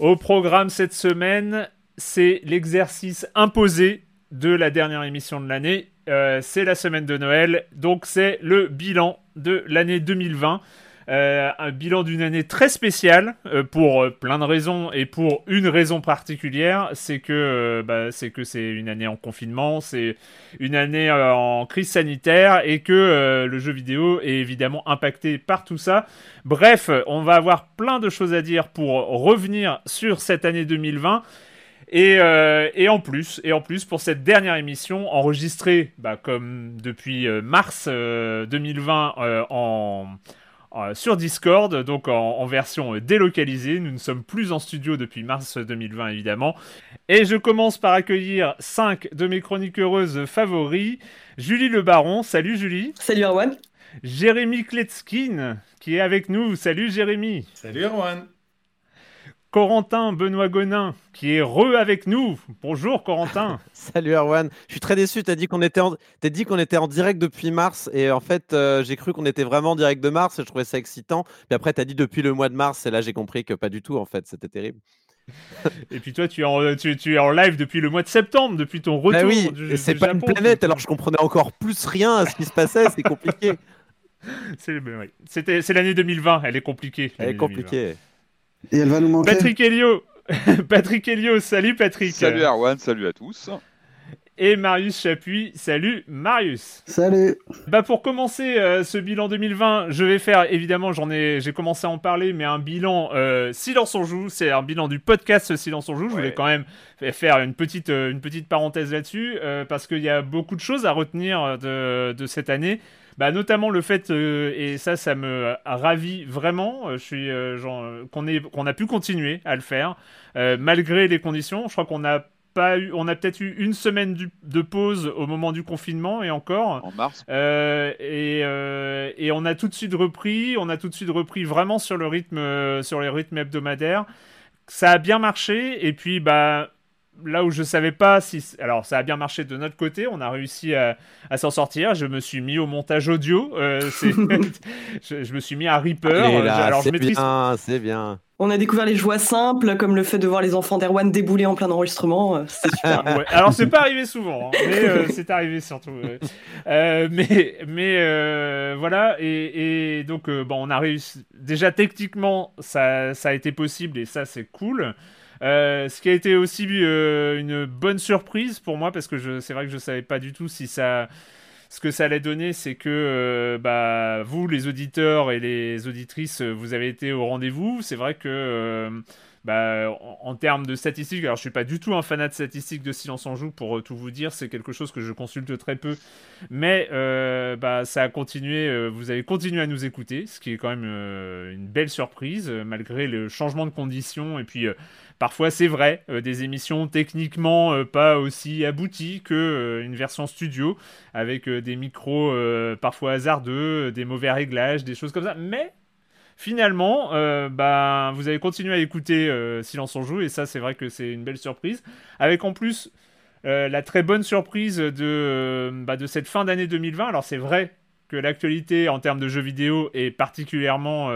Au programme cette semaine, c'est l'exercice imposé de la dernière émission de l'année. Euh, c'est la semaine de Noël, donc c'est le bilan de l'année 2020. Euh, un bilan d'une année très spéciale euh, pour plein de raisons et pour une raison particulière, c'est que bah, c'est que c'est une année en confinement, c'est une année en crise sanitaire et que le jeu vidéo est évidemment impacté par tout ça. Bref, on va avoir plein de choses à dire pour revenir sur cette année 2020. Et, en plus, pour cette dernière émission enregistrée, bah, comme depuis mars 2020 en euh, sur Discord, donc en, version délocalisée. Nous ne sommes plus en studio depuis mars 2020 évidemment. Et je commence par accueillir 5 de mes chroniques heureuses favoris. Julie Le Baron, salut Julie. Salut Erwan. Jérémy Kletskin qui est avec nous. Salut Jérémy. Salut Erwan. Corentin Benoît Gonin, qui est re avec nous. Bonjour Corentin. Salut Erwan. Je suis très déçu. Tu as dit qu'on était, en... dit qu'on était en direct depuis mars. Et en fait, euh, j'ai cru qu'on était vraiment en direct de mars. Et je trouvais ça excitant. Puis après, tu as dit depuis le mois de mars. Et là, j'ai compris que pas du tout, en fait. C'était terrible. et puis toi, tu es, en, tu, es en live depuis le mois de septembre, depuis ton retour. Bah oui, et c'est pas une planète. Alors je comprenais encore plus rien à ce qui se passait. C'est compliqué. c'est oui. l'année 2020. Elle est compliquée. Elle est compliquée. Et elle va nous manquer. Patrick Helio. Patrick Helio, salut Patrick. Salut Erwan, salut à tous. Et Marius Chapuis, salut Marius. Salut. Bah pour commencer euh, ce bilan 2020, je vais faire évidemment, j'en ai, j'ai commencé à en parler, mais un bilan euh, Silence on joue, c'est un bilan du podcast Silence on joue. Je voulais quand même faire une petite, euh, une petette parenthèse là-dessus parce qu'il y a beaucoup de choses à retenir de, de cette année. Bah, notamment le fait, euh, et ça, ça me ravit vraiment, euh, je suis, euh, qu'on, qu'on a pu continuer à le faire, malgré les conditions. Je crois qu'on a pas eu, on a peut-être eu une semaine de pause au moment du confinement et encore. En mars. et, et, on a tout de suite repris, on a tout de suite repris vraiment sur le rythme, sur les rythmes hebdomadaires. Ça a bien marché et puis bah là où je savais pas si. Alors, ça a bien marché de notre côté, on a réussi à, s'en sortir. Je me suis mis au montage audio. Euh, je, me suis mis à Reaper. alors, c'est bien, c'est bien. On a découvert les joies simples, comme le fait de voir les enfants d'Erwan débouler en plein enregistrement. Euh, c'est super. Alors, c'est pas arrivé souvent, hein, mais euh, c'est arrivé surtout. mais mais voilà, et, donc, bon, on a réussi. Déjà, techniquement, ça, ça a été possible, et ça, c'est cool. Euh, ce qui a été aussi euh, une bonne surprise pour moi parce que c'est vrai que je savais pas du tout si ça ce que ça allait donner, c'est que euh, bah, vous, les auditeurs et les auditrices, vous avez été au rendez-vous. C'est vrai que bah, en, termes de statistiques, alors je suis pas du tout un fanat de statistiques de Silence en Joue pour tout vous dire, c'est quelque chose que je consulte très peu, mais bah, ça a continué, vous avez continué à nous écouter, ce qui est quand même une belle surprise malgré le changement de conditions et puis Parfois, c'est vrai, euh, des émissions techniquement euh, pas aussi abouties que euh, version studio, avec des micros parfois hasardeux, des mauvais réglages, des choses comme ça. Mais finalement, bah, vous avez continué à écouter Silence en joue, et ça, c'est vrai que c'est une belle surprise. Avec en plus la très bonne surprise de, bah, de cette fin d'année 2020. Alors, c'est vrai que l'actualité en termes de jeux vidéo est particulièrement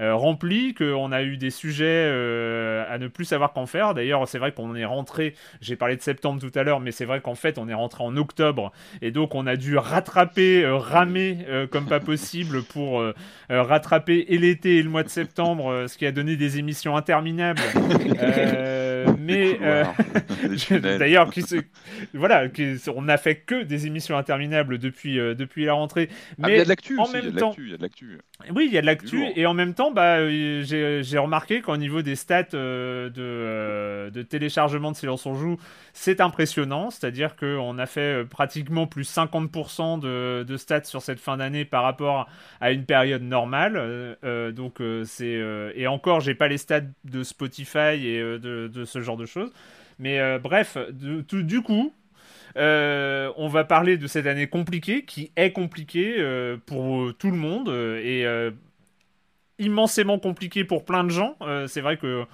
euh, rempli, qu'on a eu des sujets euh, à ne plus savoir qu'en faire. D'ailleurs, c'est vrai qu'on est rentré, j'ai parlé de septembre tout à l'heure, mais c'est vrai qu'en fait, on est rentré en octobre, et donc on a dû rattraper, euh, ramer comme pas possible pour rattraper et l'été et le mois de septembre, ce qui a donné des émissions interminables. mais d'ailleurs, voilà, on n'a fait que des émissions interminables depuis, depuis la rentrée. Mais ah, il y a de l'actu, en même temps, il y a de l'actu. Oui, il y a de l'actu, et en même temps, bah, euh, j'ai remarqué qu'au niveau des stats euh, de, euh, de, téléchargement de Silence on Joue, c'est impressionnant. C'est-à-dire qu'on a fait pratiquement plus 50% de, de, stats sur cette fin d'année par rapport à une période normale. donc, c'est et encore, j'ai pas les stats de Spotify et de, de, ce genre de choses. Mais bref, du coup, on va parler de cette année compliquée, qui est compliquée pour tout le monde. et immensément compliqué pour plein de gens. Euh, c'est vrai que euh,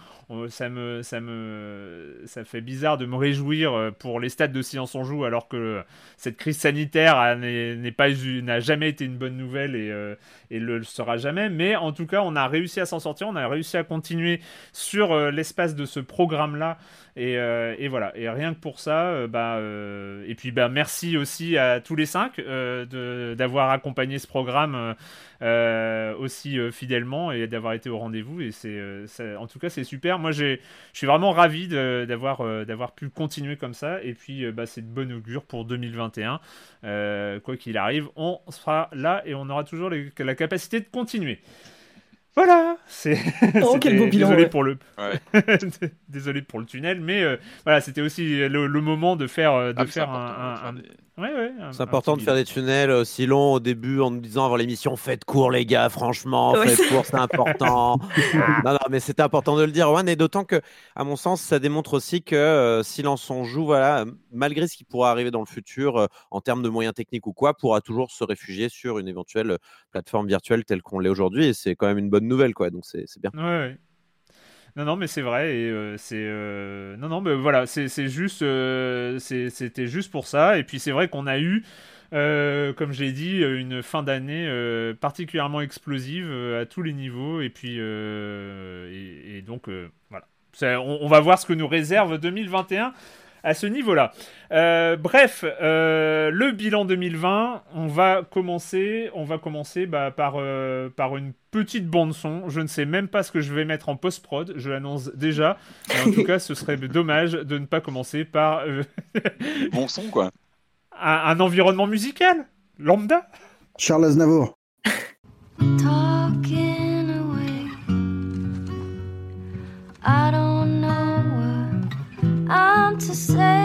ça me, ça me, ça fait bizarre de me réjouir euh, pour les stades de Silence en Joue alors que cette crise sanitaire n'est pas, n'a jamais été une bonne nouvelle et, et le sera jamais. Mais en tout cas, on a réussi à s'en sortir, on a réussi à continuer sur l'espace de ce programme-là. Et, et, voilà. Et rien que pour ça, bah, et puis bah, merci aussi à tous les cinq d'avoir accompagné ce programme euh, aussi euh, fidèlement et d'avoir été au rendez-vous. Et c'est, euh, en tout cas, c'est super. Moi, je suis vraiment ravi d'avoir, d'avoir pu continuer comme ça. Et puis, bah, c'est de bonne augure pour 2021. quoi qu'il arrive, on sera là et on aura toujours la capacité de continuer. Voilà, c'est. Oh, quel beau bilan, désolé pour le. désolé pour le tunnel, mais voilà, c'était aussi le, moment de faire de ah, faire un, c'est important de faire des tunnels aussi longs au début en nous disant avant l'émission faites court les gars, franchement, faites court, c'est important. non, non, mais c'est important de le dire, One, et d'autant que, à mon sens, ça démontre aussi que euh, Silence on joue, voilà, malgré ce qui pourra arriver dans le futur euh, en termes de moyens techniques ou quoi, pourra toujours se réfugier sur une éventuelle euh, plateforme virtuelle telle qu'on l'est aujourd'hui, et c'est quand même une bonne nouvelle, quoi. Donc c'est bien. Ouais, non, non, mais c'est vrai. Et euh, c'est euh, non, non, mais voilà, c'est juste, euh, c'était juste pour ça. Et puis c'est vrai qu'on a eu, comme j'ai dit, une fin d'année particulièrement explosive à tous les niveaux. Et puis, et, donc voilà. On, on, va voir ce que nous réserve 2021 à ce niveau-là. Euh, bref, euh, le bilan 2020, on va commencer, on va commencer bah, par, euh, par une petite bande son. Je ne sais même pas ce que je vais mettre en post prod, je l'annonce déjà. en tout cas, ce serait dommage de ne pas commencer par bon son quoi. Un, un environnement musical, lambda. Charles Aznavour. To say,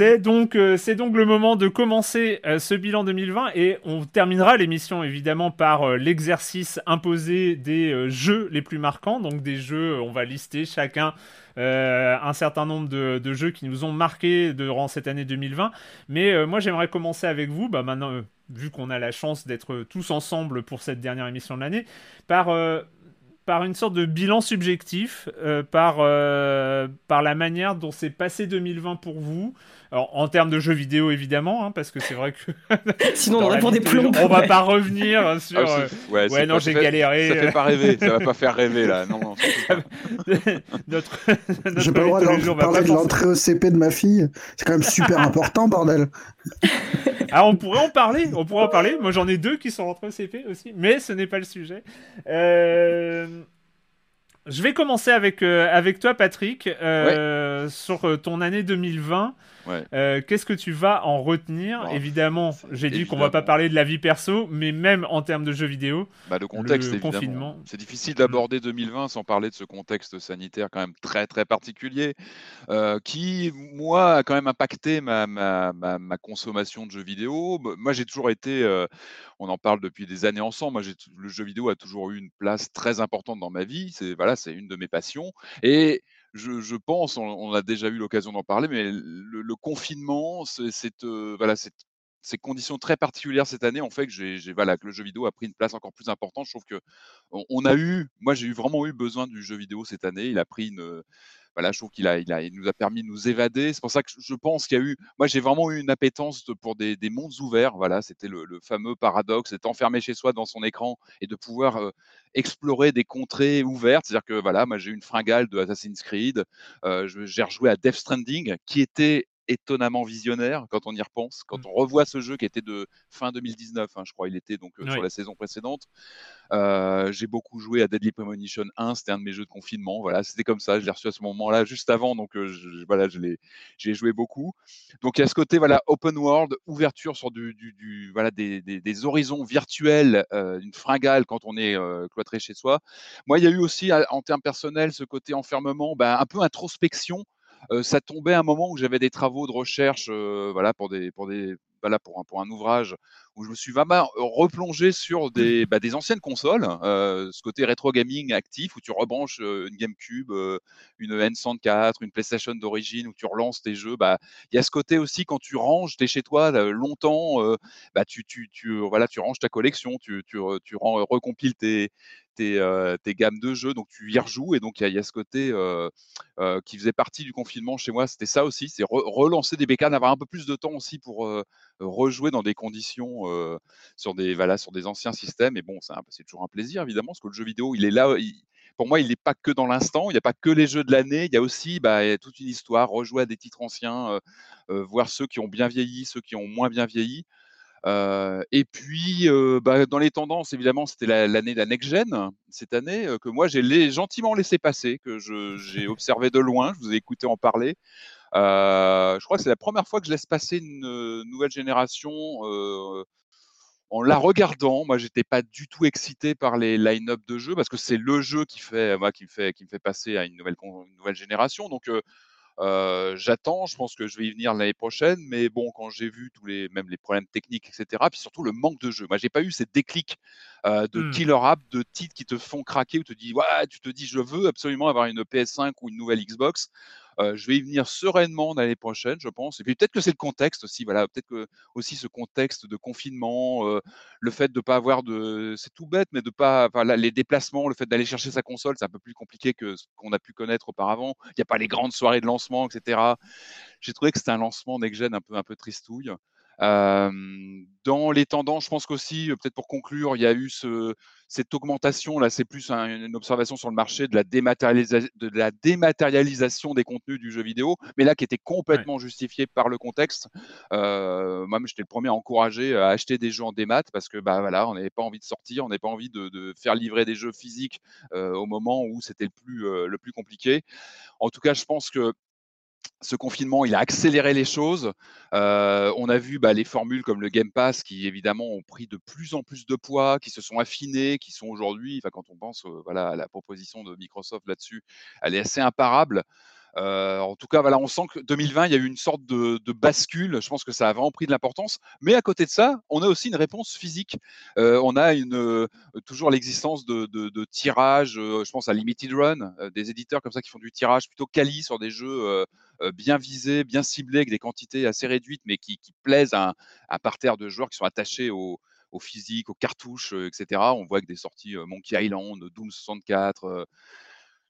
C'est donc, euh, donc le moment de commencer euh, ce bilan 2020 et on terminera l'émission évidemment par euh, l'exercice imposé des jeux les plus marquants. Donc des jeux, on va lister chacun un certain nombre de, jeux qui nous ont marqués durant cette année 2020. Mais moi j'aimerais commencer avec vous. Bah maintenant, vu qu'on a la chance d'être tous ensemble pour cette dernière émission de l'année, par par une sorte de bilan subjectif, par, par la manière dont s'est passé 2020 pour vous. Alors, en termes de jeux vidéo, évidemment, hein, parce que c'est vrai que. Sinon, on aurait pour des plombs. On va pas revenir sur. Ah, ouais, ouais non, j'ai galéré. Ça fait pas rêver, ça va pas faire rêver, là. Non, non. notre. J'ai pas le droit de parler de l'entrée au CP de ma fille. C'est quand même super important, bordel. Ah, on pourrait en parler, on pourrait en parler. Moi, j'en ai deux qui sont rentrés au CP aussi, mais ce n'est pas le sujet. Euh, je vais commencer avec, euh, avec toi, Patrick, euh, sur ton année 2020. Euh, qu'est-ce que tu vas en retenir Évidemment, j'ai dit qu'on va pas parler de la vie perso, mais même en termes de jeux vidéo, bah, le contexte, le confinement. C'est difficile d'aborder 2020 sans parler de ce contexte sanitaire quand même très très particulier, euh, qui moi a quand même impacté ma, ma, ma, consommation de jeux vidéo. Moi, j'ai toujours été, euh, on en parle depuis des années ensemble. Moi, le jeu vidéo a toujours eu une place très importante dans ma vie. C'est voilà, c'est une de mes passions et je, pense, on, a déjà eu l'occasion d'en parler, mais le, confinement, c'est, euh, voilà, ces conditions très particulières cette année ont fait que, le jeu vidéo a pris une place encore plus importante. Je trouve que on, a eu, moi j'ai eu vraiment eu besoin du jeu vidéo cette année. Il a pris une, voilà, je trouve qu'il a, il a, il nous a permis de nous évader. C'est pour ça que je pense qu'il y a eu, moi j'ai vraiment eu une appétence pour des, des mondes ouverts. Voilà, c'était le, fameux paradoxe d'être enfermé chez soi dans son écran et de pouvoir euh, explorer des contrées ouvertes. C'est-à-dire que voilà, moi j'ai eu une fringale de Assassin's Creed. Euh, j'ai rejoué à Death Stranding, qui était étonnamment visionnaire quand on y repense. Quand mmh. on revoit ce jeu qui était de fin 2019, hein, je crois, il était donc euh, sur la saison précédente. Euh, j'ai beaucoup joué à Deadly Premonition 1, c'était un de mes jeux de confinement. Voilà, c'était comme ça. Je l'ai reçu à ce moment-là, juste avant, donc euh, je, voilà, je l'ai, j'ai joué beaucoup. Donc il y a ce côté voilà open world, ouverture sur du, du, voilà des, des, horizons virtuels, une fringale quand on est cloîtré chez soi. Moi, il y a eu aussi en termes personnels ce côté enfermement, ben, un peu introspection ça tombait à un moment où j'avais des travaux de recherche, voilà, pour des, pour des, voilà, pour un, pour un ouvrage où je me suis vraiment replongé sur des, bah, des anciennes consoles, ce côté rétro gaming actif où tu rebranches une GameCube, une N64, une PlayStation d'origine où tu relances tes jeux. Bah, il y a ce côté aussi quand tu ranges, tu es chez toi longtemps, bah, tu, tu, tu, voilà, tu ranges ta collection, tu, tu, tu recompiles tes, tes, tes, gammes de jeux, donc tu y rejoues. Et donc, il y, a ce côté qui faisait partie du confinement chez moi. C'était ça aussi, c'est relancer des bécanes, avoir un peu plus de temps aussi pour rejouer dans des conditions sur, des, voilà, sur des anciens systèmes. Et bon, c'est toujours un plaisir, évidemment, parce que le jeu vidéo, il est là. pour moi, il n'est pas que dans l'instant, il n'y a pas que les jeux de l'année, il y a aussi bah, toute une histoire, rejouer à des titres anciens, voir ceux qui ont bien vieilli, ceux qui ont moins bien vieilli et puis, bah, dans les tendances, évidemment, c'était l'année de la next-gen, cette année, que moi, j'ai gentiment laissé passer, que j'ai observé de loin, je vous ai écouté en parler. je crois que c'est la première fois que je laisse passer une nouvelle génération en la regardant. Moi, j'étais pas du tout excité par les line-up de jeux parce que c'est le jeu qui fait, moi, qui me fait, qui me fait passer à une nouvelle, une nouvelle génération. Donc, j'attends, je pense que je vais y venir l'année prochaine, mais bon, quand j'ai vu tous les, même les problèmes techniques, etc., puis surtout le manque de jeu. Moi, j'ai pas eu ces déclics de mmh. killer app, de titres qui te font craquer, où tu te dis, ouais, tu te dis, je veux absolument avoir une PS5 ou une nouvelle Xbox. Je vais y venir sereinement l'année prochaine, je pense. Et puis peut-être que c'est le contexte aussi, voilà, peut-être que aussi ce contexte de confinement, le fait de ne pas avoir de, c'est tout bête, mais de pas, les déplacements, le fait d'aller chercher sa console, c'est un peu plus compliqué que ce qu'on a pu connaître auparavant. Il n'y a pas les grandes soirées de lancement, etc. J'ai trouvé que c'était un lancement next un peu un peu tristouille dans les tendances, je pense qu'aussi, peut-être pour conclure, il y a eu ce, cette augmentation, là c'est plus une observation sur le marché de la, de la, dématérialisation des contenus du jeu vidéo, mais là qui était complètement justifié par le contexte. Euh, moi, j'étais le premier à encourager à acheter des jeux en démat parce que bah, voilà, on n'avait pas envie de sortir, on n'avait pas envie de, faire livrer des jeux physiques au moment où c'était le plus, le plus compliqué. En tout cas, je pense que ce confinement, il a accéléré les choses. Euh, on a vu bah, les formules comme le Game Pass qui, évidemment, ont pris de plus en plus de poids, qui se sont affinées, qui sont aujourd'hui, quand on pense voilà, à la proposition de Microsoft là-dessus, elle est assez imparable. En tout cas, voilà, on sent que 2020, il y a eu une sorte de, bascule. Je pense que ça a vraiment pris de l'importance. Mais à côté de ça, on a aussi une réponse physique. on a une, toujours l'existence de, tirages. je pense à Limited Run, des éditeurs comme ça qui font du tirage plutôt quali sur des jeux bien visés, bien ciblés, avec des quantités assez réduites, mais qui, plaisent à un, parterre de joueurs qui sont attachés au, au physique, aux cartouches, etc. On voit que des sorties Monkey Island, Doom 64.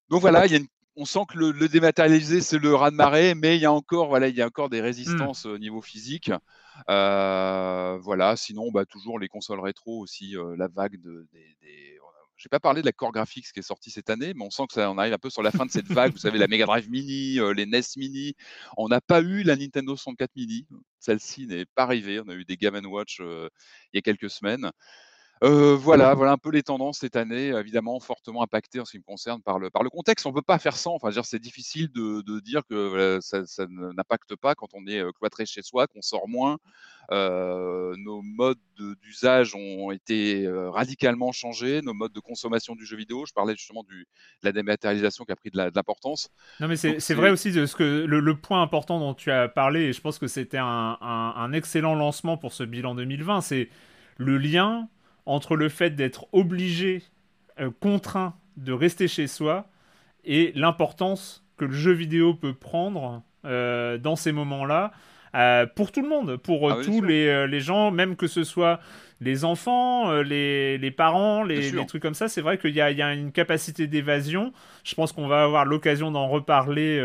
Donc voilà, il y a une on sent que le, dématérialisé, c'est le raz de marée, mais il y a encore, voilà, il y a encore des mmh. résistances au niveau physique. Euh, voilà, sinon, bah, toujours les consoles rétro aussi, euh, la vague de, des, des... Je n'ai pas parlé de la Core Graphics qui est sortie cette année, mais on sent que ça, on arrive un peu sur la fin de cette vague. Vous savez, la Mega Drive Mini, euh, les NES Mini. On n'a pas eu la Nintendo 64 Mini. Celle-ci n'est pas arrivée. On a eu des Game Watch il y a quelques semaines. Euh, voilà, voilà un peu les tendances cette année, évidemment fortement impactées en ce qui me concerne par le, par le contexte. On ne peut pas faire sans. Enfin, c'est difficile de, de, dire que ça, ça n'impacte pas quand on est cloîtré chez soi, qu'on sort moins. Euh, nos modes d'usage ont été radicalement changés, nos modes de consommation du jeu vidéo. Je parlais justement du, de la dématérialisation qui a pris de l'importance. Non, mais c'est vrai aussi de ce que le, point important dont tu as parlé, et je pense que c'était un, un, un excellent lancement pour ce bilan 2020, c'est le lien entre le fait d'être obligé, euh, contraint de rester chez soi et l'importance que le jeu vidéo peut prendre euh, dans ces moments-là. Euh, pour tout le monde, pour ah tous les, les, gens, même que ce soit les enfants, les, les, parents, les, trucs comme ça, c'est vrai qu'il y, y, a une capacité d'évasion. Je pense qu'on va avoir l'occasion d'en reparler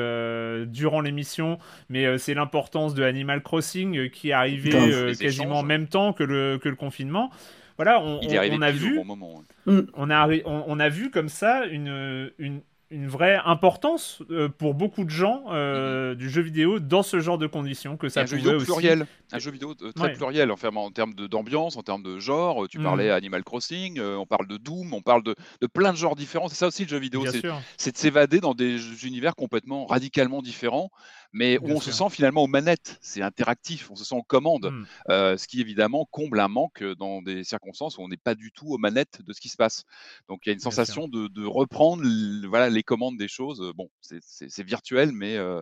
durant l'émission, mais c'est l'importance de Animal Crossing qui est arrivé quasiment en même temps que le, que le confinement. Voilà, on, a vu, on, a, on, a vu comme ça une, une, une vraie importance euh, pour beaucoup de gens euh, mm-hmm. du jeu vidéo dans ce genre de conditions que ça un jeu vidéo pluriel. Un jeu vidéo euh, très pluriel en, en termes d'ambiance en termes de genre tu mm. parlais Animal Crossing on parle de Doom on parle de, de, plein de genres différents. C'est ça aussi le jeu vidéo c'est de s'évader dans des univers complètement radicalement différents mais où on se sent finalement aux manettes. C'est interactif, on se sent aux commandes, mmh. euh, ce qui évidemment comble un manque dans des circonstances où on n'est pas du tout aux manettes de ce qui se passe. Donc il y a une sensation de, reprendre voilà, les commandes des choses. Bon, c'est virtuel, mais, euh,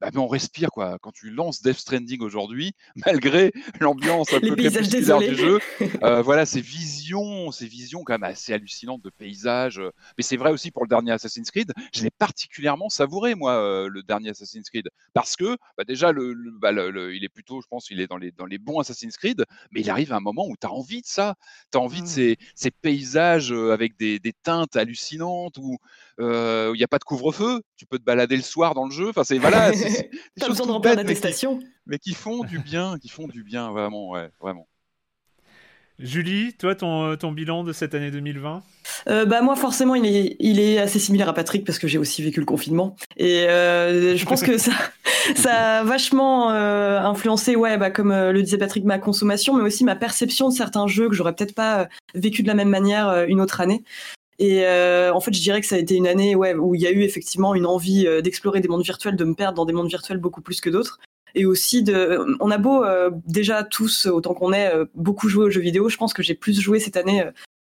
bah, mais, on respire quoi. Quand tu lances Death Stranding aujourd'hui, malgré l'ambiance un peu crépusculaire du jeu, euh, voilà ces visions, ces visions quand même assez hallucinantes de paysages. Euh, mais c'est vrai aussi pour le dernier Assassin's Creed. Je l'ai particulièrement savouré moi euh, le dernier Assassin's Creed parce que bah, déjà bah, le, il est plutôt, je pense, il est dans les dans les bons Assassin's Creed, mais il arrive à un moment où tu as envie de ça. Tu as envie de mmh. ces, ces paysages avec des, des teintes hallucinantes où il n'y a pas de couvre-feu, tu peux te balader le soir dans le jeu. Enfin, c'est voilà, c'est des choses de bêtes, mais, qui, mais qui font du bien, qui font du bien, vraiment, ouais, vraiment. Julie, toi, ton, ton, bilan de cette année 2020 euh, bah moi forcément il est, il est assez similaire à Patrick parce que j'ai aussi vécu le confinement. Et euh, je pense que ça, ça a vachement euh, influencé ouais bah, comme le disait Patrick ma consommation mais aussi ma perception de certains jeux que j'aurais peut-être pas vécu de la même manière une autre année et euh, en fait, je dirais que ça a été une année ouais, où il y a eu effectivement une envie euh, d'explorer des mondes virtuels, de me perdre dans des mondes virtuels beaucoup plus que d'autres. Et aussi, de, on a beau euh, déjà tous, autant qu'on est, beaucoup joué aux jeux vidéo. Je pense que j'ai plus joué cette année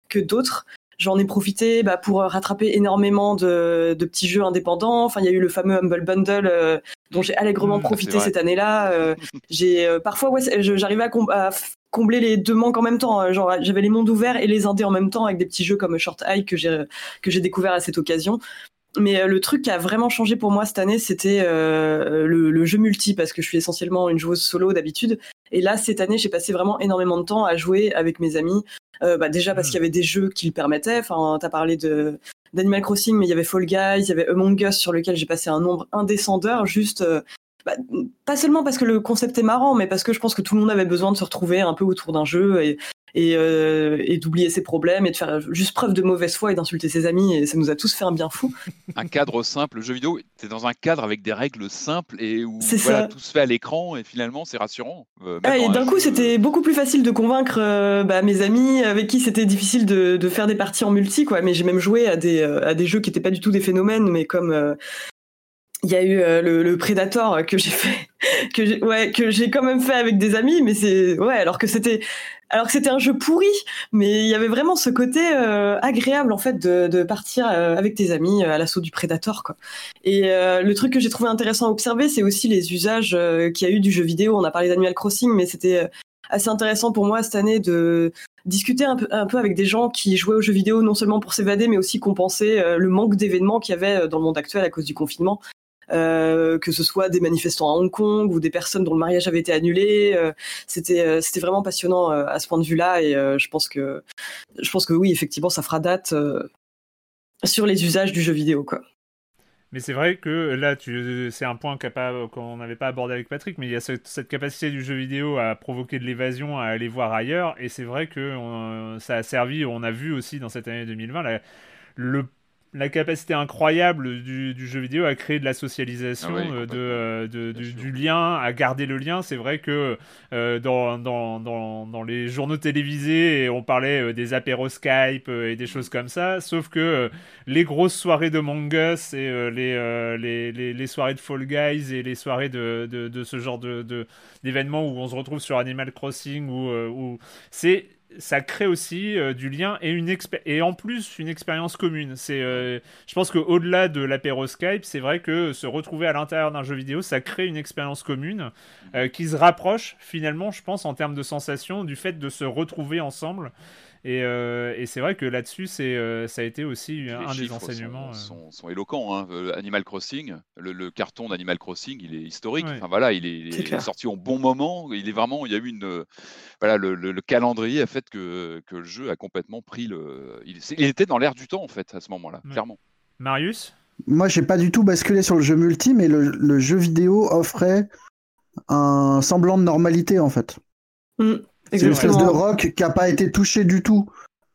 que d'autres. J'en ai profité bah, pour rattraper énormément de, de, petits jeux indépendants. Enfin, il y a eu le fameux Humble Bundle dont j'ai allègrement mmh, profité cette année-là. j'ai parfois, ouais, j'arrivais à, à, combler les deux manques en même temps. Hein. Genre, j'avais les mondes ouverts et les indés en même temps avec des petits jeux comme Short High que j'ai que j'ai découvert à cette occasion. Mais euh, le truc qui a vraiment changé pour moi cette année, c'était euh, le, jeu multi parce que je suis essentiellement une joueuse solo d'habitude. Et là, cette année, j'ai passé vraiment énormément de temps à jouer avec mes amis. Euh, bah, déjà parce hmm. qu'il y avait des jeux qui le permettaient. Enfin, t'as parlé de d'Animal Crossing, mais il y avait Fall Guys, il y avait Among Us sur lequel j'ai passé un nombre indécent d'heures juste bah, pas seulement parce que le concept est marrant, mais parce que je pense que tout le monde avait besoin de se retrouver un peu autour d'un jeu et, et, euh, et d'oublier ses problèmes et de faire juste preuve de mauvaise foi et d'insulter ses amis et ça nous a tous fait un bien fou. un cadre simple, le jeu vidéo, es dans un cadre avec des règles simples et où voilà, tout se fait à l'écran et finalement c'est rassurant. Euh, ah, et d'un coup c'était beaucoup plus facile de convaincre euh, bah, mes amis avec qui c'était difficile de, de, faire des parties en multi quoi, mais j'ai même joué à des, à des jeux qui n'étaient pas du tout des phénomènes mais comme il y a eu le, le, Predator que j'ai fait, que j'ai, ouais, que j'ai quand même fait avec des amis, mais c'est ouais, alors que c'était, alors que c'était un jeu pourri, mais il y avait vraiment ce côté agréable en fait de, de partir avec tes amis à l'assaut du Predator quoi. Et le truc que j'ai trouvé intéressant à observer, c'est aussi les usages qu'il y a eu du jeu vidéo. On a parlé d'Animal Crossing, mais c'était assez intéressant pour moi cette année de discuter un peu, un peu avec des gens qui jouaient aux jeux vidéo non seulement pour s'évader, mais aussi compenser euh, le manque d'événements qu'il y avait euh, dans le monde actuel à cause du confinement. Euh, que ce soit des manifestants à Hong Kong ou des personnes dont le mariage avait été annulé, euh, c'était euh, c'était vraiment passionnant à ce point de vue-là et je pense que je pense que oui effectivement ça fera date sur les usages du jeu vidéo quoi. Mais c'est vrai que là, c'est un point qu'on n'avait pas abordé avec Patrick, mais il y a cette, capacité du jeu vidéo à provoquer de l'évasion, à aller voir ailleurs, et c'est vrai que ça a servi, on a vu aussi dans cette année 2020, le la capacité incroyable du, jeu vidéo à créer de la socialisation, ah euh, de, euh, du, lien, à garder le lien. C'est vrai que euh, dans, dans, dans, les journaux télévisés, on parlait des apéros Skype et des choses comme ça, sauf que les grosses soirées de Mangus et les, les, les, soirées de Fall Guys et les soirées de, de, ce genre d'événements où on se retrouve sur Animal Crossing, où, où c'est ça crée aussi euh, du lien et, une et en plus une expérience commune. C'est, euh, je pense qu'au-delà de l'apéro Skype, c'est vrai que se retrouver à l'intérieur d'un jeu vidéo, ça crée une expérience commune euh, qui se rapproche finalement, je pense, en termes de sensation, du fait de se retrouver ensemble. Et, euh, et c'est vrai que là-dessus, c'est, euh, ça a été aussi un des enseignements. Sont, euh. sont, sont éloquents. Hein. Animal Crossing, le, carton d'Animal Crossing, il est historique. Enfin, voilà, il est, sorti au bon moment. Il est vraiment, il y a eu une, voilà, le, calendrier a fait que, que, le jeu a complètement pris le. Il, il était dans l'air du temps en fait à ce moment-là, clairement. Marius? Moi, j'ai pas du tout basculé sur le jeu multi, mais le, jeu vidéo offrait un semblant de normalité en fait. Mm. C'est une espèce de rock qui n'a pas été touché du tout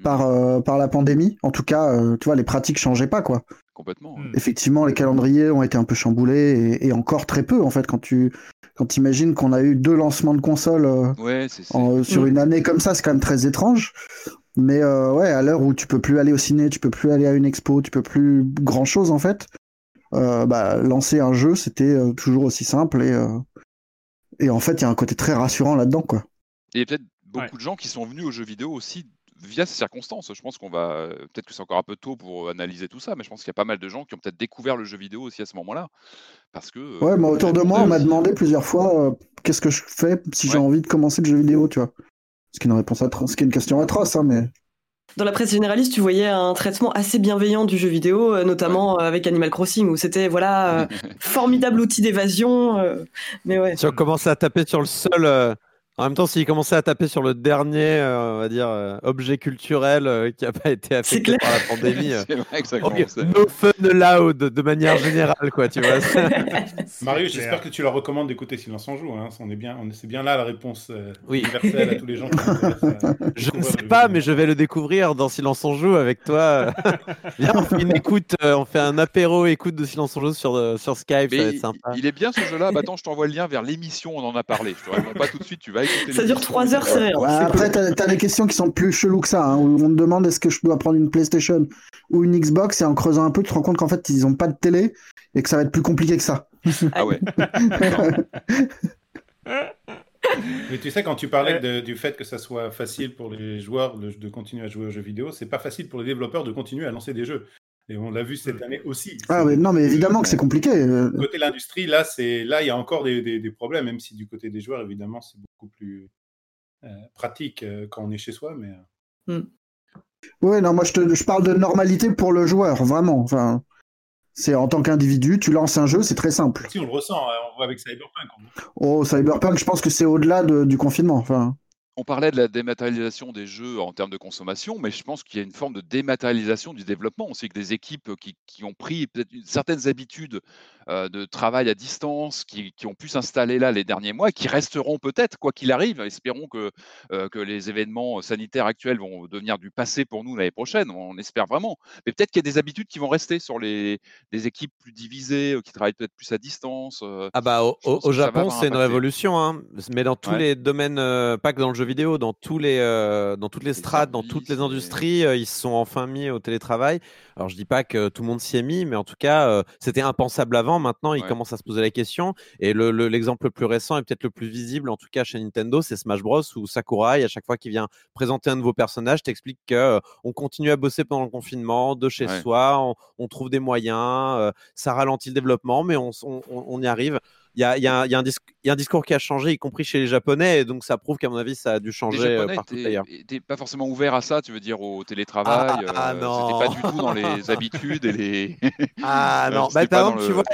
par, mm. euh, par la pandémie. En tout cas, euh, tu vois, les pratiques changeaient pas, quoi. Complètement. Effectivement, les calendriers ont été un peu chamboulés et, encore très peu, en fait, quand tu quand imagines qu'on a eu deux lancements de consoles euh, sur mm. une année comme ça, c'est quand même très étrange. Mais ouais, à l'heure où tu peux plus aller au ciné, tu peux plus aller à une expo, tu peux plus grand chose en fait. bah, lancer un jeu, c'était toujours aussi simple et et en fait, il y a un côté très rassurant là-dedans, quoi. Il y a peut-être beaucoup de gens qui sont venus aux jeux vidéo aussi via ces circonstances. Je pense qu'on va. Peut-être que c'est encore un peu tôt pour analyser tout ça, mais je pense qu'il y a pas mal de gens qui ont peut-être découvert le jeu vidéo aussi à ce moment-là. Parce que. Ouais, mais autour de moi, on m'a demandé plusieurs fois euh, qu'est-ce que je fais si j'ai envie de commencer le jeu vidéo, tu vois. Ce qui est une réponse atroce, ce qui est une question atroce, hein, mais. Dans la presse généraliste, tu voyais un traitement assez bienveillant du jeu vidéo, euh, notamment euh, avec Animal Crossing, où c'était voilà formidable outil d'évasion. mais ouais. Tu as commencé à taper sur le sol en même temps, s'il commençait à taper sur le dernier, euh, on va dire, euh, objet culturel euh, qui n'a pas été affecté par la pandémie. c'est vrai que ça commence. No fun loud de manière générale, quoi, tu vois. Marius, j'espère que tu leur recommandes d'écouter Silence en joue. Hein. On est bien, c'est bien là la réponse universelle à tous les gens. Qui je ne sais pas, mais je vais le découvrir dans Silence en joue avec toi. Viens, on fait une écoute, on fait un apéro écoute de Silence en joue sur, sur Skype, ça va être sympa. Il est bien ce jeu-là. Bah, attends, je t'envoie le lien vers l'émission, on en a parlé. Je te réponds pas tout de suite, tu vas ça dure 3 heures, c'est Après, tu as, des questions qui sont plus cheloues que ça, hein, où on te demande est-ce que je dois prendre une PlayStation ou une Xbox, et en creusant un peu, tu te rends compte qu'en fait, ils n'ont pas de télé et que ça va être plus compliqué que ça. Ah ouais. Mais tu sais, quand tu parlais du fait que ça soit facile pour les joueurs de, de continuer à jouer aux jeux vidéo, c'est pas facile pour les développeurs de continuer à lancer des jeux. Et on l'a vu cette année aussi. Ah mais non, mais évidemment que c'est compliqué. Euh. Côté l'industrie, là, c'est là, il y a encore des, des, problèmes, même si du côté des joueurs, évidemment, c'est beaucoup plus euh, pratique euh, quand on est chez soi. Mais mm. oui, non, moi je, te, je, parle de normalité pour le joueur, vraiment. Enfin, c'est en tant qu'individu, tu lances un jeu, c'est très simple. Si on le ressent, on voit avec Cyberpunk. Oh, Cyberpunk, je pense que c'est au-delà du confinement. Enfin on parlait de la dématérialisation des jeux en termes de consommation, mais je pense qu'il y a une forme de dématérialisation du développement. On sait que des équipes qui, ont pris peut-être certaines habitudes euh, de travail à distance, qui, ont pu s'installer là les derniers mois, qui resteront peut-être, quoi qu'il arrive. Espérons que, euh, que les événements sanitaires actuels vont devenir du passé pour nous l'année prochaine. On espère vraiment. Mais peut-être qu'il y a des habitudes qui vont rester sur les, des équipes plus divisées, euh, qui travaillent peut-être plus à distance. ah bah au, Japon, c'est une révolution, hein. mais dans tous les domaines, pas que dans le jeu vidéo, dans, tous les, dans toutes les, strates, dans toutes les industries, ils se sont enfin mis au télétravail. Alors je dis pas que tout le monde s'y est mis, mais en tout cas, c'était impensable avant maintenant, ils commencent à se poser la question. Et l'exemple le, plus récent et peut-être le plus visible, en tout cas chez Nintendo, c'est Smash Bros. où Sakurai, à chaque fois qu'il vient présenter un nouveau personnage, t'explique qu'on continue à bosser pendant le confinement, de chez soi, on, trouve des moyens, ça ralentit le développement, mais on, on y arrive il y a, y, a, y a, un discours qui a changé, y compris chez les Japonais, et donc ça prouve qu'à mon avis, ça a dû changer euh, partout d'ailleurs. T'es pas forcément ouvert à ça, tu veux dire, au télétravail ah, ah, euh, non. C'était pas du tout dans les habitudes et les. ah non, bah, tu vois,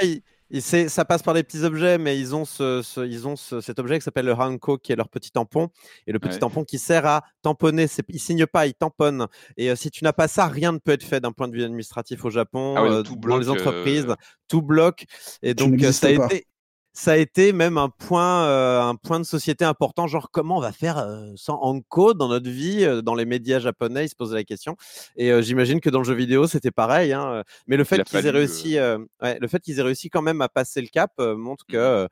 ça passe par des petits objets, mais ils ont, ce, ils ont cet objet qui s'appelle le Hanko, qui est leur petit tampon. Et le petit tampon qui sert à tamponner. Ils ne signent pas, ils tamponnent. Et euh, si tu n'as pas ça, rien ne peut être fait d'un point de vue administratif au Japon, ah dans les entreprises. Tout bloque. Et donc, ça a été ça a été même un point, euh, un point de société important, genre comment on va faire euh, sans Anko dans notre vie, euh, dans les médias japonais, ils se posaient la question. Et j'imagine que dans le jeu vidéo, c'était pareil. Hein, mais le fait qu'ils aient réussi, ouais, le fait qu'ils aient réussi quand même à passer le cap montre mmh que,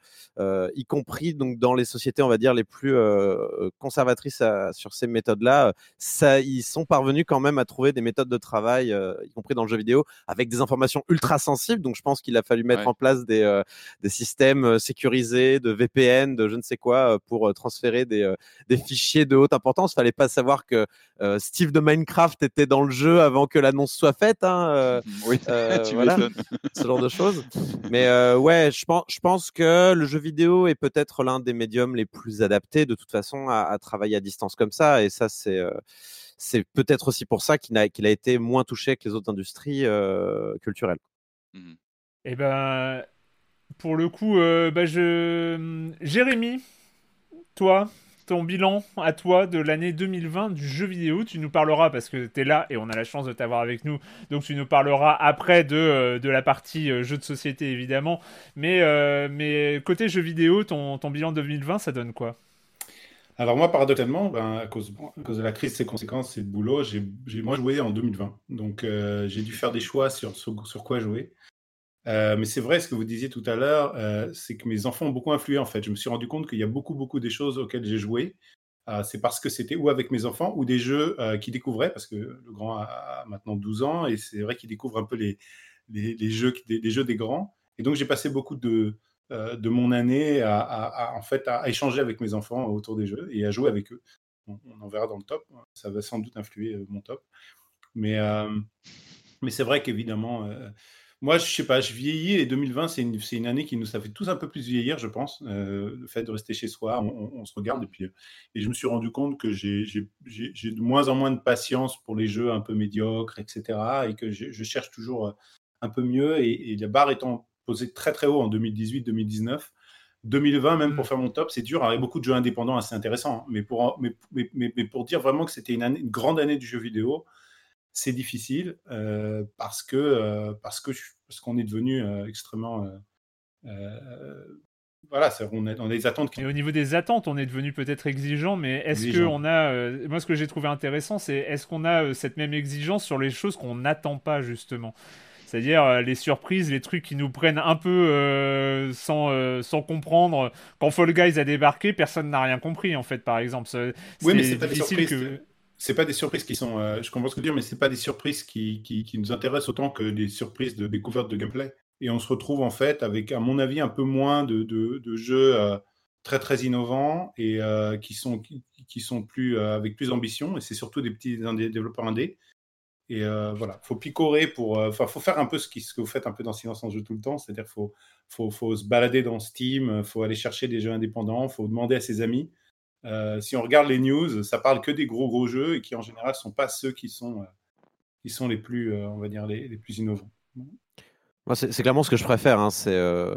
y compris donc dans les sociétés, on va dire les plus conservatrices sur ces méthodes-là, ça, ils sont parvenus quand même à trouver des méthodes de travail, y compris dans le jeu vidéo, avec des informations ultra sensibles. Donc je pense qu'il a fallu mettre en place des, des systèmes euh, sécurisé, de VPN, de je ne sais quoi, euh, pour euh, transférer des, des fichiers de haute importance. Fallait pas savoir que Steve de Minecraft était dans le jeu avant que l'annonce soit faite. Hein, oui, tu voilà, ce genre de choses. Mais ouais, je pense, je pense que le jeu vidéo est peut-être l'un des médiums les plus adaptés de toute façon à, travailler à distance comme ça. Et ça, c'est c'est peut-être aussi pour ça qu'il a, qu'il a été moins touché que les autres industries culturelles. Mmh eh ben, pour le coup, euh, bah je... Jérémy, toi, ton bilan à toi de l'année 2020 du jeu vidéo. Tu nous parleras parce que tu es là et on a la chance de t'avoir avec nous. Donc tu nous parleras après de, euh, de la partie euh, jeu de société évidemment. Mais, mais côté jeu vidéo, ton, ton bilan 2020, ça donne quoi? Alors moi, paradoxalement, ben, à, cause, de la crise, ses conséquences et le boulot, j'ai moi joué en 2020. Donc j'ai dû faire des choix sur, sur quoi jouer. Euh, mais c'est vrai, ce que vous disiez tout à l'heure, euh, c'est que mes enfants ont beaucoup influé en fait. Je me suis rendu compte qu'il y a beaucoup, beaucoup des choses auxquelles j'ai joué. Euh, c'est parce que c'était ou avec mes enfants ou des jeux qu'ils découvraient, parce que le grand a, maintenant 12 ans et c'est vrai qu'il découvre un peu les, les, jeux, des, jeux des grands. Et donc j'ai passé beaucoup de, de mon année à, en fait, à, échanger avec mes enfants autour des jeux et à jouer avec eux. On, on en verra dans le top. Ça va sans doute influer mon top. Mais, mais c'est vrai qu'évidemment moi, je sais pas, je vieillis et 2020, c'est une, une, année qui nous a fait tous un peu plus vieillir, je pense. Euh, le fait de rester chez soi, on, se regarde et puis euh, et je me suis rendu compte que j'ai de moins en moins de patience pour les jeux un peu médiocres, etc. Et que je, cherche toujours euh, un peu mieux. Et, la barre étant posée très très haut en 2018-2019, 2020, même pour mmh. faire mon top, c'est dur. il y a beaucoup de jeux indépendants assez intéressants. Mais pour, mais, mais, mais pour dire vraiment que c'était une, une, grande année du jeu vidéo, c'est difficile euh, parce que euh, parce que parce qu'on est devenu euh, extrêmement voilà, on est dans des attentes. Et au niveau des attentes, on est devenu peut-être exigeant, mais est-ce que on a, moi ce que j'ai trouvé intéressant, c'est est-ce qu'on a cette même exigence sur les choses qu'on n'attend pas justement? C'est-à-dire les surprises, les trucs qui nous prennent un peu sans, sans comprendre. Quand Fall Guys a débarqué, personne n'a rien compris en fait, par exemple. oui, mais c'est pas difficile que c'est pas des surprises qui sont. Euh, je comprends ce que tu veux dire, mais c'est pas des surprises qui, nous intéressent autant que des surprises de découverte de gameplay. Et on se retrouve en fait avec, à mon avis, un peu moins de, jeux euh, très très innovants et euh, qui sont qui, sont plus avec plus d'ambition. Et c'est surtout des petits développeurs indés. Et voilà, faut picorer pour. Enfin, faut faire un peu ce, qui, ce que vous faites un peu dans Silence en jeu tout le temps, c'est-à-dire faut, faut, faut se balader dans Steam, faut aller chercher des jeux indépendants, faut demander à ses amis. Euh, si on regarde les news, ça parle que des gros gros jeux et qui en général ne sont pas ceux qui sont, euh, qui sont les plus, euh, on va dire, les, les plus innovants. C'est clairement ce que je préfère. Hein. C'est euh,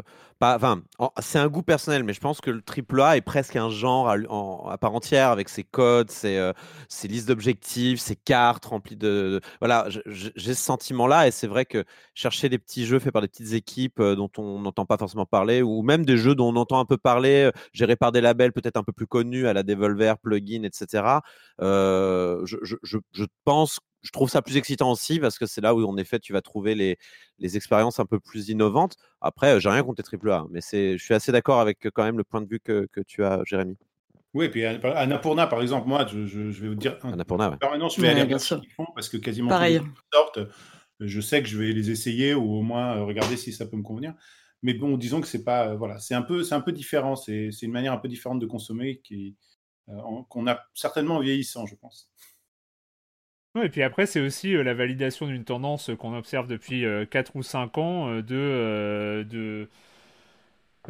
c'est un goût personnel, mais je pense que le triple A est presque un genre à, part entière avec ses codes, ses, euh, ses listes d'objectifs, ses cartes remplies de. voilà, j'ai ce sentiment-là, et c'est vrai que chercher des petits jeux faits par des petites équipes euh, dont on n'entend pas forcément parler, ou même des jeux dont on entend un peu parler, gérés par des labels peut-être un peu plus connus, à la Devolver, Plugin, etc. je, je pense je trouve ça plus excitant aussi parce que c'est là où en effet tu vas trouver les, les expériences un peu plus innovantes. Après, j'ai rien contre les AAA, mais c'est, je suis assez d'accord avec quand même le point de vue que, que tu as, Jérémy. Oui, et puis Annapurna, par exemple, moi, je, je, vais vous dire. Annapurna, ouais. je vais aller ce qu'ils font parce que quasiment Pareil. sortent, je sais que je vais les essayer ou au moins regarder si ça peut me convenir. Mais bon, disons que c'est pas, voilà, c'est un peu, c'est un peu différent. C'est une manière un peu différente de consommer qui, qu'on a certainement en vieillissant, je pense. Et puis après, c'est aussi la validation d'une tendance qu'on observe depuis 4 ou 5 ans de, de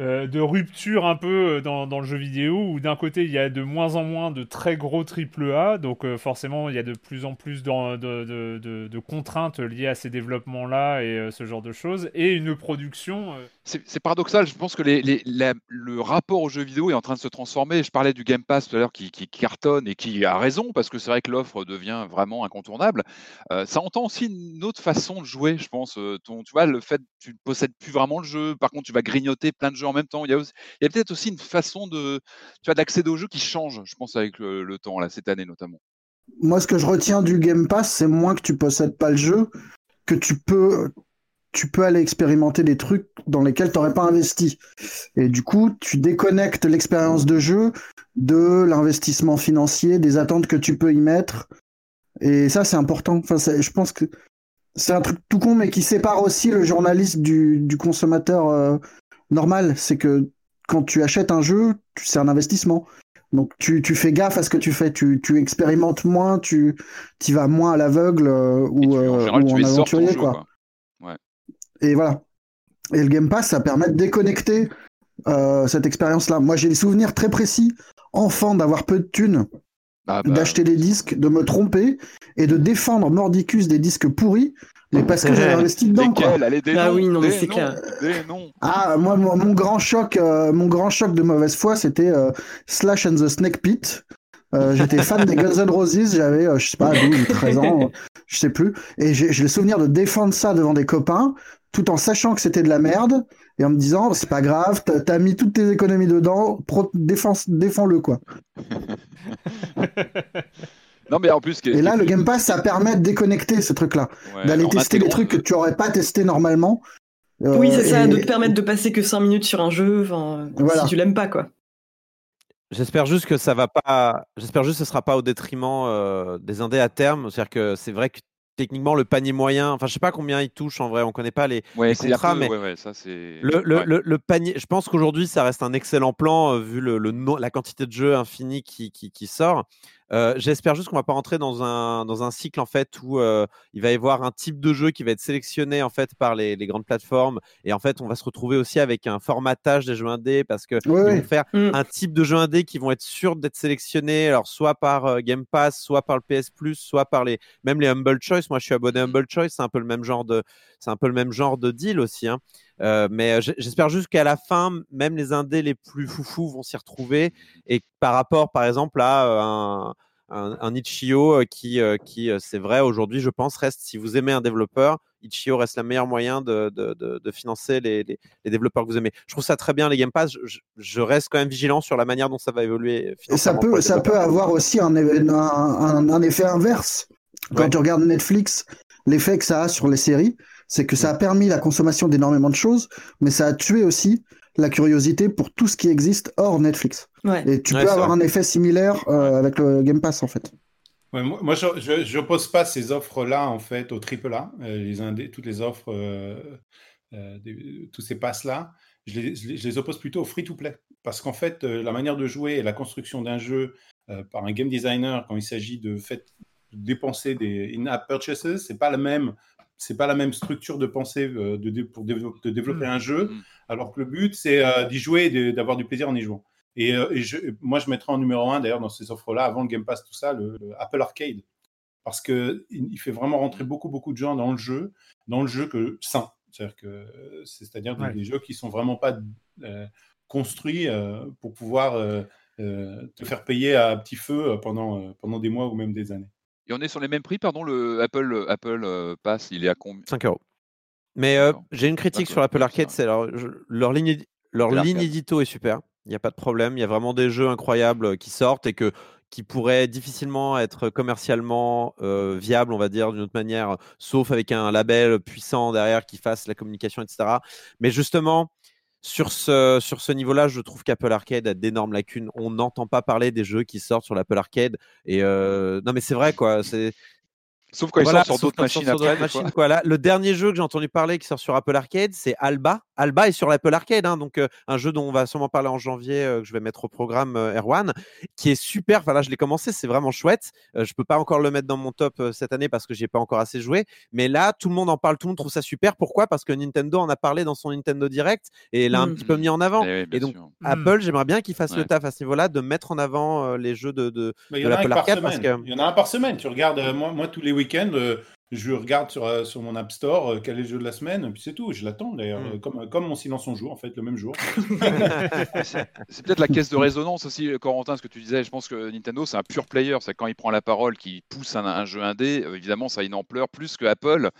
euh, de rupture un peu euh, dans, le jeu vidéo où d'un côté il y a de moins en moins de très gros triple A donc euh, forcément il y a de plus en plus de, contraintes liées à ces développements là et ce genre de choses et une production c'est paradoxal je pense que le rapport au jeu vidéo est en train de se transformer. Je parlais du Game Pass tout à l'heure qui, qui, cartonne et qui a raison parce que c'est vrai que l'offre devient vraiment incontournable. Ça entend aussi une autre façon de jouer je pense ton, tu vois le fait que tu ne possèdes plus vraiment le jeu. Par contre tu vas grignoter plein de jeux en même temps. Il y a, peut-être aussi une façon de, tu vois, d'accéder au jeu qui change, je pense, avec le, temps, là, cette année notamment. Moi, ce que je retiens du Game Pass, c'est moins que tu possèdes pas le jeu, que tu peux, tu peux aller expérimenter des trucs dans lesquels tu n'aurais pas investi. Et du coup, tu déconnectes l'expérience de jeu de l'investissement financier, des attentes que tu peux y mettre. Et ça, c'est important. Enfin, je pense que c'est un truc tout con, mais qui sépare aussi le journaliste du, du consommateur euh, normal. C'est que quand tu achètes un jeu, c'est un investissement. Donc tu, tu, fais gaffe à ce que tu fais, tu, tu expérimentes moins, tu y vas moins à l'aveugle euh, ou, euh, en, aventurier. quoi. Et voilà. Et le Game Pass, ça permet de déconnecter euh, cette expérience-là. Moi, j'ai des souvenirs très précis, enfant, d'avoir peu de thunes, ah bah. d'acheter des disques, de me tromper et de défendre Mordicus des disques pourris mais parce que j'ai investi dedans. Quoi. ah oui, non, mais c'est clair. Ah, moi, mon, grand choc, euh, mon grand choc de mauvaise foi, c'était euh, Slash and the Snake Pit. Euh, j'étais fan des Guns N' Roses, j'avais, je sais pas, 12 13 ans, je sais plus. Et j'ai le souvenir de défendre ça devant des copains, tout en sachant que c'était de la merde, et en me disant, c'est pas grave, t'as mis toutes tes économies dedans, défends-le, quoi. Non, mais en plus. Et là, le Game Pass, ça permet de déconnecter ce truc-là. D'aller tester des trucs que tu aurais pas testé normalement. oui, c'est ça, de te permettre de passer que 5 minutes sur un jeu, si tu l'aimes pas, quoi. J'espère juste que ça va pas. J'espère juste que ce sera pas au détriment euh, des indés à terme. C'est-à-dire que c'est vrai que techniquement le panier moyen, enfin je sais pas combien il touche en vrai, on connaît pas les, contrats, mais le, panier, je pense qu'aujourd'hui ça reste un excellent plan euh, vu le, la quantité de jeux infinis qui, qui, qui sort. Euh, j'espère juste qu'on va pas rentrer dans un, dans un cycle en fait où euh, il va y avoir un type de jeu qui va être sélectionné en fait par les, les, grandes plateformes et en fait on va se retrouver aussi avec un formatage des jeux indés parce que ils vont faire mmh. un type de jeux indés qui vont être sûrs d'être sélectionnés alors soit par euh, Game Pass, soit par le PS Plus, soit par les même les Humble Choice. Moi je suis abonné à Humble Choice, c'est un peu le même genre de c'est un peu le même genre de deal aussi. Hein. Euh, mais j'espère juste qu'à la fin, même les indés les plus foufous vont s'y retrouver. Et par rapport, par exemple, à un, un, un Itch.io euh, qui, qui c'est vrai, aujourd'hui, je pense, reste, si vous aimez un développeur, Itch.io reste le meilleur moyen de, de, de, financer les, les, développeurs que vous aimez. Je trouve ça très bien, les Game Pass. Je, reste quand même vigilant sur la manière dont ça va évoluer. Et ça peut, ça peut avoir aussi un, un, un effet inverse. Quand tu regardes Netflix, l'effet que ça a sur les séries, c'est que ça a permis la consommation d'énormément de choses, mais ça a tué aussi la curiosité pour tout ce qui existe hors Netflix. Et tu peux avoir un effet similaire euh, avec le Game Pass en fait. moi, je n'oppose pas ces offres-là en fait au triple A, euh, les toutes les offres, euh, tous ces passes-là. Je les, je les, oppose plutôt au free-to-play. Parce qu'en fait, la manière de jouer et la construction d'un jeu par un game designer, quand il s'agit de, fait, dépenser des in-app purchases, c'est pas la même c'est pas la même structure de pensée euh, de, pour de développer un jeu, mm. alors que le but, c'est euh, d'y jouer et d'avoir du plaisir en y jouant. Et, euh, moi, je mettrais en numéro un, d'ailleurs, dans ces offres-là, avant le Game Pass, tout ça, le, Apple Arcade. Parce qu'il il fait vraiment rentrer beaucoup, beaucoup de gens dans le jeu, dans le jeu que sain. C'est-à-dire que c'est-à-dire des jeux qui sont vraiment pas construits pour pouvoir te faire payer à petit feu pendant, pendant des mois ou même des années. Et on est sur les mêmes prix, pardon, le Apple, Apple euh, Pass, il est à combien 5 euros. Mais euh, j'ai une critique sur l'Apple Arcade, c'est leur, leur ligne, leur ligne édito est super. Il n'y a pas de problème. Il y a vraiment des jeux incroyables euh, qui sortent et que, qui pourraient difficilement être commercialement viables, on va dire, d'une autre manière, sauf avec un label puissant derrière qui fasse la communication, etc. Mais justement, sur ce, sur ce niveau-là, je trouve qu'Apple Arcade a d'énormes lacunes. On n'entend pas parler des jeux qui sortent sur l'Apple Arcade. Et euh, non, mais c'est vrai, quoi. Sauf quand ils sortent sur d'autres machines après. quoi. le dernier jeu que j'ai entendu parler qui sort sur Apple Arcade, c'est Alba. Alba est sur l'Apple Arcade, hein, donc un jeu dont on va sûrement parler en janvier, que je vais mettre au programme Erwan, qui est super. Enfin là, je l'ai commencé, c'est vraiment chouette. je peux pas encore le mettre dans mon top cette année parce que j'ai pas encore assez joué, mais là, tout le monde en parle, tout le monde trouve ça super. Pourquoi? Parce que Nintendo en a parlé dans son Nintendo Direct et l'a un petit peu mis en avant. Eh et donc sûr. Apple, j'aimerais bien qu'il fasse le taf à ce niveau-là, de mettre en avant les jeux de, de, Mais il de y en a un l'Apple par Arcade parce semaine. que Il y en a un par semaine. Tu regardes, euh, moi, moi tous les week-ends, euh, je regarde sur, euh, sur mon App Store euh, quel est le jeu de la semaine, et puis c'est tout. Je l'attends d'ailleurs, Mm. comme, comme mon silence on joue, en fait, le même jour. C'est peut-être la caisse de résonance aussi, Corentin, ce que tu disais. Je pense que Nintendo, c'est un pur player. C'est quand il prend la parole, qu'il pousse un, un jeu indé, évidemment, ça a une ampleur plus que Apple,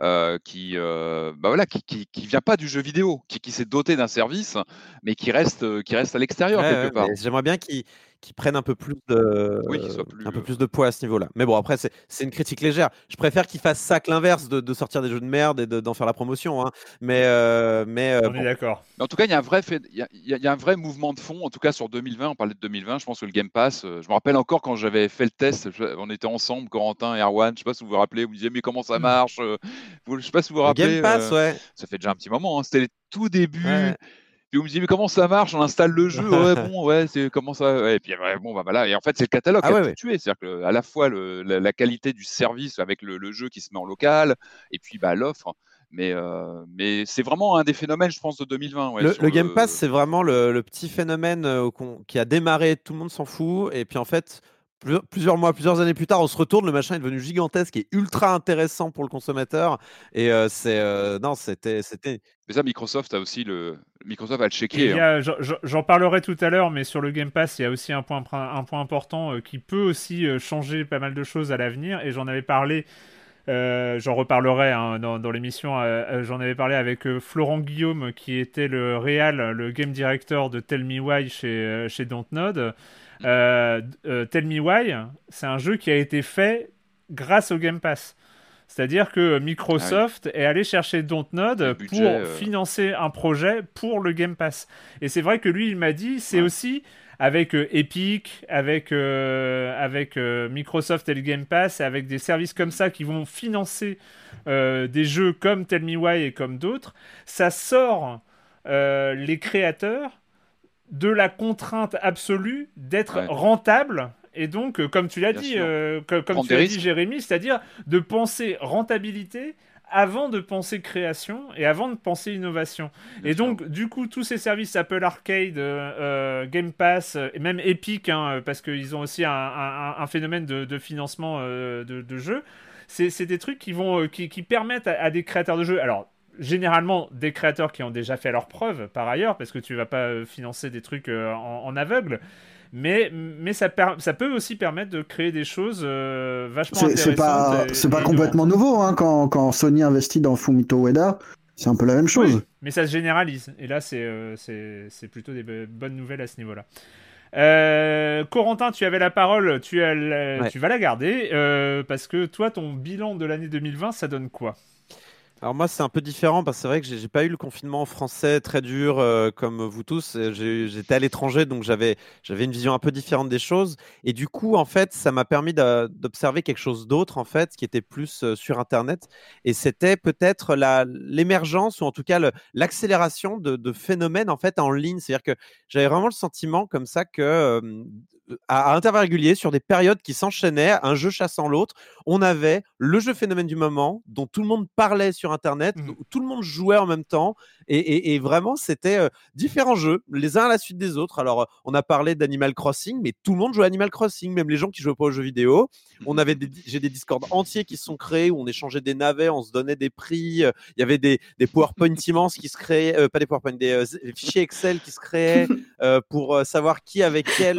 euh, qui, euh, bah voilà, qui, qui, qui vient pas du jeu vidéo, qui, qui s'est doté d'un service, mais qui reste, qui reste à l'extérieur Ouais, quelque ouais, part. J'aimerais bien qu'ils qu'ils prennent un peu plus de Oui, plus, un peu plus de poids à ce niveau-là. Mais bon, après c'est c'est une critique légère. Je préfère qu'ils fassent ça que l'inverse, de, de sortir des jeux de merde et de- d'en faire la promotion. hein. Mais euh, mais euh, On bon. est d'accord. En tout cas, il y a un vrai fait, il y a, il y un vrai mouvement de fond. En tout cas, sur 2020, on parlait de 2020. Je pense que le Game Pass. euh, je me rappelle encore quand j'avais fait le test. on était ensemble, Corentin et Erwan. Je sais pas si vous vous rappelez. Vous me disiez mais comment ça marche euh, vous- Je sais pas si vous vous Le rappelez. Game Pass, euh, ouais. Ça fait déjà un petit moment. hein, C'était les tout débuts. Ouais. Puis vous me disiez mais comment ça marche? On installe le jeu? Ouais bon ouais c'est comment ça? Ouais, Et puis ouais, bon bah voilà. Et en fait c'est le catalogue Ah qui a ouais, tout tué. C'est-à-dire que à la fois le- la, la qualité du service avec le, le jeu qui se met en local et puis bah l'offre. Mais euh, mais c'est vraiment un des phénomènes je pense de 2020. ouais, le, Game Pass, c'est vraiment le, le petit phénomène euh, qui a démarré, tout le monde s'en fout, et puis en fait, plus- plusieurs mois, plusieurs années plus tard, on se retourne, le machin est devenu gigantesque et ultra intéressant pour le consommateur. Et euh, c'est non, c'était Mais ça, Microsoft a aussi le. Microsoft a le y hein. j'en- parlerai tout à l'heure, mais sur le Game Pass, il y a aussi un point, un point important euh, qui peut aussi euh, changer pas mal de choses à l'avenir. Et j'en avais parlé, euh, j'en reparlerai hein, dans, dans l'émission. euh, j'en avais parlé avec euh, Florent Guillaume, qui était le réal, le game director de Tell Me Why chez, chez Dontnod. Tell Me Why, c'est un jeu qui a été fait grâce au Game Pass. C'est-à-dire que Microsoft est allé chercher Dontnod pour euh. financer un projet pour le Game Pass. Et c'est vrai que lui, il m'a dit, c'est Ouais. aussi avec euh, Epic, avec, euh, avec Microsoft et le Game Pass, et avec des services comme ça qui vont financer des jeux comme Tell Me Why et comme d'autres, ça sort les créateurs de la contrainte absolue d'être Ouais. rentable. Et donc, euh, comme tu l'as dit, euh, co- comme tu l'as dit. Jérémy, c'est-à-dire de penser rentabilité avant de penser création et avant de penser innovation. Bien et sûr. donc, du coup, tous ces services Apple Arcade, euh, Game Pass, et même Epic, hein, parce qu'ils ont aussi un, un- un phénomène de, de financement euh, de, de jeux, c'est des trucs qui, vont, qui, qui permettent à, à des créateurs de jeux. Alors, généralement, des créateurs qui ont déjà fait leurs preuves par ailleurs, parce que tu vas pas financer des trucs en, en aveugle. Mais, mais ça, per- ça peut aussi permettre de créer des choses euh, vachement C'est intéressantes. c'est pas, et- c'est et pas complètement nouveau hein, quand, quand Sony investit dans Fumito Ueda. C'est un peu la même chose. Oui, mais ça se généralise. Et là, c'est euh, c'est c'est plutôt des bo- bonnes nouvelles à ce niveau-là. Euh, Corentin, tu avais la parole, tu, as la- Ouais. tu vas la garder, euh, parce que toi, ton bilan de l'année 2020, ça donne quoi? Alors moi, c'est un peu différent parce que c'est vrai que j'ai pas eu le confinement français très dur euh, comme vous tous. J'ai- J'étais à l'étranger, donc j'avais j'avais une vision un peu différente des choses. Et du coup, en fait, ça m'a permis d'observer quelque chose d'autre, en fait, qui était plus euh, sur Internet. Et c'était peut-être l'émergence ou en tout cas l'accélération de, phénomènes en fait en ligne. C'est-à-dire que j'avais vraiment le sentiment comme ça que euh, à, à intervalles réguliers, sur des périodes qui s'enchaînaient, un jeu chassant l'autre, on avait le jeu phénomène du moment dont tout le monde parlait sur Internet, Mhm. où tout le monde jouait en même temps, et, et- et vraiment c'était euh, différents jeux, les uns à la suite des autres. Alors euh, on a parlé d'Animal Crossing, mais tout le monde jouait à Animal Crossing, même les gens qui jouaient pas aux jeux vidéo. On avait des, j'ai des Discord entiers qui se sont créés où on échangeait des navets, on se donnait des prix. euh, Il y avait des, des PowerPoint immenses qui se créaient, euh, pas des PowerPoint, des, des fichiers Excel qui se créaient pour savoir qui avait quel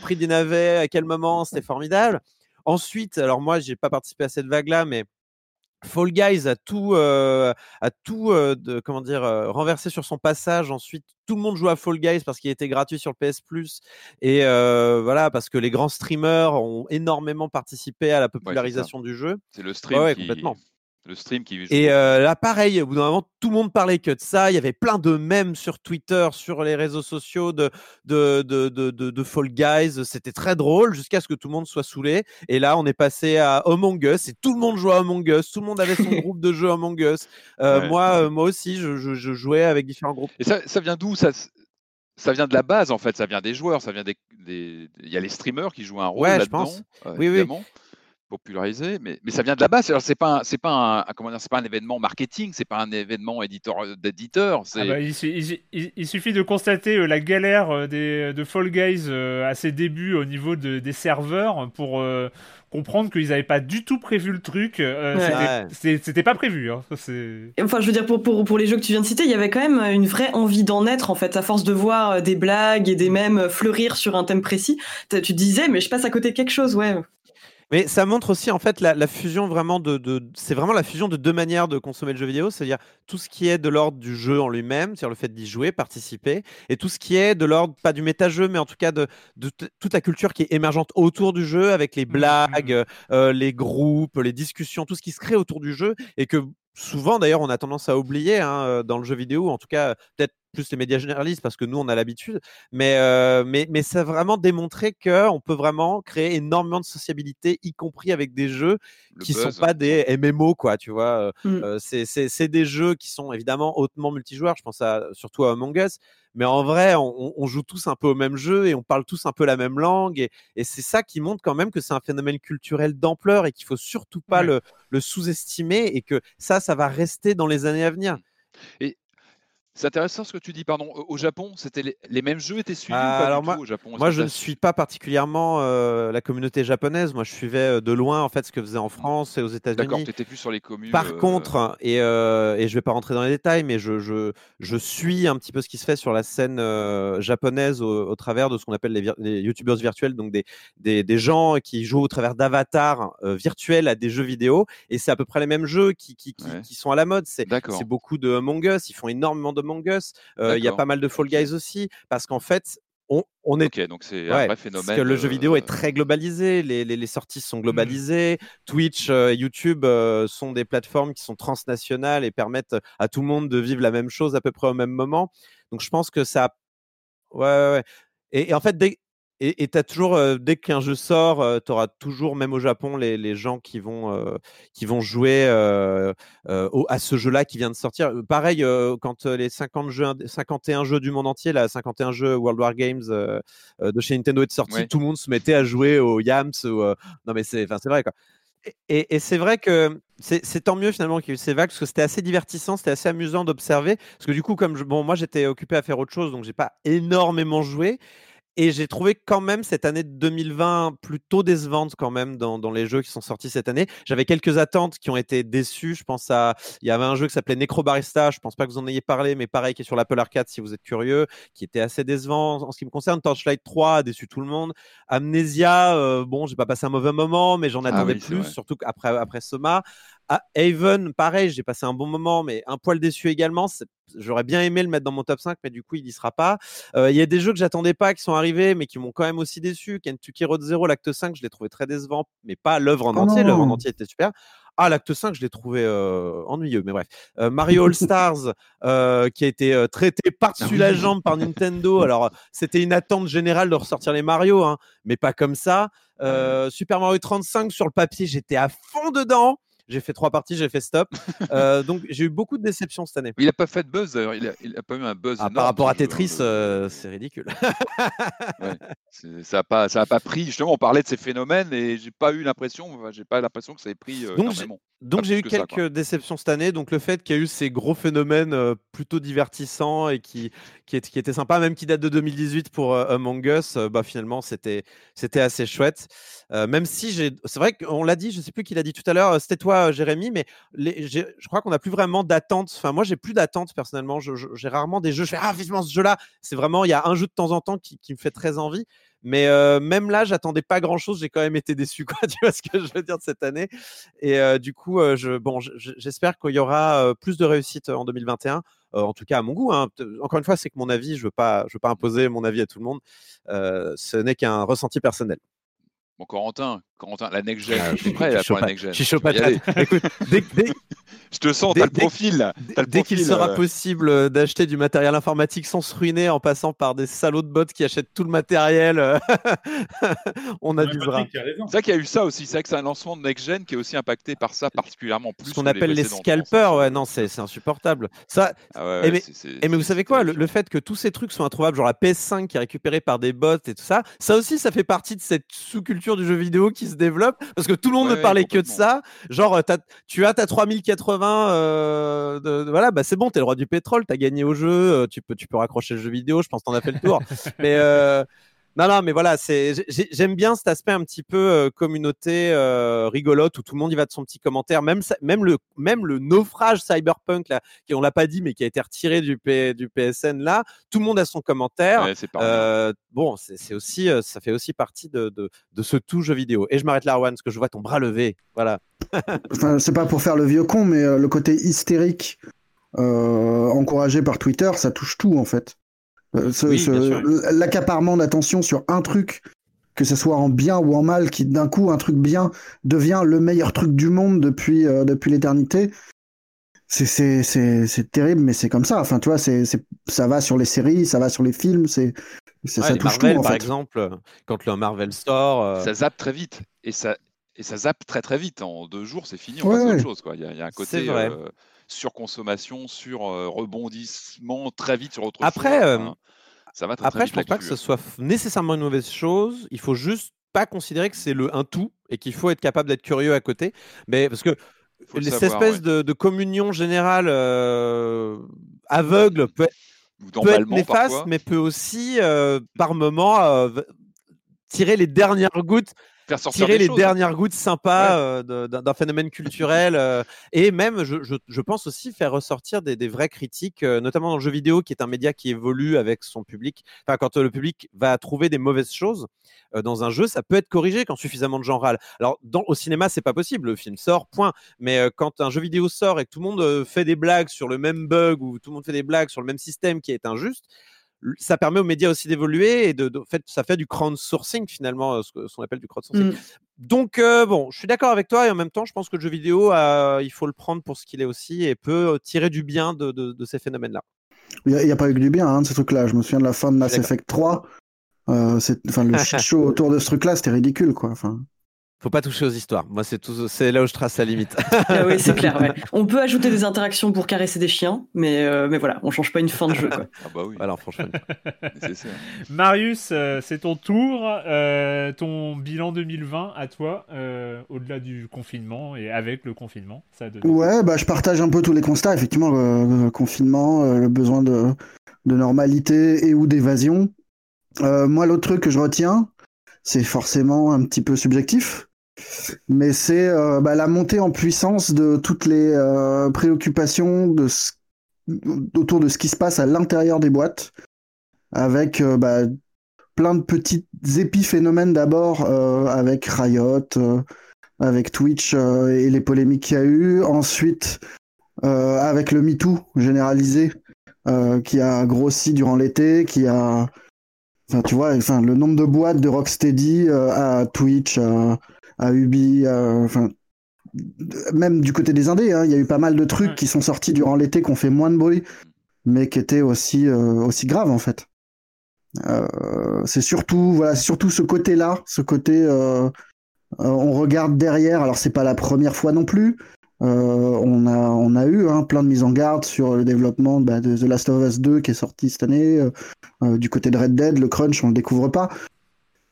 prix des navets, à quel moment. C'était formidable. Ensuite, alors moi, j'ai pas participé à cette vague-là, mais Fall Guys a tout, euh, a tout euh, de, comment dire, euh, renversé sur son passage. Ensuite, tout le monde joue à Fall Guys parce qu'il était gratuit sur le PS Plus. Et voilà, parce que les grands streamers ont énormément participé à la popularisation du jeu. C'est le stream ouais, qui, complètement. Le stream qui Et euh, là, pareil, au bout d'un moment, tout le monde parlait que de ça. Il y avait plein de mèmes sur Twitter, sur les réseaux sociaux de, de, de, de, de Fall Guys. C'était très drôle jusqu'à ce que tout le monde soit saoulé. Et là, on est passé à Among Us et tout le monde jouait à Among Us. Tout le monde avait son groupe de jeu Among Us. Euh, moi, euh, moi aussi, je, je, je, jouais avec différents groupes. Et ça, ça vient d'où ça, ça vient de la base, en fait. Ça vient des joueurs. Ça vient des. des... Il y a les streamers qui jouent un rôle ouais, là-dedans. Je pense. oui, oui popularisé, mais, mais ça vient de la base. C'est pas c'est pas un comment dire, c'est pas un événement marketing, c'est pas un événement éditeur d'éditeur. Ah bah, il, il, il, suffit de constater euh, la galère euh, des, de Fall Guys euh, à ses débuts au niveau de, des serveurs pour comprendre qu'ils n'avaient pas du tout prévu le truc. C'était pas prévu. Hein. Enfin, je veux dire, pour, pour, pour, les jeux que tu viens de citer, il y avait quand même une vraie envie d'en être, en fait, à force de voir des blagues et des mèmes fleurir sur un thème précis. Tu disais, mais je passe à côté de quelque chose, ouais. Mais ça montre aussi en fait la, la fusion vraiment de, de c'est vraiment la fusion de deux manières de consommer le jeu vidéo, c'est-à-dire tout ce qui est de l'ordre du jeu en lui-même, c'est-à-dire le fait d'y jouer, participer, et tout ce qui est de l'ordre pas du méta-jeu, mais en tout cas de, de, toute la culture qui est émergente autour du jeu, avec les mmh, blagues, mmh. euh, les groupes, les discussions, tout ce qui se crée autour du jeu, et que souvent d'ailleurs on a tendance à oublier hein, euh, dans le jeu vidéo, en tout cas peut-être plus les médias généralistes parce que nous on a l'habitude, mais, euh, mais, mais ça a vraiment démontré qu'on peut vraiment créer énormément de sociabilité, y compris avec des jeux qui ne sont pas hein. des MMO, quoi, tu vois. Mmh. Euh, c'est des jeux qui sont évidemment hautement multijoueurs, je pense à, surtout à Among Us, mais en vrai, on, joue tous un peu au même jeu et on parle tous un peu la même langue. Et, et c'est ça qui montre quand même que c'est un phénomène culturel d'ampleur et qu'il faut surtout pas le, le sous-estimer et que ça, ça va rester dans les années à venir. Et c'est intéressant ce que tu dis, pardon. Au Japon, c'était les, mêmes jeux étaient suivis ou pas alors du moi, tout au Japon? Moi, je ne suis pas particulièrement euh, la communauté japonaise. Moi, je suivais euh, de loin en fait ce que faisait en France et aux États-Unis. D'accord, tu étais plus sur les communes. Par euh... contre, et, et je vais pas rentrer dans les détails, mais je, je, je, suis un petit peu ce qui se fait sur la scène japonaise au, au, travers de ce qu'on appelle les, les youtubeurs virtuels, donc des, des, des, gens qui jouent au travers d'avatars virtuels à des jeux vidéo. Et c'est à peu près les mêmes jeux qui, qui, qui, ouais. qui sont à la mode. C'est beaucoup de Among Us. Ils font énormément de Among Us. Il y a pas mal de Fall Guys aussi, parce qu'en fait, on, on, est. Ok, donc c'est ouais, un vrai phénomène. Parce que le jeu vidéo est très globalisé, les, les, les sorties sont mmh. globalisées. Mmh. Twitch, euh, YouTube euh, sont des plateformes qui sont transnationales et permettent à tout le monde de vivre la même chose à peu près au même moment. Donc je pense que ça. Ouais, ouais, ouais. Et, et en fait, dès, et tu as toujours, euh, dès qu'un jeu sort, euh, tu auras toujours, même au Japon, les, les gens qui vont, euh, qui vont jouer au, à ce jeu-là qui vient de sortir. Pareil, quand les 50 jeux, 51 jeux du monde entier, là, 51 jeux World War Games de chez Nintendo est sorti, ouais. tout le monde se mettait à jouer au Yams. Ou, non, mais c'est vrai, quoi. Et, et c'est vrai que c'est tant mieux finalement qu'il y ait eu ces vagues parce que c'était assez divertissant, c'était assez amusant d'observer. Parce que du coup, comme je, bon, moi j'étais occupé à faire autre chose, donc j'ai pas énormément joué. Et j'ai trouvé quand même cette année de 2020 plutôt décevante quand même dans, dans les jeux qui sont sortis cette année. J'avais quelques attentes qui ont été déçues. Je pense à, il y avait un jeu qui s'appelait Necrobarista. Je pense pas que vous en ayez parlé, mais pareil, qui est sur l'Apple Arcade si vous êtes curieux, qui était assez décevant en ce qui me concerne. Torchlight 3 a déçu tout le monde. Amnesia, euh, bon, j'ai pas passé un mauvais moment, mais j'en attendais ah oui, plus, surtout après, après Soma. Ah, Haven, pareil, j'ai passé un bon moment, mais un poil déçu également. J'aurais bien aimé le mettre dans mon top 5, mais du coup, il n'y sera pas. Euh, il y a des jeux que j'attendais pas qui sont arrivés, mais qui m'ont quand même aussi déçu. Kentucky Road Zero, l'acte 5, je l'ai trouvé très décevant, mais pas l'œuvre en oh entier. L'œuvre en entier était super. Ah, l'acte 5, je l'ai trouvé euh, ennuyeux, mais bref. Euh, Mario All Stars, euh, qui a été traité par-dessus ah la jambe par Nintendo. Alors, c'était une attente générale de ressortir les Mario, hein, mais pas comme ça. Euh, Super Mario 35, sur le papier, j'étais à fond dedans. J'ai fait trois parties, j'ai fait stop. euh, donc j'ai eu beaucoup de déceptions cette année. Il n'a pas fait de buzz d'ailleurs. Il, il a, pas eu un buzz. Ah, par rapport à Tetris, euh, c'est ridicule. ouais, ça n'a pas, ça a pas pris. Justement, on parlait de ces phénomènes et j'ai pas eu l'impression, j'ai pas l'impression que ça ait pris. Euh, donc j'ai eu quelques ça, déceptions cette année. Donc le fait qu'il y a eu ces gros phénomènes euh, plutôt divertissants et qui, qui, est, qui étaient sympas, même qui datent de 2018 pour Among Us, bah finalement c'était c'était assez chouette. Même si j'ai, c'est vrai qu'on l'a dit, je sais plus qui l'a dit tout à l'heure, c'était toi Jérémy, mais je crois qu'on n'a plus vraiment d'attente. Enfin moi j'ai plus d'attente personnellement. J'ai rarement des jeux. Je fais ah vivement ce jeu-là. C'est vraiment il y a un jeu de temps en temps qui, me fait très envie. Mais même là, j'attendais pas grand chose. J'ai quand même été déçu, quoi. Tu vois ce que je veux dire de cette année. Et du coup, je, bon, j'espère qu'il y aura plus de réussite en 2021. en tout cas, à mon goût. Hein. Encore une fois, c'est que mon avis, je veux veux pas imposer mon avis à tout le monde. ce n'est qu'un ressenti personnel. Bon, Corentin, Corentin, la next gen, Ah, je suis prêt là, pour la next gen. Patate. Écoute, dès, dès- Je te sens, Dès- t'as le dès- profil là. T'as le dès qu'il sera euh, possible d'acheter du matériel informatique sans se ruiner en passant par des salauds de bots qui achètent tout le matériel, euh, on abusera. C'est vrai qu'il y a eu ça aussi. C'est vrai que c'est un lancement de next gen qui est aussi impacté par ça particulièrement plus. Ce qu'on appelle les pense, scalpers, ouais, non, c'est insupportable. Ça, Ah ouais, Eh ouais, mais- Et vous savez quoi, le, le fait que tous ces trucs sont introuvables, genre la PS5 qui est récupérée par des bots et tout ça, ça aussi, ça fait partie de cette sous-culture du jeu vidéo qui se développe parce que tout le monde Ouais, ne parlait que de ça. Genre, euh, t'as- tu as ta 3080, euh, de, de- voilà, bah c'est bon, t'es le roi du pétrole, t'as gagné au jeu, euh, tu peux, tu peux raccrocher le jeu vidéo, je pense que t'en as fait le tour. mais euh, non, non, mais voilà, c'est, j'ai- j'aime bien cet aspect un petit peu euh, communauté euh, rigolote où tout le monde y va de son petit commentaire, même, le, même le naufrage cyberpunk, là, qui on l'a pas dit, mais qui a été retiré du, P- du PSN, là, tout le monde a son commentaire. Ouais. Euh, bon, c'est aussi, ça fait aussi partie de, de, de ce tout jeu vidéo. Et je m'arrête là, Arwan, parce que je vois ton bras levé. Voilà. Enfin, c'est pas pour faire le vieux con, mais le côté hystérique euh, encouragé par Twitter, ça touche tout en fait. Euh, ce- Oui, ce- bien sûr. L'accaparement d'attention sur un truc, que ce soit en bien ou en mal, qui d'un coup, un truc bien devient le meilleur truc du monde depuis, euh, depuis l'éternité. C'est- C'est c'est- c'est terrible, mais c'est comme ça. Enfin, tu vois, c'est c'est- ça va sur les séries, ça va sur les films, c'est c'est- Ouais, ça les touche Marvel, tout en par fait. exemple, quand le Marvel sort. euh, Ça zappe très vite. Et ça, et ça zappe très très vite. En deux jours, c'est fini. On Ouais, passe à autre chose. Quoi. Il, y a, il y a un C'est côté vrai. euh, surconsommation, sur euh, rebondissement très vite sur autre Après, chose. Enfin, ça va très, très Après, vite je pense pas que ce soit nécessairement une mauvaise chose. Il faut juste pas considérer que c'est le un tout et qu'il faut être capable d'être curieux à côté. Mais parce que le cette savoir, espèce ouais. de, de communion générale euh, aveugle peut être, Ou peut être néfaste, parfois. mais peut aussi, euh, par moment, euh, tirer les dernières gouttes Faire sortir tirer les choses. dernières gouttes sympas Ouais. euh, d'un phénomène culturel euh, et même je, je- je pense aussi faire ressortir des, des vraies critiques euh, notamment dans le jeu vidéo qui est un média qui évolue avec son public enfin quand le public va trouver des mauvaises choses dans un jeu ça peut être corrigé quand suffisamment de gens râlent alors dans, au cinéma c'est pas possible le film sort point mais quand un jeu vidéo sort et que tout le monde fait des blagues sur le même bug ou tout le monde fait des blagues sur le même système qui est injuste ça permet aux médias aussi d'évoluer et de, de- en fait, ça fait du crowdsourcing finalement, euh, ce qu'on appelle du crowdsourcing. Mm. Donc, euh, bon, je suis d'accord avec toi et en même temps, je pense que le jeu vidéo, euh, il faut le prendre pour ce qu'il est aussi et peut euh, tirer du bien de, de- de ces phénomènes-là. Il n'y a, pas eu que du bien, hein, de ce truc-là. Je me souviens de la fin de Mass. Effect 3. Euh, c'est- enfin, le shit show autour de ce truc-là, c'était ridicule, quoi. Enfin, Faut pas toucher aux histoires. Moi, c'est tout, c'est là où je trace la limite. Ah oui, c'est clair. ouais. On peut ajouter des interactions pour caresser des chiens, mais, euh, mais voilà, on change pas une fin de jeu. Quoi. Ah bah oui, voilà, franchement. Marius, euh, c'est ton tour. Euh, ton bilan 2020 à toi, euh, au-delà du confinement et avec le confinement. Ça ouais, bah, je partage un peu tous les constats. Effectivement, le, le confinement, le besoin de, de normalité et ou d'évasion. Euh, moi, l'autre truc que je retiens, c'est forcément un petit peu subjectif, mais c'est euh, bah, la montée en puissance de toutes les euh, préoccupations autour de ce qui se passe à l'intérieur des boîtes, avec euh, bah, plein de petits épiphénomènes d'abord avec Riot, avec Twitch et les polémiques qu'il y a eu. Ensuite, avec le MeToo généralisé qui a grossi durant l'été, qui a. Enfin, tu vois, enfin, le nombre de boîtes de Rocksteady à Twitch, à, à Ubi, à- enfin, même du côté des indés, hein, il y a eu pas mal de trucs Ouais. qui sont sortis durant l'été qui ont fait moins de bruit, mais qui étaient aussi, euh, aussi graves en fait. Euh, c'est surtout, voilà, surtout ce côté-là, ce côté, euh, on regarde derrière. Alors c'est pas la première fois non plus. On a, on a eu hein, plein de mises en garde sur le développement bah, de The Last of Us 2 qui est sorti cette année. Du côté de Red Dead, le crunch, on le découvre pas.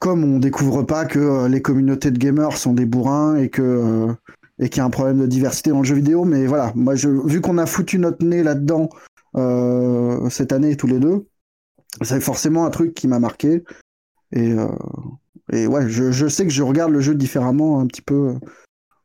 Comme on découvre pas que euh, les communautés de gamers sont des bourrins et que euh, et qu'il y a un problème de diversité dans le jeu vidéo. Mais voilà, moi, je, vu qu'on a foutu notre nez là-dedans euh, cette année tous les deux, c'est forcément un truc qui m'a marqué. Et, euh, et ouais, je, je sais que je regarde le jeu différemment un petit peu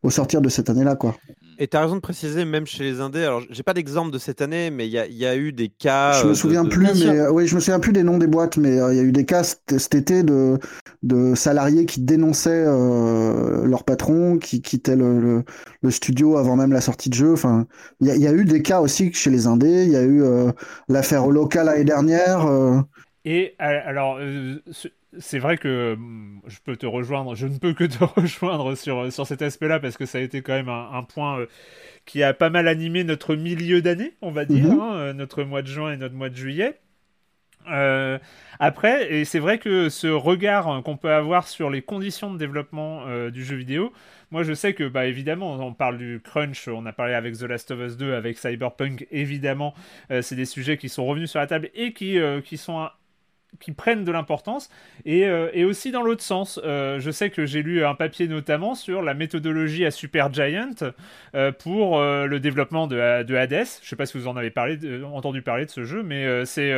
au sortir de cette année-là, quoi. Et tu as raison de préciser, même chez les indés, alors j'ai pas d'exemple de cette année, mais il y a, il y a eu des cas. je euh, me de- souviens de- plus, Bien sûr. mais euh, oui, je me souviens plus des noms des boîtes, mais euh, il y a eu des cas cet, été de, de salariés qui dénonçaient euh, leur patron, qui quittaient le, le, le studio avant même la sortie de jeu. Enfin, il y, a- il y a eu des cas aussi chez les indés. Il y a eu euh, l'affaire au local l'année dernière. euh, Et euh, alors, euh, ce- c'est vrai que hum, je peux te rejoindre, je ne peux que te rejoindre sur, sur cet aspect-là parce que ça a été quand même un, un point euh, qui a pas mal animé notre milieu d'année, on va dire, Mhm. hein, euh, notre mois de juin et notre mois de juillet. Euh, après, et c'est vrai que ce regard euh, qu'on peut avoir sur les conditions de développement euh, du jeu vidéo, moi je sais que, bah évidemment, on parle du crunch, on a parlé avec The Last of Us 2, avec Cyberpunk, évidemment, euh, c'est des sujets qui sont revenus sur la table et qui, qui sont un- qui prennent de l'importance et, euh, et aussi dans l'autre sens. Euh, je sais que j'ai lu un papier notamment sur la méthodologie à Supergiant euh, pour euh, le développement de, de Hades. Je sais pas si vous en avez parlé, entendu parler de ce jeu, mais c'est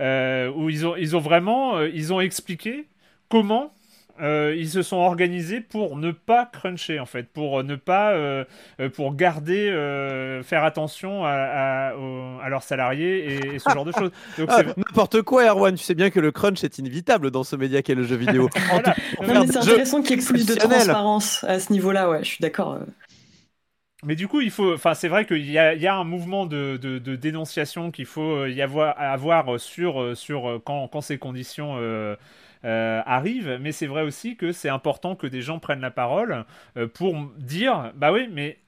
où ils ont, ils ont vraiment ils ont expliqué comment euh, ils se sont organisés pour ne pas cruncher en fait, pour ne pas, euh, euh, pour garder, euh, faire attention à, à- aux- à leurs salariés et, et ce genre de choses. Donc Ah, N'importe quoi, Erwan. Tu sais bien que le crunch est inévitable dans ce média qu'est le jeu vidéo. voilà. C'est intéressant qu'il y ait plus de transparence à ce niveau-là, ouais, je suis d'accord. euh. Mais du coup, il faut, enfin, c'est vrai qu'il y a, il y a un mouvement de, de- de dénonciation qu'il faut euh, y avoir, avoir sur, euh, sur euh, quand, quand ces conditions euh, arrivent. Mais c'est vrai aussi que c'est important que des gens prennent la parole euh, pour dire, bah oui, mais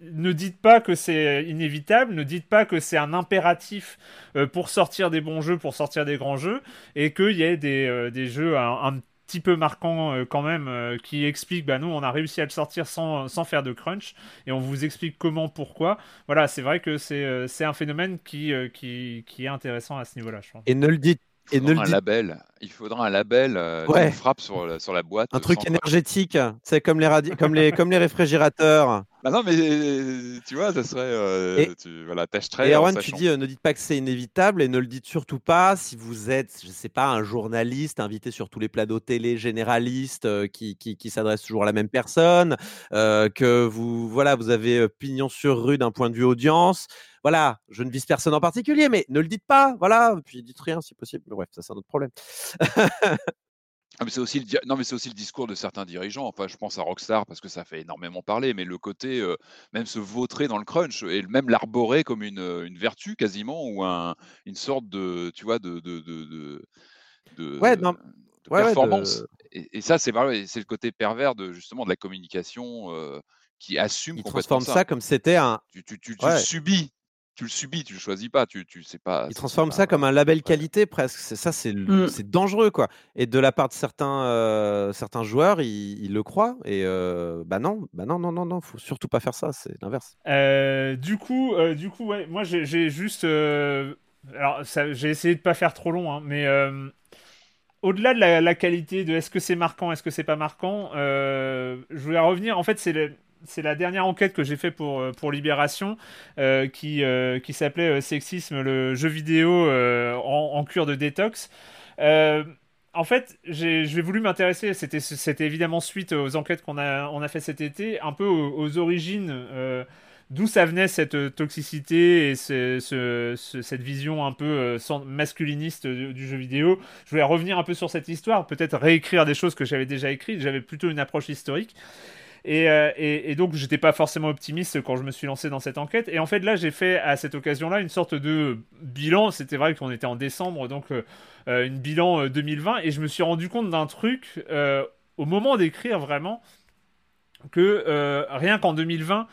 ne dites pas que c'est inévitable, ne dites pas que c'est un impératif euh, pour sortir des bons jeux, pour sortir des grands jeux, et qu'il y ait des, des jeux un, petit peu marquants quand même qui expliquent, bah nous on a réussi à le sortir sans, sans faire de crunch, et on vous explique comment, pourquoi. Voilà, c'est vrai que c'est un phénomène qui, qui, qui est intéressant à ce niveau-là, je pense. Et ne le dites. Et Il ne faudra un label. Il faudra un label euh, Ouais. frappe sur, la- sur la boîte. un truc énergétique, c'est comme les radi- comme les comme les réfrigérateurs. Bah non, mais euh, tu vois, ça serait. euh, Et- tu, voilà, Et Erwan, tu dis, euh, ne dites pas que c'est inévitable et ne le dites surtout pas si vous êtes, je sais pas, un journaliste invité sur tous les plateaux télé généraliste euh, qui, qui, qui s'adresse toujours à la même personne, que vous, voilà, vous avez pignon sur rue d'un point de vue audience. Voilà, je ne vise personne en particulier, mais ne le dites pas, voilà, puis dites rien si possible. Mais bref, ça c'est un autre problème. Ah, mais c'est aussi le non mais c'est aussi le discours de certains dirigeants. Enfin, je pense à Rockstar parce que ça fait énormément parler, mais le côté euh, même se vautrer dans le crunch et même l'arborer comme une, euh, une vertu quasiment ou un, une sorte de tu vois de de de, de, de- Ouais, non, de ouais, ouais, performance. de- Et, et ça c'est vrai, c'est le côté pervers de justement de la communication euh, qui assume Il complètement transforme ça. ça comme c'était un, Tu, tu, tu, tu Ouais. le subis, tu le subis, tu le choisis pas, tu tu sais pas. Il c'est- transforme c'est ça comme un label qualité presque. C'est ça, c'est Mm. c'est dangereux quoi. Et de la part de certains euh, certains joueurs, ils, ils le croient. Et euh, bah non, bah non, non, non, non, faut surtout pas faire ça. C'est l'inverse. Euh, du coup, euh, du coup, ouais, moi j'ai juste, euh, alors j'ai essayé de pas faire trop long, hein, mais euh, au-delà de la, la qualité de est-ce que c'est marquant, est-ce que c'est pas marquant, euh, je voulais revenir. En fait, c'est le- c'est la dernière enquête que j'ai fait pour, euh, pour Libération euh, qui, euh, qui s'appelait Sexisme, le jeu vidéo en, cure de détox. En fait, j'ai voulu m'intéresser, c'était évidemment suite aux enquêtes qu'on a, on a fait cet été, un peu aux, origines, d'où ça venait cette toxicité et ce- ce- ce- cette vision un peu masculiniste du, du jeu vidéo. Je voulais revenir un peu sur cette histoire, peut-être réécrire des choses que j'avais déjà écrites, j'avais plutôt une approche historique. Et, euh, et, donc, j'étais pas forcément optimiste quand je me suis lancé dans cette enquête. Et en fait, là, j'ai fait à cette occasion-là une sorte de bilan. C'était vrai qu'on était en décembre, donc euh, euh, une bilan euh, 2020. Et je me suis rendu compte d'un truc au moment d'écrire vraiment que rien qu'en 2020,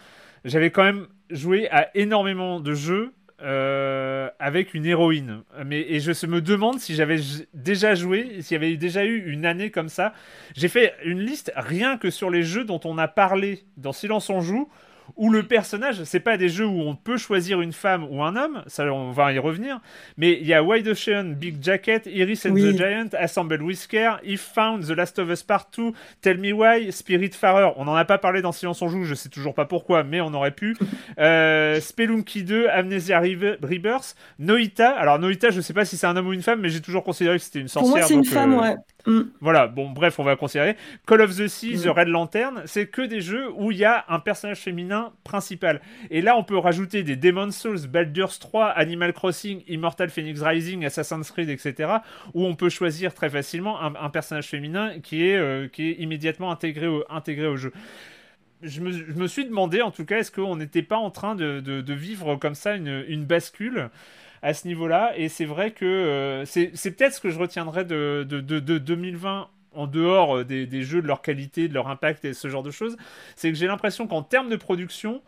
j'avais quand même joué à énormément de jeux euh, avec une héroïne. Mais, et je me demande si j'avais déjà joué, s'il y avait déjà eu une année comme ça. J'ai fait une liste rien que sur les jeux dont on a parlé dans Silence on joue, où le personnage, c'est pas des jeux où on peut choisir une femme ou un homme, ça on va y revenir, mais il y a Wide Ocean, Big Jacket, Iris and Oui. the Giant, Assemble Care, If Found, The Last of Us Part 2, Tell Me Why, Spiritfarer, on n'en a pas parlé dans Silence on joue, je sais toujours pas pourquoi, mais on aurait pu, euh, Spelunky 2, Amnesia Re- Rebirth, Noita, alors Noita je sais pas si c'est un homme ou une femme, mais j'ai toujours considéré que c'était une Pour sorcière. moi, c'est une donc, femme, euh, ouais. Mm. voilà, bon, bref, on va considérer. Call of the Sea, The Mm. Red Lantern, c'est que des jeux où il y a un personnage féminin principal. Et là, on peut rajouter des Demon's Souls, Baldur's 3, Animal Crossing, Immortal Phoenix Rising, Assassin's Creed, etc. Où on peut choisir très facilement un, un personnage féminin qui est, euh, qui est immédiatement intégré au, intégré au jeu. Je me, je me suis demandé, en tout cas, est-ce qu'on n'était pas en train de, de- de vivre comme ça une, une bascule à ce niveau-là. Et c'est vrai que c'est peut-être ce que je retiendrai de, de, de, de 2020 en dehors des, des, jeux, de leur qualité, de leur impact et ce genre de choses, c'est que j'ai l'impression qu'en termes de production,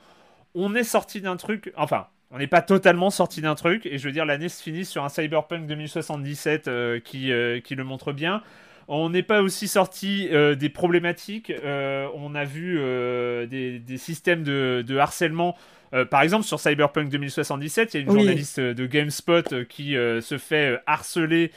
on est sorti d'un truc. Enfin, on n'est pas totalement sorti d'un truc. Et je veux dire, l'année se finit sur un Cyberpunk 2077 qui, qui le montre bien. On n'est pas aussi sorti euh, des problématiques. Euh, on a vu euh, des, systèmes de, harcèlement. Par exemple, sur Cyberpunk 2077, il y a une journaliste de GameSpot qui se fait harceler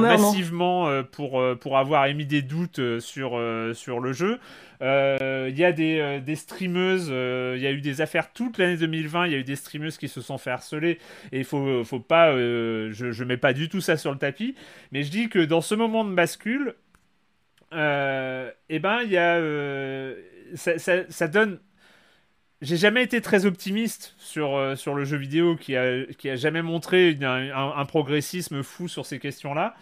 massivement pour, pour avoir émis des doutes sur, sur le jeu. Il y a des, des streameuses, il y a eu des affaires toute l'année 2020, il y a eu des streameuses qui se sont fait harceler, et il faut, faut pas, je, je mets pas du tout ça sur le tapis, mais je dis que dans ce moment de bascule, euh, eh ben, il y a. Euh, ça, ça, donne. J'ai jamais été très optimiste sur, euh, sur le jeu vidéo qui a, qui a jamais montré un, progressisme fou sur ces questions-là.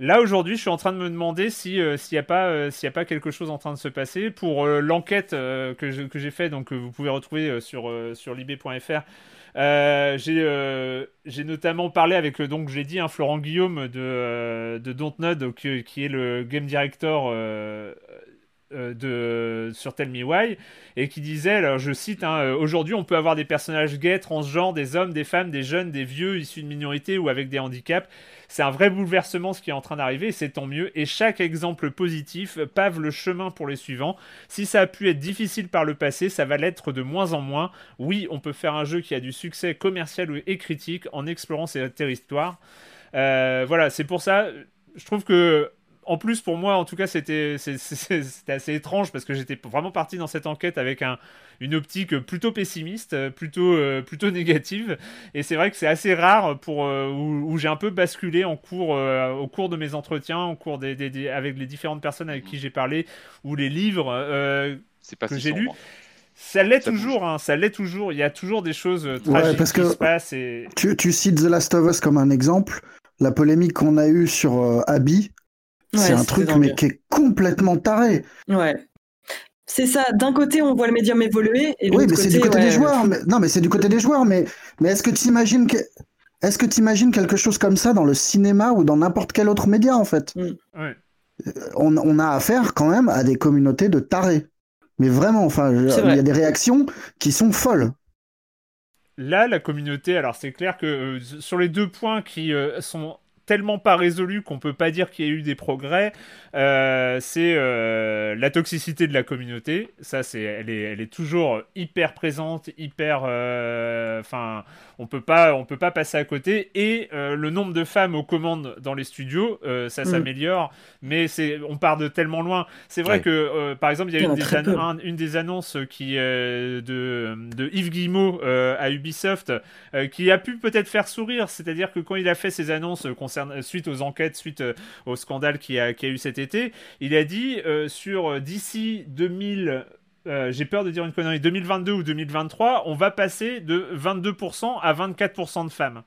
Là, aujourd'hui, je suis en train de me demander s'il n'y a, pas, s'il a pas quelque chose en train de se passer. Pour l'enquête que, j'ai fait, donc vous pouvez retrouver sur, sur euh, euh, j'ai notamment parlé avec, donc j'ai dit, un Florent Guillaume de, euh, de Dontnod, qui, est le game director de, sur Tell Me Why, et qui disait, alors je cite, hein, aujourd'hui on peut avoir des personnages gays, transgenres, des hommes, des femmes, des jeunes, des vieux, issus de minorités ou avec des handicaps. C'est un vrai bouleversement ce qui est en train d'arriver, c'est tant mieux. Et chaque exemple positif pave le chemin pour les suivants. Si ça a pu être difficile par le passé, ça va l'être de moins en moins. Oui, on peut faire un jeu qui a du succès commercial et critique en explorant ses territoires. Euh, voilà, c'est pour ça, je trouve que en plus, pour moi, en tout cas, c'était assez étrange parce que j'étais vraiment parti dans cette enquête avec un, une optique plutôt pessimiste, plutôt, euh, plutôt négative. Et c'est vrai que c'est assez rare pour, euh, où, j'ai un peu basculé en cours, euh, au cours de mes entretiens, au cours des, avec les différentes personnes avec qui j'ai parlé, ou les livres que j'ai lus. Ça l'est toujours, hein, ça l'est toujours. Il y a toujours des choses tragiques qui se passent. Et... Tu, tu, cites The Last of Us comme un exemple. La polémique qu'on a eue sur Abby, c'est un truc mais qui est complètement taré. Ouais. C'est ça. D'un côté, on voit le médium évoluer. Et oui, mais c'est du côté des joueurs. Non, mais c'est du côté des joueurs. Mais, mais est-ce que tu imagines que... Est-ce que tu imagines quelque chose comme ça dans le cinéma ou dans n'importe quel autre média, en fait? Mm. ouais. Euh, on, on, a affaire quand même à des communautés de tarés. Mais vraiment, enfin, il y a des réactions qui sont folles. Là, la communauté, alors c'est clair que euh, sur les deux points qui euh, sont tellement pas résolu qu'on peut pas dire qu'il y a eu des progrès. Euh, c'est euh, la toxicité de la communauté. Ça, c'est, elle est, toujours hyper présente, hyper. Euh, enfin, on peut pas, on peut pas passer à côté. Et le nombre de femmes aux commandes dans les studios, ça mm. s'améliore, mais c'est, on part de tellement loin. C'est vrai que, par exemple, il y a, une, des une, des annonces qui de, de Yves Guillemot à Ubisoft qui a pu peut-être faire sourire. C'est-à-dire que quand il a fait ses annonces concernant suite aux enquêtes, suite euh, au scandale qui a, qui a eu cet été, il a dit euh, sur euh, d'ici 2000 j'ai peur de dire une connerie, 2022 ou 2023, on va passer de 22% à 24% de femmes.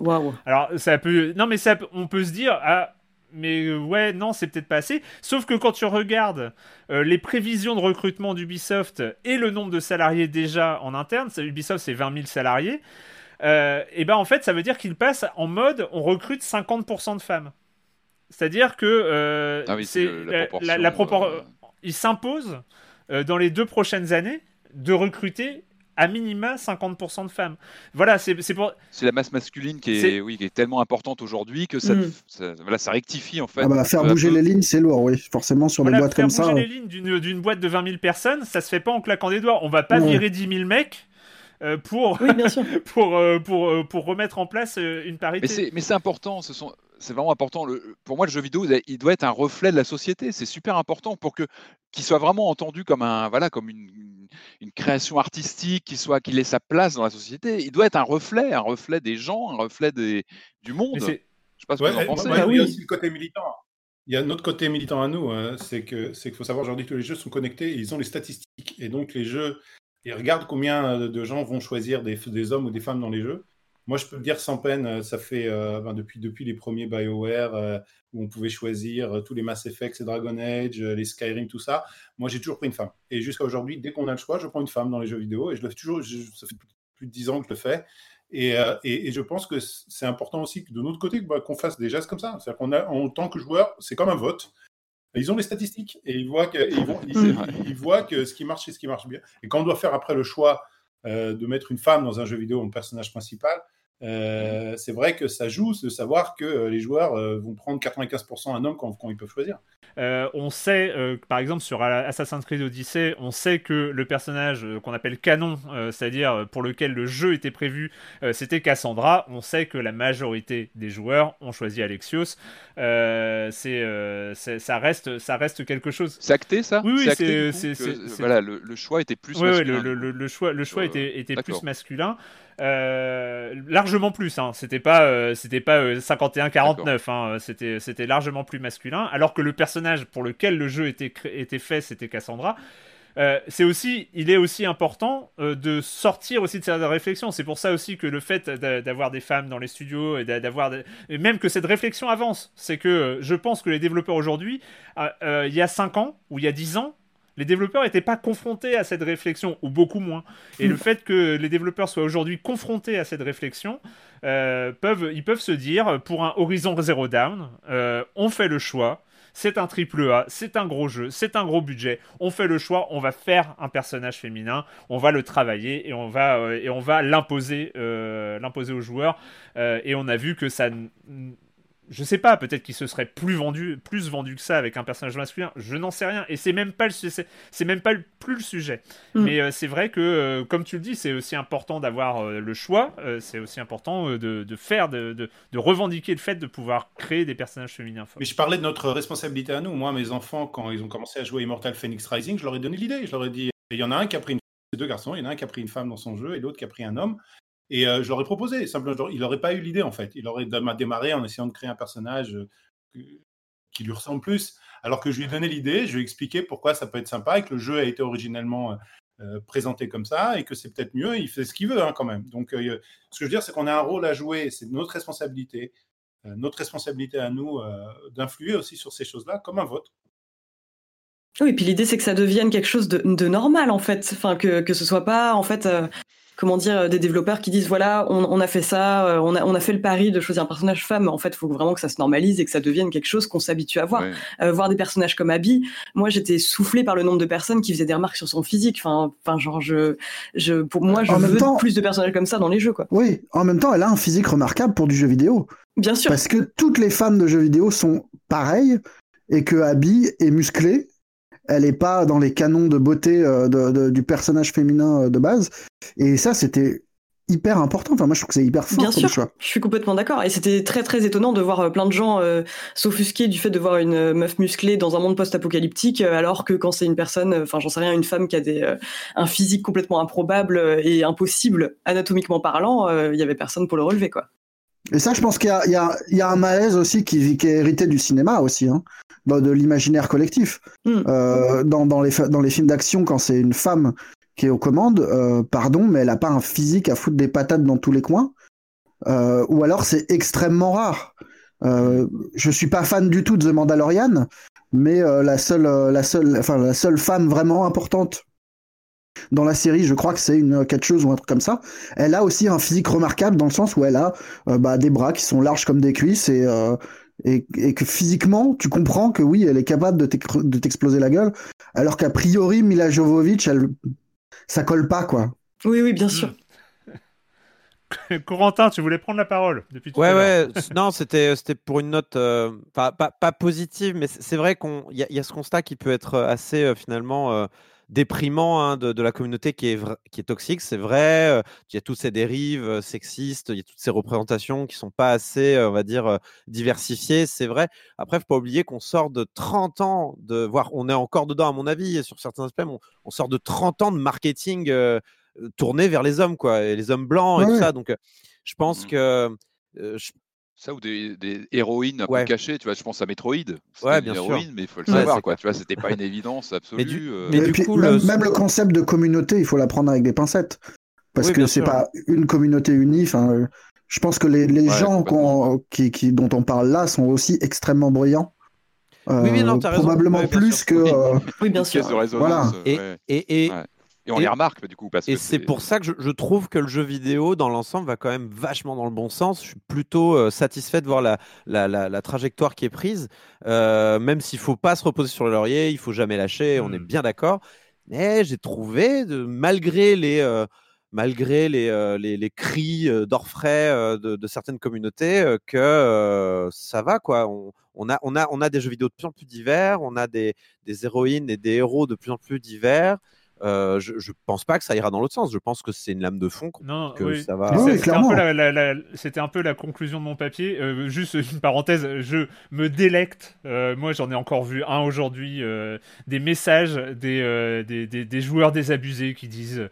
Waouh. Alors, ça peut. Non, mais ça, on peut se dire, ah, mais ouais, non, c'est peut-être pas assez. Sauf que quand tu regardes les prévisions de recrutement d'Ubisoft et le nombre de salariés déjà en interne, Ubisoft c'est 20 000 salariés, euh, et ben en fait, ça veut dire qu'il passe en mode on recrute 50% de femmes. C'est-à-dire que euh, ah c'est la, proportion. Euh, il s'impose dans les deux prochaines années de recruter à minima 50% de femmes. Voilà, c'est pour. C'est la masse masculine qui est, oui, qui est tellement importante aujourd'hui que ça, mm. ça, voilà, ça rectifie en fait. Ah bah, faire bouger les lignes, c'est lourd, oui, forcément sur les boîtes comme ça. Faire bouger les lignes d'une boîte de 20 000 personnes, ça se fait pas en claquant des doigts. On va pas virer 10 000 mecs euh, pour, pour, euh, pour, euh, pour, remettre en place une parité. Mais c'est important, ce sont, c'est vraiment important. Le, pour moi, le jeu vidéo, il doit être un reflet de la société. C'est super important pour que qu'il soit vraiment entendu comme un, voilà, comme une, une création artistique, qu'il soit, qu'il ait sa place dans la société. Il doit être un reflet, un reflet des gens, un reflet des, du monde. Je sais pas ce que vous en pensez. il y a aussi le côté militant. Il y a notre côté militant à nous, hein, c'est que c'est qu'il faut savoir aujourd'hui que les jeux sont connectés, ils ont les statistiques, et donc les jeux et regarde combien de gens vont choisir des, des, hommes ou des femmes dans les jeux. Moi, je peux le dire sans peine, euh, ça fait euh, ben, depuis, depuis les premiers BioWare où on pouvait choisir tous les Mass Effect, les Dragon Age, les Skyrim, tout ça. Moi, j'ai toujours pris une femme. Et jusqu'à aujourd'hui, dès qu'on a le choix, je prends une femme dans les jeux vidéo et je le fais toujours. ça fait plus de dix ans que je le fais. Et, euh, et, et, je pense que c'est important aussi que de notre côté bah, qu'on fasse des gestes comme ça. C'est-à-dire qu'on a, en tant que joueur, c'est comme un vote. Ils ont les statistiques et ils voient que, ils, vont, ils, ils voient que ce qui marche, c'est ce qui marche bien. Et quand on doit faire après le choix euh, de mettre une femme dans un jeu vidéo en personnage principal, euh, c'est vrai que ça joue de savoir que euh, les joueurs euh, vont prendre 95% un homme quand, quand, ils peuvent choisir. Euh, on sait, euh, par exemple, sur Assassin's Creed Odyssey, on sait que le personnage qu'on appelle canon, c'est-à-dire pour lequel le jeu était prévu, c'était Cassandra. On sait que la majorité des joueurs ont choisi Alexios. c'est, ça, reste, ça reste quelque chose. C'est acté, ça Oui, oui, c'est, voilà, le, le, choix était plus masculin. Oui, le, le, choix, le choix était, était plus masculin. Euh, largement plus. Hein. C'était pas, euh, c'était pas euh, 51-49. Hein. C'était, c'était largement plus masculin. Alors que le personnage pour lequel le jeu était, était fait, c'était Cassandra. Euh, c'est aussi, il est aussi important euh, de sortir aussi de cette réflexion. C'est pour ça aussi que le fait d'avoir des femmes dans les studios et d'avoir, même que cette réflexion avance, c'est que euh, je pense que les développeurs aujourd'hui, il y a 5 ans ou il y a 10 ans, les développeurs n'étaient pas confrontés à cette réflexion, ou beaucoup moins. Et le fait que les développeurs soient aujourd'hui confrontés à cette réflexion, euh, peuvent, ils peuvent se dire, pour un Horizon Zero Down, euh, on fait le choix, c'est un triple A, c'est un gros jeu, c'est un gros budget, on fait le choix, on va faire un personnage féminin, on va le travailler et on va, euh, et on va l'imposer, l'imposer aux joueurs. Et on a vu que ça je sais pas, peut-être qu'il se serait plus vendu, plus vendu que ça avec un personnage masculin. Je n'en sais rien. Et c'est même pas le, c'est même pas le, plus le sujet. Mm. Mais euh, c'est vrai que, euh, comme tu le dis, c'est aussi important d'avoir euh, le choix. Euh, c'est aussi important de, de, faire, de, de, revendiquer le fait de pouvoir créer des personnages féminins forts. Mais je parlais de notre responsabilité à nous. Moi, mes enfants, quand ils ont commencé à jouer Immortal Phoenix Rising, je leur ai donné l'idée. Je leur ai dit, il y en a un qui a pris une deux garçons, il y en a un qui a pris une femme dans son jeu et l'autre qui a pris un homme. Et euh, je leur ai proposé, simplement, il n'aurait pas eu l'idée en fait. Il aurait démarré en essayant de créer un personnage euh, qui lui ressemble plus. Alors que je lui ai donné l'idée, je lui ai expliqué pourquoi ça peut être sympa et que le jeu a été originellement euh, présenté comme ça et que c'est peut-être mieux. Il fait ce qu'il veut hein, quand même. Donc, ce que je veux dire, c'est qu'on a un rôle à jouer, c'est notre responsabilité, notre responsabilité à nous d'influer aussi sur ces choses-là, comme un vote. Oui, et puis l'idée c'est que ça devienne quelque chose de, normal en fait, enfin que que ce soit pas en fait comment dire, des développeurs qui disent voilà, on, on a fait ça, euh, on a, on a fait le pari de choisir un personnage femme. En fait, il faut vraiment que ça se normalise et que ça devienne quelque chose qu'on s'habitue à voir. Ouais. Euh, voir des personnages comme Abby, moi j'étais soufflée par le nombre de personnes qui faisaient des remarques sur son physique. Enfin, enfin genre je, je, pour moi, je En même veux temps- plus de personnages comme ça dans les jeux, quoi. Oui, en même temps, elle a un physique remarquable pour du jeu vidéo. Bien sûr. Parce que toutes les femmes de jeux vidéo sont pareilles et que Abby est musclée. Elle n'est pas dans les canons de beauté euh, de- de- du personnage féminin euh, de base. Et ça, c'était hyper important. Enfin, moi, je trouve que c'est hyper fort Bien sûr, choix. je suis complètement d'accord. Et c'était très très étonnant de voir euh, plein de gens euh, s'offusquer du fait de voir une euh, meuf musclée dans un monde post-apocalyptique, euh, alors que quand c'est une personne, euh, enfin j'en sais rien, une femme qui a des, euh, un physique complètement improbable euh, et impossible anatomiquement parlant, euh, il y avait personne pour le relever quoi. Et ça, je pense qu'il y y, y a un malaise aussi qui, qui est hérité du cinéma aussi, hein, de, de l'imaginaire collectif. Mm. Euh, dans, dans, les, dans les films d'action, quand c'est une femme qui est aux commandes, euh, pardon, mais elle a pas un physique à foutre des patates dans tous les coins. Euh, ou alors c'est extrêmement rare. Je suis pas fan du tout de The Mandalorian, mais la seule, la seule, enfin la seule femme vraiment importante dans la série, je crois que c'est une catcheuse ou un truc comme ça. Elle a aussi un physique remarquable dans le sens où elle a euh, bah, des bras qui sont larges comme des cuisses et, euh, et, et que physiquement, tu comprends que oui, elle est capable de t'exploser la gueule, alors qu'a priori, Mila Jovovich, elle, ça colle pas, quoi. Oui oui bien sûr. Corentin, tu voulais prendre la parole depuis tout Ouais, à l'heure. ouais. non, c'était c'était pour une note euh, pas, pas, pas positive, mais c'est vrai qu'on il y, y a ce constat qui peut être assez euh, finalement euh, déprimant hein, de, de la communauté qui est qui est toxique. C'est vrai. euh, Il y a toutes ces dérives euh, sexistes, il y a toutes ces représentations qui sont pas assez, euh, on va dire, diversifiées. C'est vrai. Après, faut pas oublier qu'on sort de 30 ans de, voire on est encore dedans à mon avis sur certains aspects. On, on sort de 30 ans de marketing euh, tourné vers les hommes, quoi, et les hommes blancs et Ouais, tout ça. Donc, je pense Mhm. que euh, je- Ça ou des, des héroïnes un Ouais. peu cachées, tu vois, je pense à Metroid. Ouais, une bien sûr. héroïne, mais il faut le savoir, quoi. clair. Tu vois, c'était pas une évidence absolue. Mais du- euh, mais Et du puis, coup, même, le- même le concept de communauté, il faut la prendre avec des pincettes. Parce Oui, que c'est sûr. pas une communauté unie. Enfin, euh, je pense que les, les Ouais, gens qui, qui, dont on parle là sont aussi extrêmement bruyants. Oui, oui, non, Euh, probablement Ouais, bien plus sûr. que. Oui. euh, Oui bien sûr. Et, ouais. et, et, Ouais. Et on les remarque du coup. Parce et c'est pour ça que je, trouve que le jeu vidéo, dans l'ensemble, va quand même vachement dans le bon sens. Je suis plutôt euh, satisfait de voir la, la, la, trajectoire qui est prise, euh, même s'il ne faut pas se reposer sur le laurier, il faut jamais lâcher, on est hmm. bien d'accord. Mais j'ai trouvé, de, malgré les, euh, malgré les, les, les cris d'orfraie de, de, certaines communautés, que ça va. quoi. On, on, a, on, a, on a des jeux vidéo de plus en plus divers, on a des, des héroïnes et des héros de plus en plus divers. Euh, je, je pense pas que ça ira dans l'autre sens. Je pense que c'est une lame de fond. Non, que oui. ça va. C'était un, un, peu la conclusion de mon papier. Euh, juste une parenthèse, je me délecte. Euh, moi, j'en ai encore vu un aujourd'hui. des messages des, des, des, des, joueurs désabusés qui disent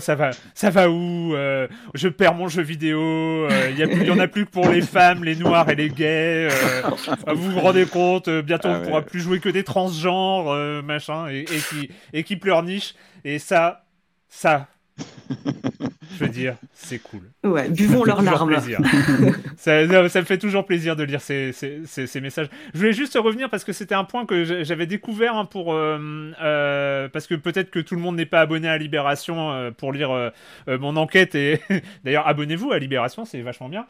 ça va, ça va où euh, Je perds mon jeu vidéo. Euh, il y, en a plus que pour les femmes, les noirs et les gays. Euh, vous vous rendez compte Bientôt, ah on ne pourra plus jouer que des transgenres, machin, et, et, qui et qui pleurnichent. Et ça, ça, je veux dire, c'est cool. Ouais, buvons leurs larmes. ça, ça, me fait toujours plaisir de lire ces, ces, ces, messages. Je voulais juste revenir parce que c'était un point que j'avais découvert hein, pour euh, euh, parce que peut-être que tout le monde n'est pas abonné à Libération euh, pour lire mon enquête et d'ailleurs abonnez-vous à Libération, c'est vachement bien.